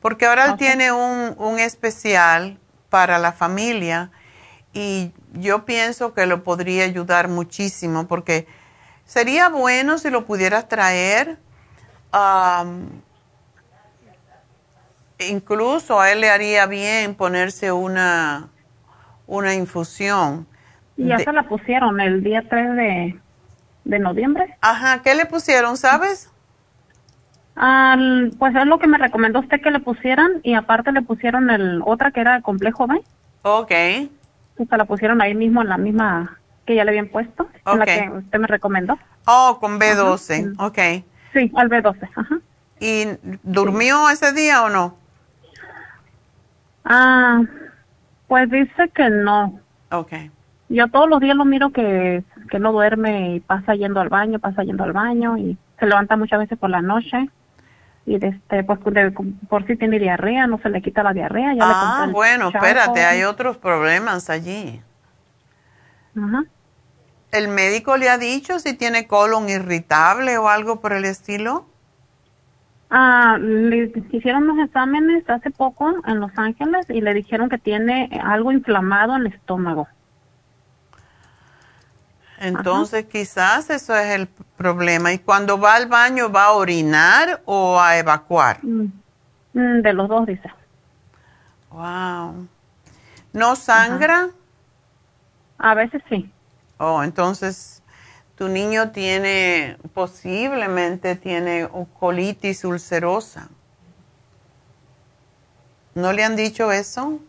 Speaker 4: Porque ahora él tiene un, un especial para la familia y yo pienso que lo podría ayudar muchísimo porque sería bueno si lo pudieras traer. incluso a él le haría bien ponerse una, una infusión.
Speaker 12: Y ya
Speaker 4: de-
Speaker 12: se la pusieron el día 3 de, de noviembre.
Speaker 4: Ajá, ¿qué le pusieron, sabes?
Speaker 12: Al- pues es lo que me recomendó usted que le pusieran y aparte le pusieron el otra que era complejo B.
Speaker 4: Ok.
Speaker 12: Y se la pusieron ahí mismo en la misma que ya le habían puesto, en la que usted me recomendó.
Speaker 4: Oh, con B12, ok.
Speaker 12: Sí, al B12, ajá.
Speaker 4: ¿Y durmió ese día o no?
Speaker 12: Ah, pues dice que no.
Speaker 4: Ok.
Speaker 12: Yo todos los días lo miro que, que no duerme y pasa yendo al baño, pasa yendo al baño y se levanta muchas veces por la noche. Y este, pues de- por si tiene diarrea, no se le quita la diarrea. Ya
Speaker 4: Ah, bueno, espérate, hay otros problemas allí.
Speaker 12: Ajá.
Speaker 4: ¿El médico le ha dicho si tiene colon irritable o algo por el estilo?
Speaker 12: Ah, le hicieron unos exámenes hace poco en Los Ángeles y le dijeron que tiene algo inflamado en el estómago.
Speaker 4: Entonces quizás eso es el problema. ¿Y cuando va al baño va a orinar o a evacuar?
Speaker 12: Mm, mm, De los dos, dice.
Speaker 4: Wow. ¿No sangra?
Speaker 12: A veces sí.
Speaker 4: Oh, entonces tu niño tiene, posiblemente tiene colitis ulcerosa. ¿No le han dicho eso?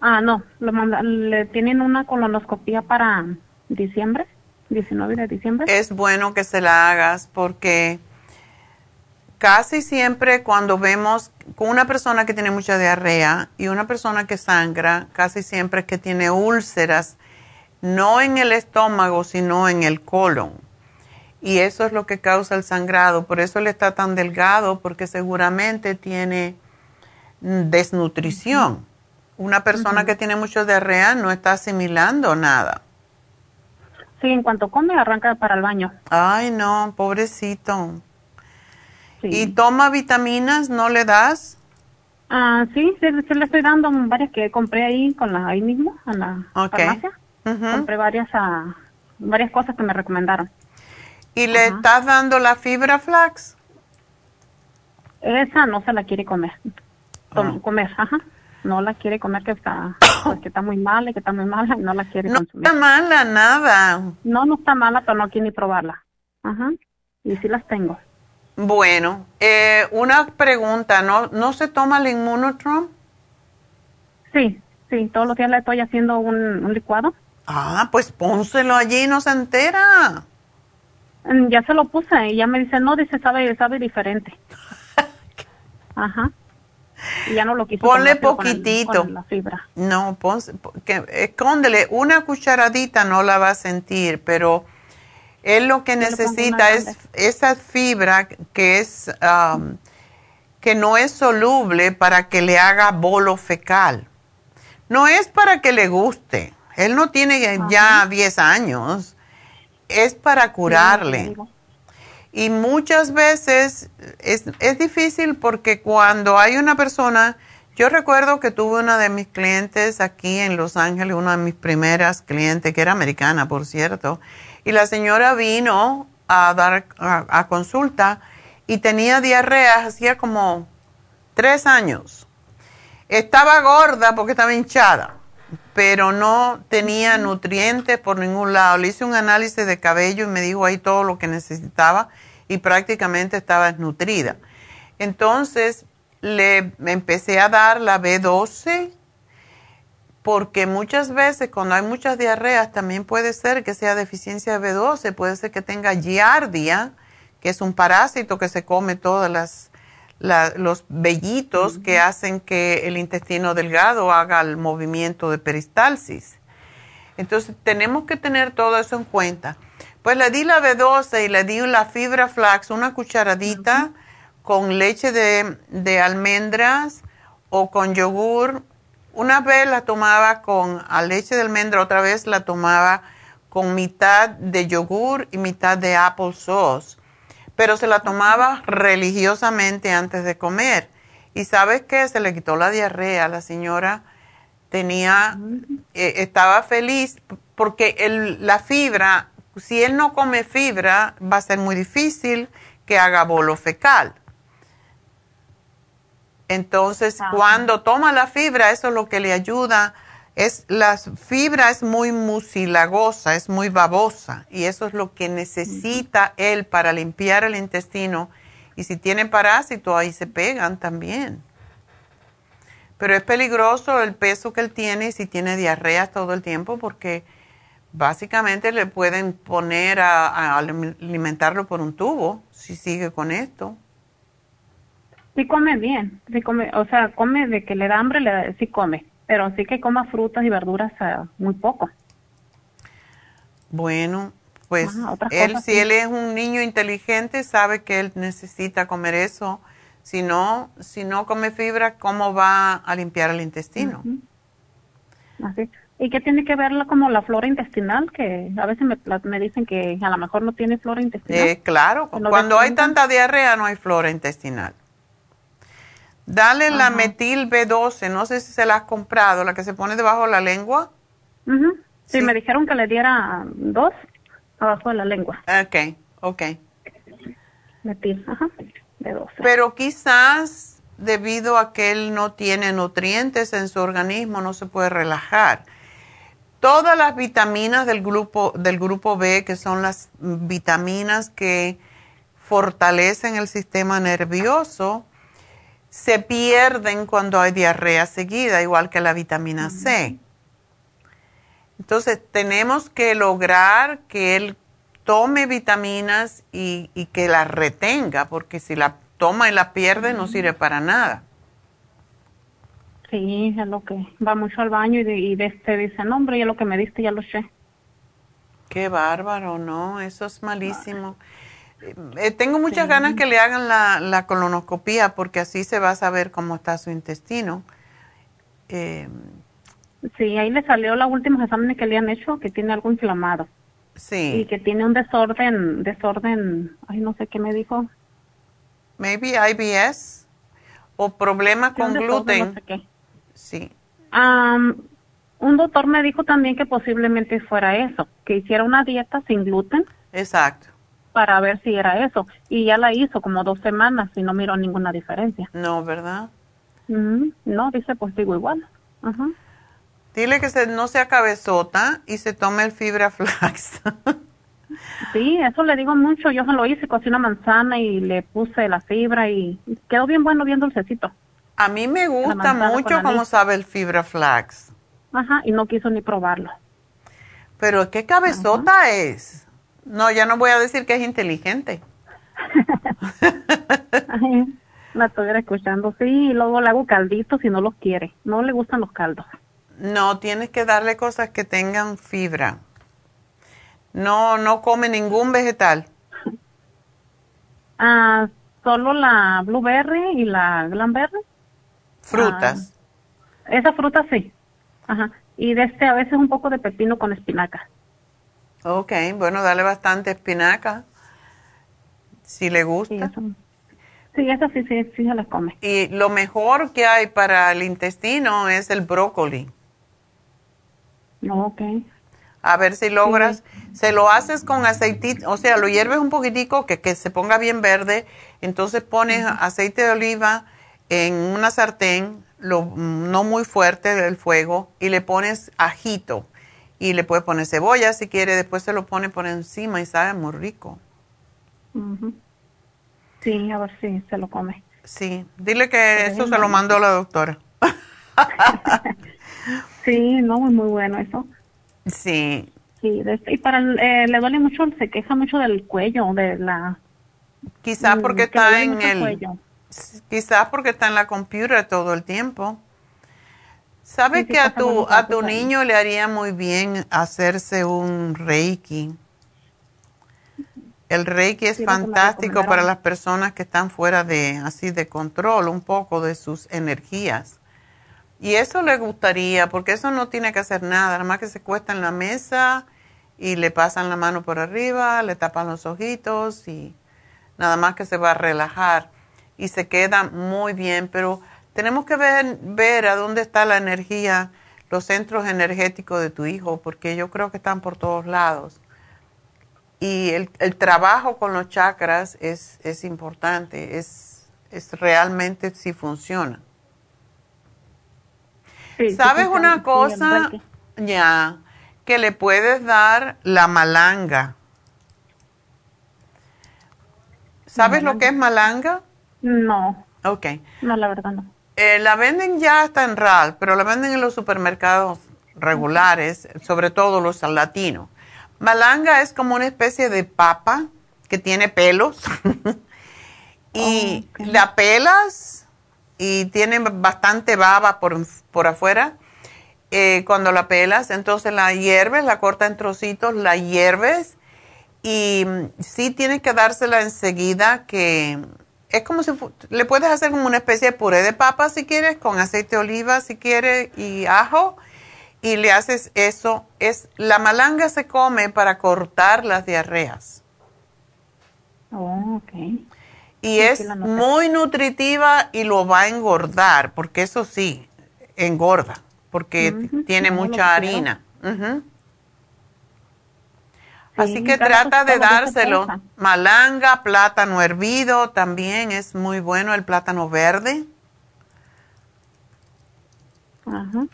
Speaker 12: Ah, no, le, manda- le tienen una colonoscopía para diciembre, 19 de diciembre.
Speaker 4: Es bueno que se la hagas porque casi siempre cuando vemos con una persona que tiene mucha diarrea y una persona que sangra, casi siempre es que tiene úlceras, no en el estómago, sino en el colon. Y eso es lo que causa el sangrado. Por eso él está tan delgado, porque seguramente tiene desnutrición. Una persona que tiene mucho diarrea no está asimilando nada.
Speaker 12: Sí, en cuanto come arranca para el baño.
Speaker 4: Ay, no, pobrecito. ¿Y toma vitaminas? ¿No le das?
Speaker 12: Ah, sí, sí, sí le estoy dando varias que compré ahí con la ahí mismo en la farmacia.
Speaker 4: Ujú.
Speaker 12: Compré varias ah, varias cosas que me recomendaron.
Speaker 4: ¿Y le estás dando la fibra flax?
Speaker 12: Esa no se la quiere comer. Tom-
Speaker 4: Ah.
Speaker 12: Comer, ajá. No la quiere comer que está pues, que está muy mala y que está muy mala y no la quiere
Speaker 4: No
Speaker 12: consumir.
Speaker 4: está mala, nada.
Speaker 12: No, no está mala, pero no quiere ni probarla. Ajá. Y sí las tengo.
Speaker 4: Bueno, eh, una pregunta, ¿no, ¿no se toma el inmunotrom?
Speaker 12: Sí, sí, todos los días le estoy haciendo un, un licuado.
Speaker 4: Ah, pues pónselo allí, no se entera.
Speaker 12: Mm, Ya se lo puse y ya me dice, no, dice, sabe, sabe diferente. Ajá. Y ya no lo
Speaker 4: Ponle
Speaker 12: con el-
Speaker 4: poquitito.
Speaker 12: con la fibra.
Speaker 4: No, ponse, que, escóndele, una cucharadita no la va a sentir, pero él lo que necesita es esa fibra que es, um, que no es soluble para que le haga bolo fecal. No es para que le guste. Él no tiene ya 10 años. Es para curarle. Y muchas veces es, es difícil porque cuando hay una persona, yo recuerdo que tuve una de mis clientes aquí en Los Ángeles, una de mis primeras clientes, que era americana, por cierto, y la señora vino a dar a, consulta y tenía diarrea hacía como tres años. Estaba gorda porque estaba hinchada, pero no tenía nutrientes por ningún lado. Le hice un análisis de cabello y me dijo ahí todo lo que necesitaba y prácticamente estaba desnutrida. Entonces le empecé a dar la B12 porque muchas veces cuando hay muchas diarreas también puede ser que sea deficiencia de B12, puede ser que tenga giardia, que es un parásito que se come los vellitos que hacen que el intestino delgado haga el movimiento de peristalsis. Entonces tenemos que tener todo eso en cuenta. Pues le di la B12 y le di la fibra flax, una cucharadita con leche de, de almendras o con yogur una vez la tomaba con leche de almendra, otra vez la tomaba con mitad de yogur y mitad de apple sauce, pero se la tomaba religiosamente antes de comer. Y sabes qué, se le quitó la diarrea, la señora tenía, eh, estaba feliz porque el, la fibra, si él no come fibra, va a ser muy difícil que haga bolo fecal. Entonces, cuando toma la fibra, eso es lo que le ayuda. Es, la fibra es muy mucilagosa, es muy babosa y eso es lo que necesita él para limpiar el intestino. Y si tiene parásito, ahí se pegan también. Pero es peligroso el peso que él tiene si tiene diarrea todo el tiempo porque básicamente le pueden poner a alimentarlo por un tubo si sigue con esto.
Speaker 12: Sí come bien, sí come, o sea, come de que le da hambre, le sí come, pero sí que coma frutas y verduras muy poco.
Speaker 4: Bueno, pues él, si él es un niño inteligente, sabe que él necesita comer eso. Si no, si no come fibra, ¿cómo va a limpiar el intestino?
Speaker 12: Así. ¿Y qué tiene que ver como la flora intestinal? Que a veces me, me dicen que a lo mejor no tiene flora intestinal.
Speaker 4: Eh, claro, cuando hay tanta diarrea no hay flora intestinal. Dale la metil B12, no sé si se la has comprado, la que se pone debajo de la lengua.
Speaker 12: sí, me dijeron que le diera dos abajo de la lengua.
Speaker 4: Ok, ok.
Speaker 12: Metil, ajá, B12.
Speaker 4: Pero quizás debido a que él no tiene nutrientes en su organismo, no se puede relajar. Todas las vitaminas del grupo, del grupo B, que son las vitaminas que fortalecen el sistema nervioso, se pierden cuando hay diarrea seguida, igual que la vitamina C. Entonces, tenemos que lograr que él tome vitaminas y, que las retenga, porque si la toma y la pierde, no sirve para nada.
Speaker 12: Sí, es lo que va mucho al baño y, de, y de este dice, no, hombre, ya lo que me diste ya lo sé.
Speaker 4: Qué bárbaro, ¿no? Eso es malísimo. Eh, tengo muchas ganas que le hagan la, colonoscopía porque así se va a saber cómo está su intestino.
Speaker 12: Eh, sí, ahí le salió los últimos exámenes que le han hecho que tiene algo inflamado.
Speaker 4: Sí.
Speaker 12: Y que tiene un desorden, desorden, ay, no sé qué me dijo.
Speaker 4: Maybe IBS o problemas con gluten. Sí.
Speaker 12: un doctor me dijo también que posiblemente fuera eso, que hiciera una dieta sin gluten.
Speaker 4: Exacto
Speaker 12: para ver si era eso. Y ya la hizo como dos semanas y no miró ninguna diferencia.
Speaker 4: No, ¿verdad?
Speaker 12: No, dice, pues digo igual.
Speaker 4: Dile que se, no sea cabezota y se tome el fibra flax.
Speaker 12: sí, eso le digo mucho. Yo se lo hice, cociné una manzana y le puse la fibra y quedó bien bueno, bien dulcecito.
Speaker 4: A mí me gusta mucho cómo sabe el fibra flax.
Speaker 12: Ajá, y no quiso ni probarlo.
Speaker 4: Pero qué cabezota es. No, ya no voy a decir que es inteligente.
Speaker 12: la estuviera escuchando, sí, y luego le hago calditos si no los quiere. No le gustan los caldos.
Speaker 4: No, tienes que darle cosas que tengan fibra. No, no come ningún vegetal.
Speaker 12: Ah, solo la blueberry y la glamberry.
Speaker 4: Frutas.
Speaker 12: Ah, esa fruta sí. Ajá. Y de este a veces un poco de pepino con espinaca.
Speaker 4: Ok, bueno, dale bastante espinaca. Si le gusta.
Speaker 12: Sí, eso, sí, sí, sí se las come.
Speaker 4: Y lo mejor que hay para el intestino es el brócoli.
Speaker 12: Ok.
Speaker 4: A ver si logras, se lo haces con aceitito, o sea, lo hierves un poquitico que, que se ponga bien verde, entonces pones aceite de oliva en una sartén, lo, no muy fuerte el fuego, y le pones ajito. Y le puedes poner cebolla si quiere, después se lo pone por encima y sabe muy rico.
Speaker 12: Sí, a ver si se lo come.
Speaker 4: Sí, dile que eso se lo mandó la doctora.
Speaker 12: sí, no, es muy bueno eso.
Speaker 4: Sí.
Speaker 12: Sí, y para eh, le duele mucho, se queja mucho del cuello, de la...
Speaker 4: Quizás mm, porque está en el... Quizás porque está en la computadora todo el tiempo. ¿Sabes que a tu, a tu niño le haría muy bien hacerse un reiki? El reiki es fantástico para las personas que están fuera de así de control un poco de sus energías. Y eso le gustaría, porque eso no tiene que hacer nada, nada más que se cuesta en la mesa y le pasan la mano por arriba, le tapan los ojitos y nada más que se va a relajar y se queda muy bien, pero tenemos que ver, ver a dónde está la energía, los centros energéticos de tu hijo, porque yo creo que están por todos lados. Y el, el trabajo con los chakras es, es importante, es, es realmente si funciona. ¿Sabes una cosa? Ya, que le puedes dar la malanga. ¿Sabes lo que es malanga?
Speaker 12: No.
Speaker 4: Ok.
Speaker 12: No, la verdad no.
Speaker 4: Eh, la venden ya hasta en RAL, pero la venden en los supermercados regulares, sobre todo los latinos. Malanga es como una especie de papa que tiene pelos y la pelas y tiene bastante baba por, por afuera. Eh, cuando la pelas, entonces la hierves, la corta en trocitos, la hierves y mm, sí tienes que dársela enseguida que es como si le puedes hacer como una especie de puré de papa si quieres, con aceite de oliva si quieres y ajo y le haces eso. Es la malanga se come para cortar las diarreas.
Speaker 12: Oh,
Speaker 4: y es muy nutritiva y lo va a engordar, porque eso sí, engorda, porque tiene mucha harina. Así que trata de dárselo. Malanga, plátano hervido, también es muy bueno el plátano verde.
Speaker 12: Ajá.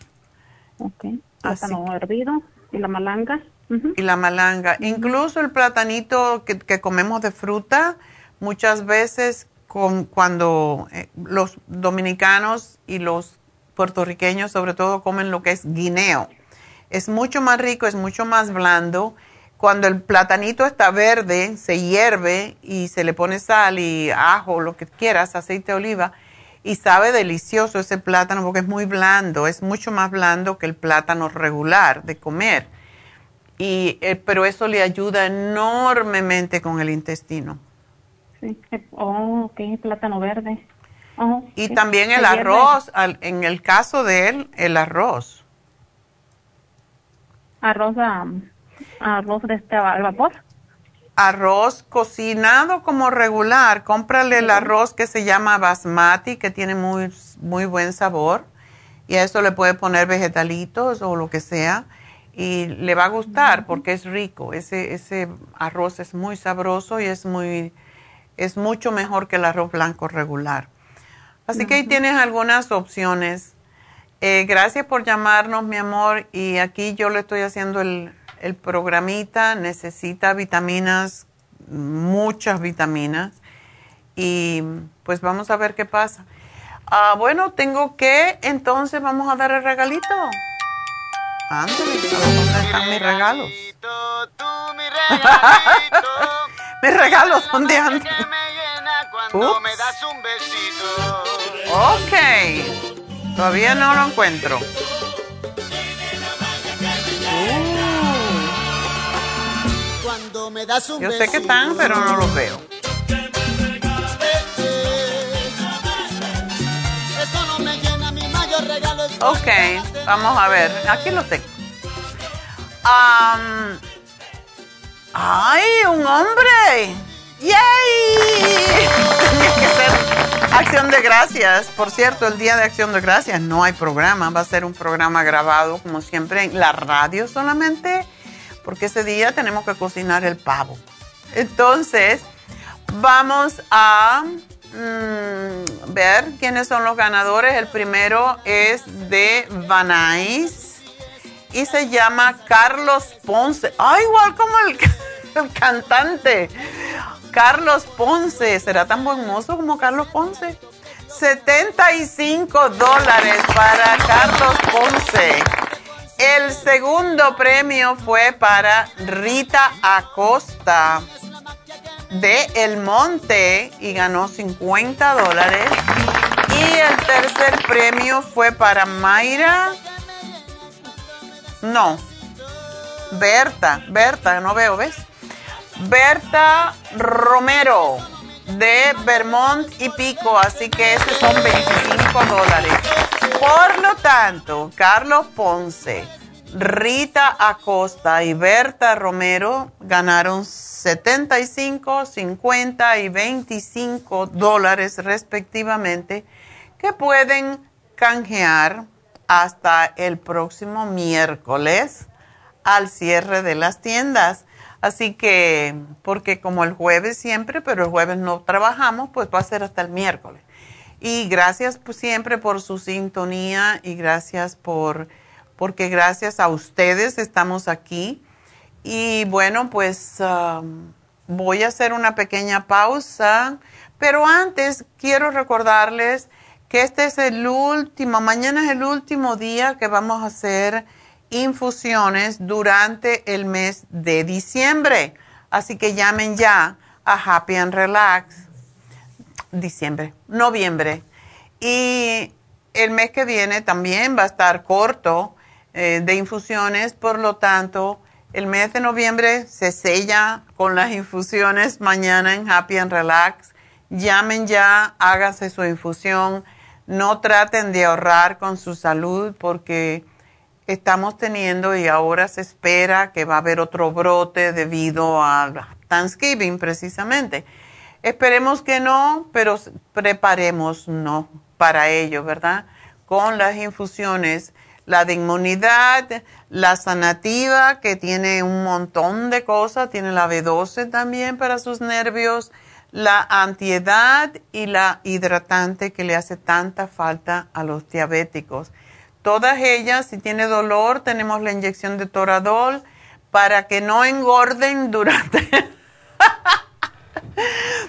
Speaker 12: Ok. Plátano hervido y la malanga.
Speaker 4: Y la malanga. Incluso el platanito que, que comemos de fruta muchas veces con, cuando eh, los dominicanos y los puertorriqueños sobre todo comen lo que es guineo. Es mucho más rico, es mucho más blando. Cuando el platanito está verde, se hierve y se le pone sal y ajo, lo que quieras, aceite de oliva, y sabe delicioso ese plátano porque es muy blando, es mucho más blando que el plátano regular de comer. Y, eh, pero eso le ayuda enormemente con el intestino.
Speaker 12: Sí. Oh, ok, plátano verde. Oh,
Speaker 4: y también el arroz, en el caso de él, el arroz.
Speaker 12: Arroz, arroz de este al vapor.
Speaker 4: Arroz cocinado como regular. Cómprale el arroz que se llama basmati, que tiene muy, muy buen sabor. Y a eso le puede poner vegetalitos o lo que sea. Y le va a gustar porque es rico. Ese, ese arroz es muy sabroso y es muy es mucho mejor que el arroz blanco regular. Así que ahí tienes algunas opciones. Eh, gracias por llamarnos, mi amor. Y aquí yo le estoy haciendo el, programita. Necesita vitaminas, muchas vitaminas. Y pues vamos a ver qué pasa. Ah, bueno, tengo que, entonces vamos a dar el regalito. ¿dónde están mis regalos? Mis regalos, ¿dónde andan? Ok. Todavía no lo encuentro. Yo sé que están, pero no los veo. Ok, vamos a ver. Aquí lo tengo. Um, ¡Ay, un hombre! ¡Yay! Tenía que ser Acción de Gracias. Por cierto, el Día de Acción de Gracias no hay programa. Va a ser un programa grabado, como siempre, en la radio solamente porque ese día tenemos que cocinar el pavo. Entonces, vamos a mm, ver quiénes son los ganadores. El primero es de Vanais y se llama Carlos Ponce. ¡Ay, igual como el, el cantante! Carlos Ponce. ¿Será tan buen mozo como Carlos Ponce? 75 dólares para Carlos Ponce. El segundo premio fue para Rita Acosta de El Monte y ganó 50 dólares. Y el tercer premio fue para Mayra. No. Berta, Berta, no veo, ¿ves? Berta Romero de Vermont y Pico, así que esos son 25 dólares. Por lo tanto, Carlos Ponce, Rita Acosta y Berta Romero ganaron 75, 50 y 25 dólares respectivamente que pueden canjear hasta el próximo miércoles al cierre de las tiendas. Así que, porque como el jueves siempre, pero el jueves no trabajamos, pues va a ser hasta el miércoles. Y gracias pues, siempre por su sintonía y gracias por, porque gracias a ustedes estamos aquí. Y bueno, pues um, voy a hacer una pequeña pausa, pero antes quiero recordarles que este es el último, mañana es el último día que vamos a hacer infusiones durante el mes de diciembre. Así que llamen ya a Happy and Relax. Diciembre, noviembre. Y el mes que viene también va a estar corto eh, de infusiones, por lo tanto, el mes de noviembre se sella con las infusiones mañana en Happy and Relax. Llamen ya, háganse su infusión. No traten de ahorrar con su salud porque estamos teniendo y ahora se espera que va a haber otro brote debido a Thanksgiving precisamente. Esperemos que no, pero preparemos no para ello, ¿verdad? Con las infusiones, la de inmunidad, la sanativa que tiene un montón de cosas, tiene la B12 también para sus nervios, la antiedad y la hidratante que le hace tanta falta a los diabéticos. Todas ellas, si tiene dolor, tenemos la inyección de Toradol para que no engorden durante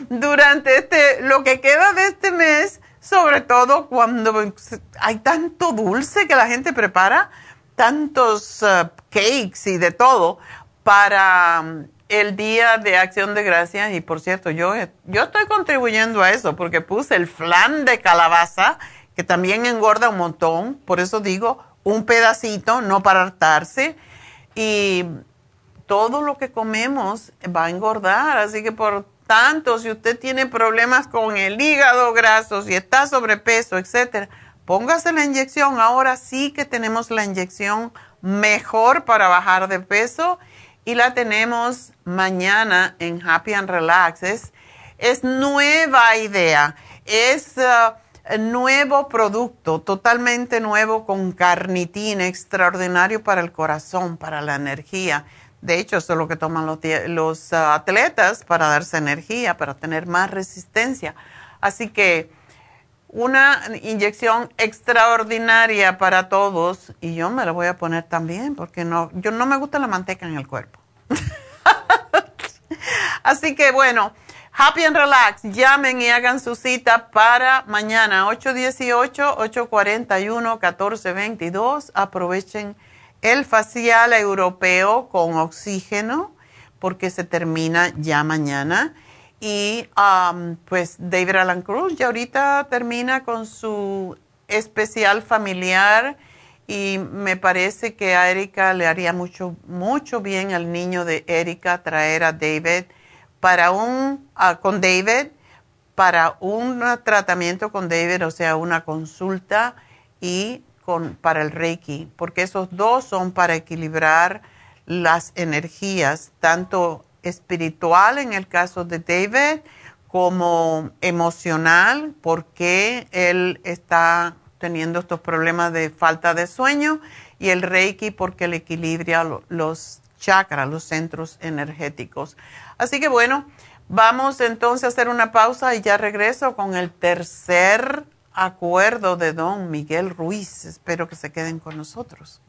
Speaker 4: durante este lo que queda de este mes, sobre todo cuando hay tanto dulce que la gente prepara, tantos uh, cakes y de todo para um, el día de Acción de Gracias. Y por cierto, yo yo estoy contribuyendo a eso porque puse el flan de calabaza que también engorda un montón, por eso digo, un pedacito, no para hartarse. Y todo lo que comemos va a engordar, así que por tanto, si usted tiene problemas con el hígado graso, si está sobrepeso, etcétera, póngase la inyección. Ahora sí que tenemos la inyección mejor para bajar de peso y la tenemos mañana en Happy and Relax. Es, nueva idea. Es. Uh, nuevo producto, totalmente nuevo con carnitina, extraordinario para el corazón, para la energía. De hecho, eso es lo que toman los, uh, atletas para darse energía, para tener más resistencia. Así que una inyección extraordinaria para todos y yo me la voy a poner también porque no, yo no me gusta la manteca en el cuerpo. Así que bueno. Happy and Relax, llamen y hagan su cita para mañana 818-841-1422. Aprovechen el facial europeo con oxígeno porque se termina ya mañana. Y um, pues David Alan Cruz ya ahorita termina con su especial familiar y me parece que a Erika le haría mucho, mucho bien al niño de Erika traer a David para un, ah, con David, para un tratamiento con David, o sea, una consulta y para el Reiki, porque esos dos son para equilibrar las energías, tanto espiritual en el caso de David, como emocional, porque él está teniendo estos problemas de falta de sueño, y el Reiki porque le equilibra los chakras, los centros energéticos. Así que bueno, vamos entonces a hacer una pausa y ya regreso con el tercer acuerdo de don Miguel Ruiz. Espero que se queden con nosotros.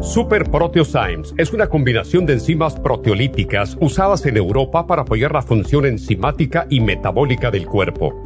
Speaker 13: Super Proteosymes es una combinación de enzimas proteolíticas usadas en Europa para apoyar la función enzimática y metabólica del cuerpo.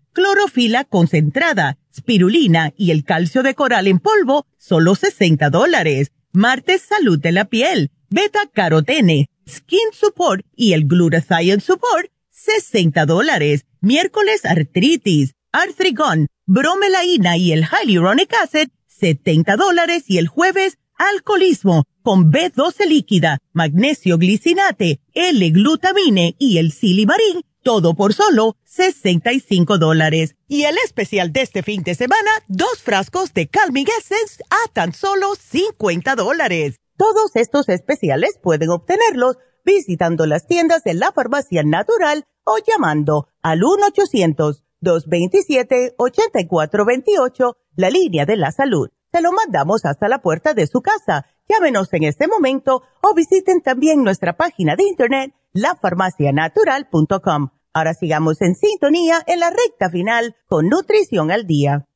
Speaker 5: clorofila concentrada, spirulina y el calcio de coral en polvo, solo 60 dólares. Martes, salud de la piel, beta carotene, skin support y el glutathione support, 60 dólares. Miércoles, artritis, arthrigon, bromelaína y el hyaluronic acid, 70 dólares. Y el jueves, alcoholismo, con B12 líquida, magnesio glicinate, L-glutamine y el silimarín, todo por solo 65 dólares. Y el especial de este fin de semana, dos frascos de Calming Essence a tan solo 50 dólares. Todos estos especiales pueden obtenerlos visitando las tiendas de la farmacia natural o llamando al 1-800-227-8428, la línea de la salud. Se lo mandamos hasta la puerta de su casa. Llámenos en este momento o visiten también nuestra página de internet lafarmacianatural.com. Ahora sigamos en sintonía en la recta final con Nutrición al Día.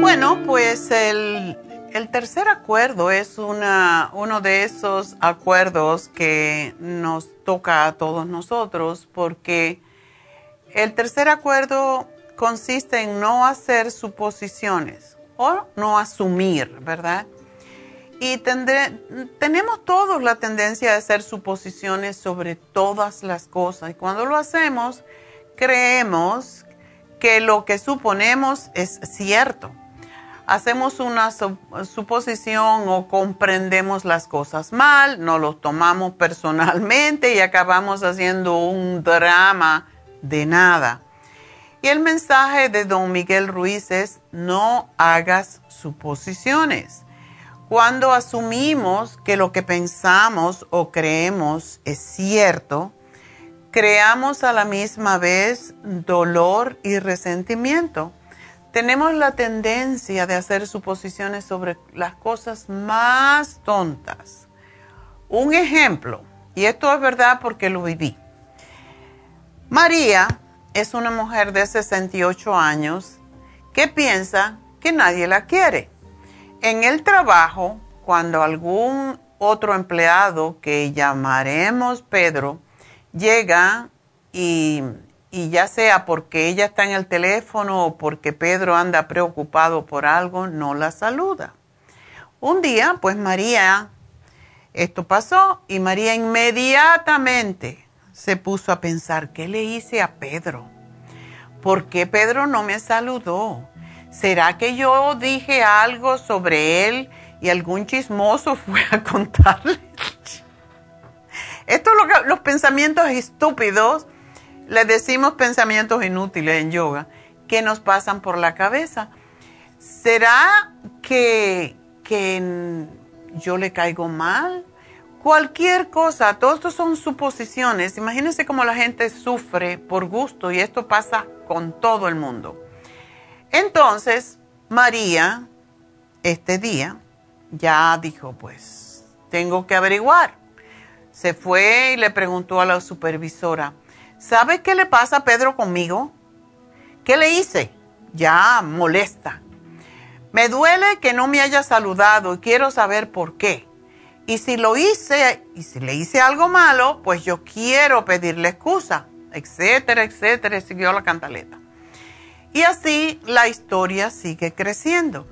Speaker 4: Bueno, pues el, el tercer acuerdo es una, uno de esos acuerdos que nos toca a todos nosotros porque el tercer acuerdo consiste en no hacer suposiciones o no asumir, ¿verdad? Y tenemos todos la tendencia de hacer suposiciones sobre todas las cosas. Y cuando lo hacemos, creemos que lo que suponemos es cierto hacemos una suposición o comprendemos las cosas mal, no lo tomamos personalmente y acabamos haciendo un drama de nada. Y el mensaje de don Miguel Ruiz es no hagas suposiciones. Cuando asumimos que lo que pensamos o creemos es cierto, creamos a la misma vez dolor y resentimiento. Tenemos la tendencia de hacer suposiciones sobre las cosas más tontas. Un ejemplo, y esto es verdad porque lo viví. María es una mujer de 68 años que piensa que nadie la quiere. En el trabajo, cuando algún otro empleado que llamaremos Pedro llega y, y, ya sea porque ella está en el teléfono o porque Pedro anda preocupado por algo, no la saluda. Un día, pues María, esto pasó y María inmediatamente se puso a pensar, ¿qué le hice a Pedro? ¿Por qué Pedro no me saludó? ¿Será que yo dije algo sobre él y algún chismoso fue a contarle? Esto es los pensamientos estúpidos, le decimos pensamientos inútiles en yoga, que nos pasan por la cabeza. ¿Será que, que yo le caigo mal? Cualquier cosa, todo esto son suposiciones. Imagínense cómo la gente sufre por gusto y esto pasa con todo el mundo. Entonces, María, este día, ya dijo, pues, tengo que averiguar. Se fue y le preguntó a la supervisora, ¿sabe qué le pasa a Pedro conmigo? ¿Qué le hice? Ya molesta. Me duele que no me haya saludado y quiero saber por qué. Y si lo hice, y si le hice algo malo, pues yo quiero pedirle excusa, etcétera, etcétera, siguió la cantaleta. Y así la historia sigue creciendo.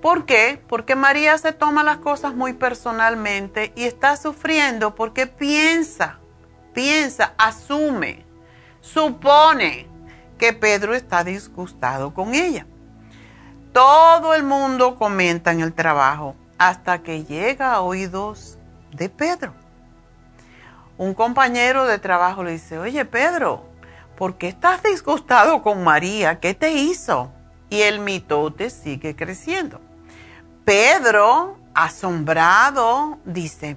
Speaker 4: ¿Por qué? Porque María se toma las cosas muy personalmente y está sufriendo porque piensa, piensa, asume, supone que Pedro está disgustado con ella. Todo el mundo comenta en el trabajo hasta que llega a oídos de Pedro. Un compañero de trabajo le dice, oye Pedro, ¿por qué estás disgustado con María? ¿Qué te hizo? Y el mitote sigue creciendo. Pedro, asombrado, dice,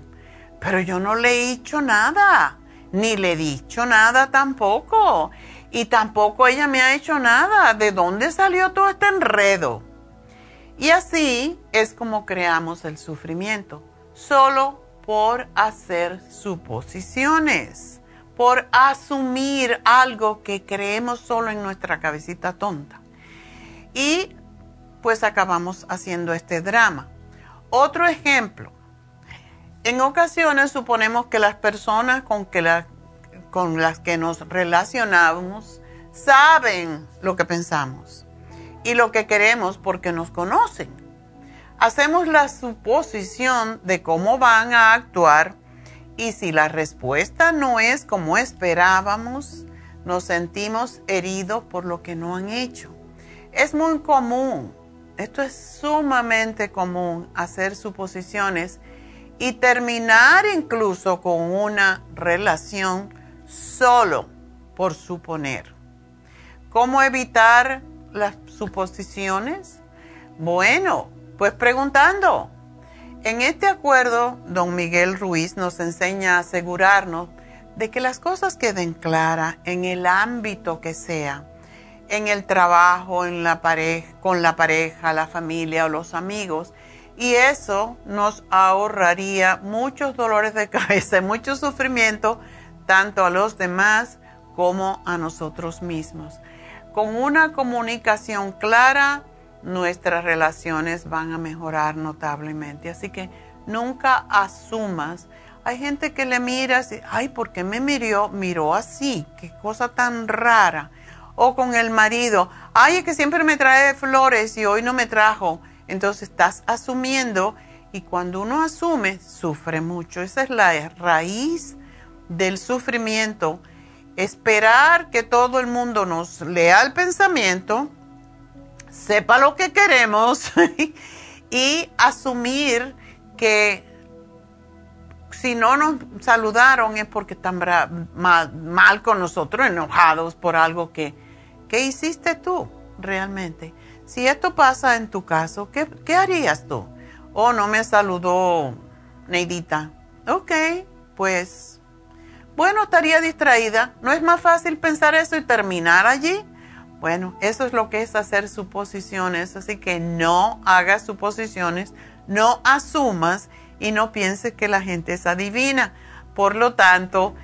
Speaker 4: pero yo no le he dicho nada, ni le he dicho nada tampoco, y tampoco ella me ha hecho nada. ¿De dónde salió todo este enredo? Y así es como creamos el sufrimiento, solo por hacer suposiciones, por asumir algo que creemos solo en nuestra cabecita tonta. Y pues acabamos haciendo este drama. Otro ejemplo, en ocasiones suponemos que las personas con, que con las que nos relacionamos saben lo que pensamos y lo que queremos porque nos conocen. Hacemos la suposición de cómo van a actuar y si la respuesta no es como esperábamos, nos sentimos heridos por lo que no han hecho. Es muy común, esto es sumamente común, hacer suposiciones y terminar incluso con una relación solo por suponer. ¿Cómo evitar las suposiciones? Bueno, pues preguntando. En este acuerdo, don Miguel Ruiz nos enseña a asegurarnos de que las cosas queden claras en el ámbito que sea, en el trabajo, en la pareja, con la pareja, la familia o los amigos. Y eso nos ahorraría muchos dolores de cabeza y mucho sufrimiento, tanto a los demás como a nosotros mismos. Con una comunicación clara, nuestras relaciones van a mejorar notablemente. Así que nunca asumas. Hay gente que le mira y ay, ¿por qué me miró? Miró así, qué cosa tan rara. O con el marido, ay, es que siempre me trae flores y hoy no me trajo. Entonces estás asumiendo y cuando uno asume, sufre mucho. Esa es la raíz del sufrimiento esperar que todo el mundo nos lea el pensamiento, sepa lo que queremos y asumir que si no nos saludaron es porque están mal, con nosotros, enojados por algo que, que hiciste tú realmente. Si esto pasa en tu caso, ¿qué, ¿qué harías tú? Oh, no me saludó Neidita. Ok, pues, bueno, estaría distraída. ¿No es más fácil pensar eso y terminar allí? Bueno, eso es lo que es hacer suposiciones, así que no hagas suposiciones, no asumas y no pienses que la gente es adivina. Por lo tanto,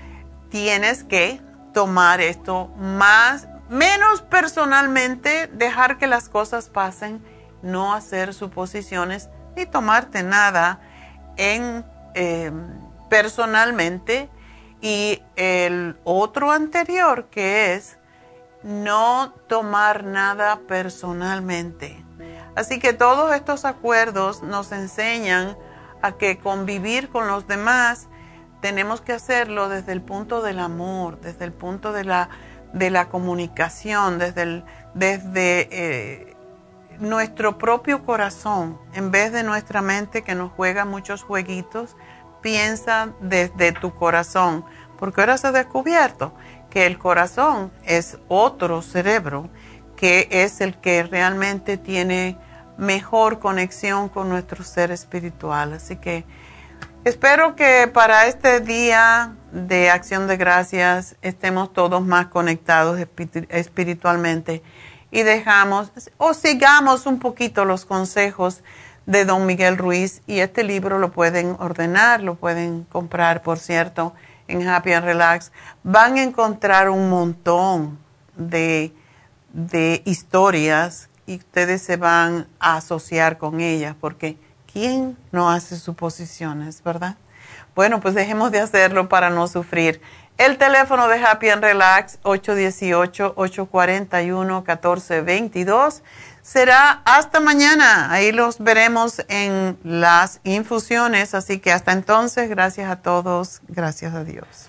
Speaker 4: tienes que tomar esto más, menos personalmente, dejar que las cosas pasen, no hacer suposiciones ni tomarte nada en em, personalmente. Y el otro anterior que es no tomar nada personalmente. Así que todos estos acuerdos nos enseñan a que convivir con los demás tenemos que hacerlo desde el punto del amor, desde el punto de la, de la comunicación, desde, desde eh, nuestro propio corazón, en vez de nuestra mente que nos juega muchos jueguitos, piensa desde tu corazón, porque ahora se ha descubierto que el corazón es otro cerebro que es el que realmente tiene mejor conexión con nuestro ser espiritual. Así que espero que para este día de acción de gracias estemos todos más conectados espiritualmente y dejamos o sigamos un poquito los consejos de don Miguel Ruiz y este libro lo pueden ordenar, lo pueden comprar, por cierto en Happy and Relax, van a encontrar un montón de, de historias y ustedes se van a asociar con ellas, porque ¿quién no hace suposiciones, verdad? Bueno, pues dejemos de hacerlo para no sufrir. El teléfono de Happy and Relax, 818-841-1422 será hasta mañana. Ahí los veremos en las infusiones. Así que hasta entonces, gracias a todos. Gracias a Dios.